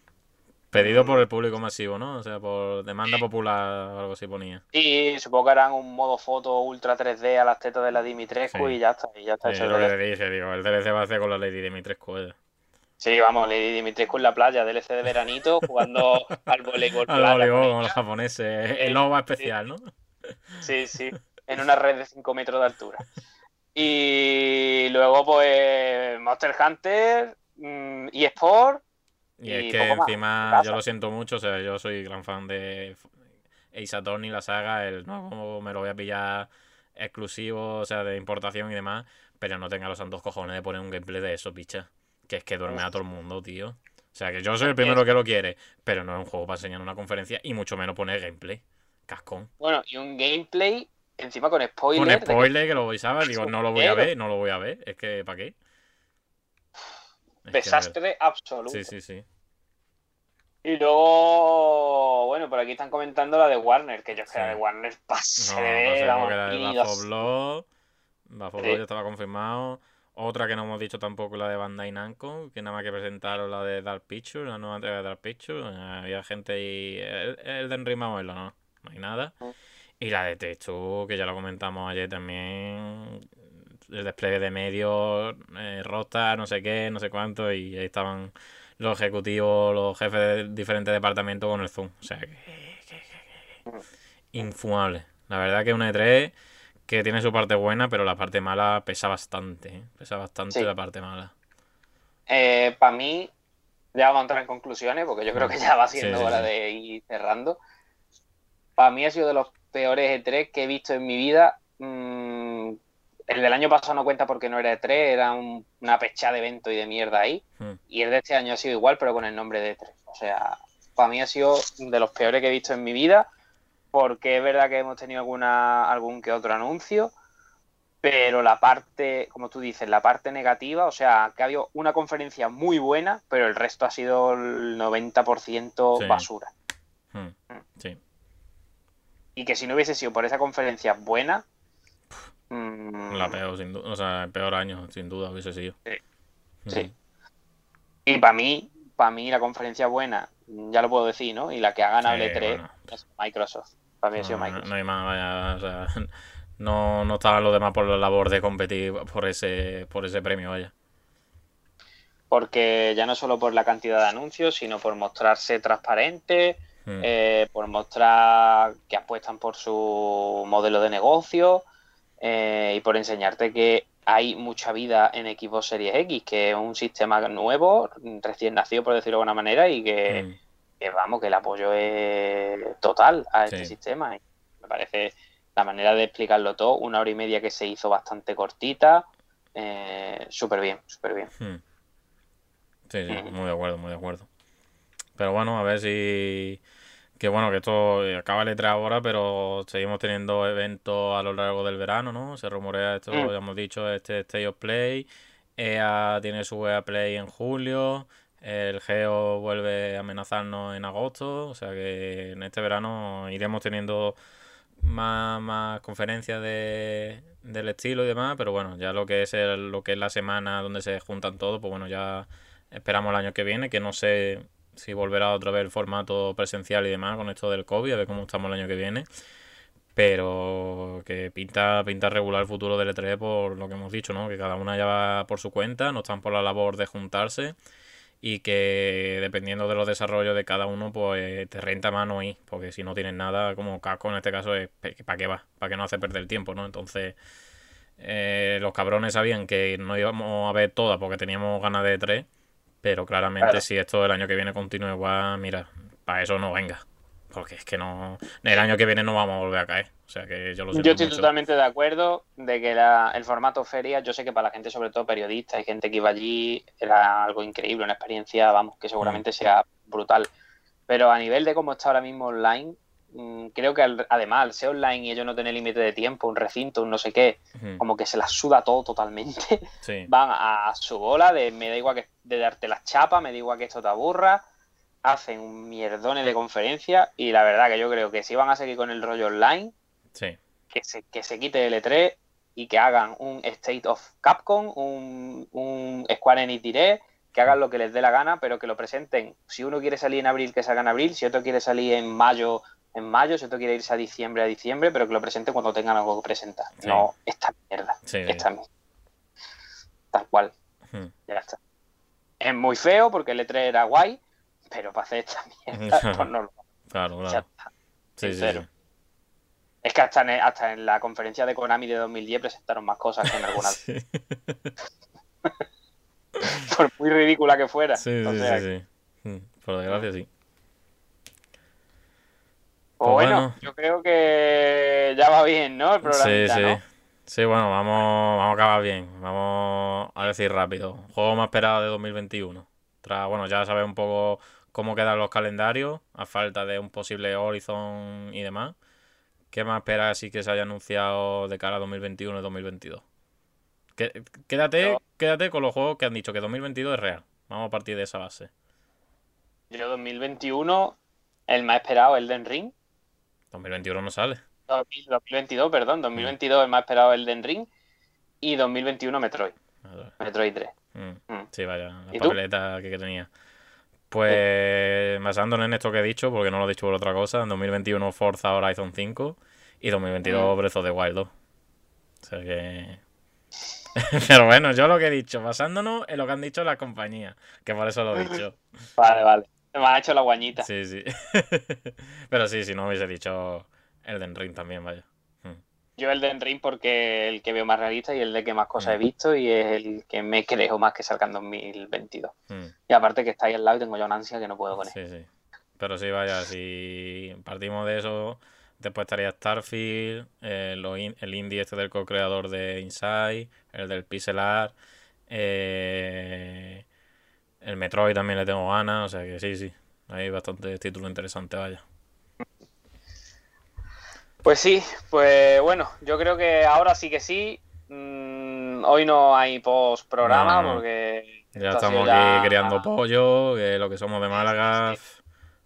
Pedido por el público masivo, ¿no? O sea, por demanda popular o algo así ponía. Y supongo que harán un modo foto ultra 3D a las tetas de la Dimitrescu y ya está. Y ya está sí, lo que dije, digo, el DLC va a hacer con la Lady Dimitrescu. Ella. Sí, vamos, Lady Dimitrescu en la playa, DLC de veranito, jugando <laughs> al voleibol. al voleibol, como los japoneses. El OVA especial, ¿no? Sí, sí, en una red de 5 metros de altura. Y luego, pues, Monster Hunter, mm, y Sport y, es que encima yo lo siento mucho, o sea, yo soy gran fan de Ace Attorney, la saga, el no me lo voy a pillar exclusivo, o sea, de importación y demás, pero no tenga los santos cojones de poner un gameplay de eso, picha. Que es que duerme a todo el mundo, tío. O sea, que yo soy el primero que lo quiere, pero no es un juego para enseñar una conferencia y mucho menos poner gameplay. Cascón. Bueno, y un gameplay encima con spoiler. Con spoiler que... lo voy a ver, digo, <laughs> no lo voy a ver, no lo voy a ver. Es que, ¿para qué? Desastre absoluto. Sí, sí, sí. Y luego, bueno, por aquí están comentando la de Warner, que yo creo que la de Warner <laughs> pase no, no sé, la de Bafoblo, Bafoblo ya estaba confirmado. Otra que no hemos dicho tampoco, la de Bandai Namco, que nada más que presentaron la de Dark Pictures, la nueva entrega de Dark Pictures. Había gente ahí. El, el de Ring no, no hay nada. Y la de texto, que ya lo comentamos ayer también, el despliegue de medios, eh, rota, no sé qué, no sé cuánto, y ahí estaban los ejecutivos, los jefes de diferentes departamentos con el Zoom. O sea, que, infumable. La verdad que una E3 que tiene su parte buena, pero la parte mala pesa bastante. ¿eh? Pesa bastante Sí. la parte mala. para mí, ya vamos a entrar en conclusiones, porque yo creo que ya va siendo Sí, hora sí. de ir cerrando. Para mí ha sido de los peores E3 que he visto en mi vida. Mm, el del año pasado no cuenta porque no era E3, era un- una pechada de evento y de mierda ahí. Hmm. Y el de este año ha sido igual, pero con el nombre de E3. O sea, para mí ha sido de los peores que he visto en mi vida, porque es verdad que hemos tenido alguna, algún que otro anuncio, pero la parte, como tú dices, la parte negativa, o sea, que ha habido una conferencia muy buena, pero el resto ha sido el 90% Sí. basura. Hmm. Sí. Y que si no hubiese sido por esa conferencia buena, mm, La peor, sin duda. O sea, el peor año, sin duda, hubiese sido. Sí. Y para mí, para mí la conferencia buena, ya lo puedo decir, ¿no? Y la que ha ganado Sí, el E3 bueno. Microsoft. Para mí ha sido no, Microsoft. no hay más, vaya, o sea, <laughs> no, no estaban los demás por la labor de competir por ese, por ese premio, vaya. Porque ya no solo por la cantidad de anuncios, sino por mostrarse transparente, Hmm. eh, por mostrar que apuestan por su modelo de negocio eh, y por enseñarte que hay mucha vida en Xbox Series X, que es un sistema nuevo, recién nacido, por decirlo de alguna manera, y que, Hmm. Que, vamos, que el apoyo es total a este Sí. sistema. Y me parece la manera de explicarlo todo, una hora y media que se hizo bastante cortita, eh, súper bien, súper bien. Hmm. Sí, sí, muy de acuerdo, muy de acuerdo. Pero bueno, a ver si... Que bueno, que esto acaba E3 ahora, pero seguimos teniendo eventos a lo largo del verano, ¿no? Se rumorea esto, Mm. ya hemos dicho, este State of Play. EA tiene su EA Play en julio. El Geo vuelve a amenazarnos en agosto. O sea que en este verano iremos teniendo más, más conferencias de, del estilo y demás. Pero bueno, ya lo que es el- lo que es la semana donde se juntan todos, pues bueno, ya esperamos el año que viene, que no sé si volverá otra vez el formato presencial y demás con esto del COVID, a ver cómo estamos el año que viene. Pero que pinta, pinta regular el futuro del E3 por lo que hemos dicho, ¿no? Que cada una ya va por su cuenta, no están por la labor de juntarse y que dependiendo de los desarrollos de cada uno, pues te renta más no ir, porque si no tienes nada, como casco en este caso, es ¿para qué va? ¿Para qué no hace perder el tiempo, no? Entonces, eh, los cabrones sabían que no íbamos a ver todas porque teníamos ganas de tres, pero claramente Claro. si esto el año que viene continúa igual, mira, para eso no venga. Porque es que no. El año que viene no vamos a volver a caer. O sea que yo lo Yo estoy mucho. totalmente de acuerdo de que la- el formato feria, yo sé que para la gente, sobre todo periodista y gente que iba allí, era algo increíble, una experiencia, vamos, que Mm. seguramente sea brutal. Pero a nivel de cómo está ahora mismo online, mm, creo que al- además, al ser online y ellos no tener límite de tiempo, un recinto, un no sé qué, como que se las suda todo totalmente. Sí. <laughs> Van a su bola de me da igual que de darte las chapas, me da igual que esto te aburra. Hacen un mierdones de conferencia y la verdad que yo creo que si van a seguir con el rollo online, Sí. que se, que se quite el E3 y que hagan un State of Capcom, un, un Square Enix Direct, que hagan lo que les dé la gana, pero que lo presenten. Si uno quiere salir en abril, que salga en abril, si otro quiere salir en mayo, en mayo, si otro quiere irse a diciembre, a diciembre, pero que lo presenten cuando tengan algo que presentar. Sí. No esta mierda, Sí. esta mierda. Tal cual, Ujú. ya está. Es muy feo porque el E3 era guay, pero para hacer esta mierda, <laughs> pues no lo Claro, claro. Sí, sí. Es que hasta en, hasta en la conferencia de Konami de 2010 presentaron más cosas que en alguna <laughs> <laughs> por muy ridícula que fuera. sí, sí, sí. Mm, Por desgracia, sí. pues Pues bueno, bueno. yo creo que ya va bien, ¿no? El programa, Sí, sí. ¿no? Sí, bueno, vamos, vamos a acabar bien. Vamos a decir rápido. Juego más esperado de 2021. Tras, bueno, ya sabes un poco cómo quedan los calendarios, a falta de un posible Horizon y demás. ¿Qué más esperas así que se haya anunciado de cara a 2021 y 2022? Que- Quédate, Yo- quédate con los juegos que han dicho que 2022 es real. Vamos a partir de esa base. Yo 2021, el más esperado, Elden Ring. 2021 no sale. 2022, perdón, 2022 el más esperado, Elden Ring. Y 2021 Metroid. Metroid 3. Mm, Mm. Sí, vaya, la papeleta que, que tenía. Pues basándome en esto que he dicho, porque no lo he dicho por otra cosa, en 2021 Forza Horizon 5 y 2022 Breath of the Wild 2. O sea que... <laughs> Pero bueno, yo lo que he dicho, basándonos en lo que han dicho las compañías, que por eso lo he dicho. Vale, vale. Me ha hecho la guañita. Sí, sí. <laughs> Pero sí, si no hubiese dicho Elden Ring también, vaya. Yo Elden Ring porque el que veo más realista y el de que más cosas he Mm. visto y es el que me creo más que salga en 2022. Mm. Y aparte que está ahí al lado y tengo ya una ansia que no puedo con él. Sí, sí. Pero sí, vaya, si partimos de eso, después estaría Starfield, eh, in- el indie este del co-creador de Inside, el del Pixel Art, eh, el Metroid también le tengo ganas, o sea que sí, sí. Hay bastantes títulos interesantes, vaya. Pues sí, pues bueno, yo creo que ahora sí que sí. Mm, hoy no hay post programa No, no, no. porque Ya estamos aquí ya- criando pollo, que lo que somos de Málaga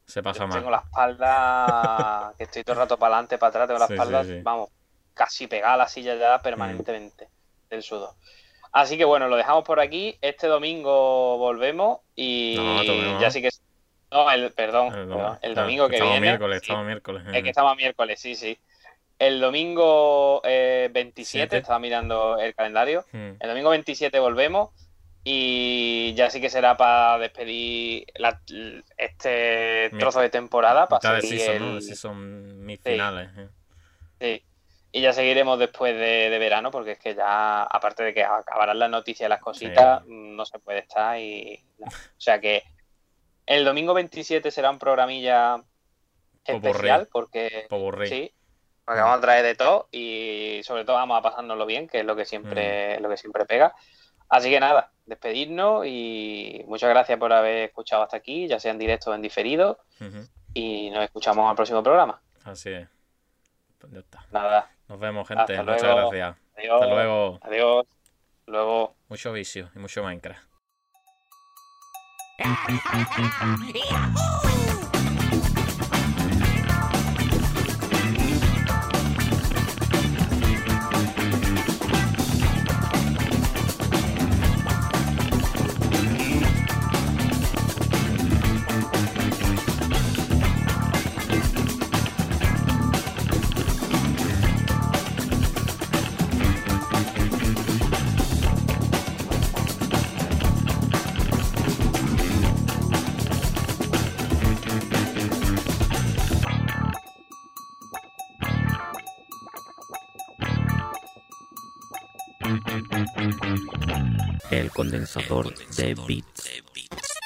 se pasa Yo mal. Tengo la espalda, <laughs> que estoy todo el rato para adelante, para atrás, tengo la Sí, espalda, vamos, casi pegada a la silla ya permanentemente del sudor. Así que bueno, lo dejamos por aquí. Este domingo volvemos y No, ya sí que. No, el, perdón, El, perdón, el domingo que estamos viene. miércoles, sí, estamos miércoles. es que estamos a miércoles, sí, sí. El domingo eh, 27, Siete. estaba mirando el calendario. Mm. El domingo 27 volvemos y ya sí que será para despedir la- este trozo de temporada. Para Mitad de seguir season, el- ¿no? De season mis finales. eh. Sí. Y ya seguiremos después de, de verano, porque es que ya, aparte de que acabarán las noticias y las cositas, no se puede estar y... O sea que el domingo 27 será un programilla especial, porque... Poborri. Sí, porque vamos a traer de todo y sobre todo vamos a pasárnoslo bien, que es lo que siempre, lo que siempre pega. Así que nada, despedirnos y muchas gracias por haber escuchado hasta aquí, ya sea en directo o en diferido, y nos escuchamos al próximo programa. Así es. Pues ya está. Nada, Nos vemos, gente. Hasta Muchas luego. gracias. adiós. Hasta luego. Adiós. Luego. Mucho vicio y mucho Minecraft. El condensador de bits.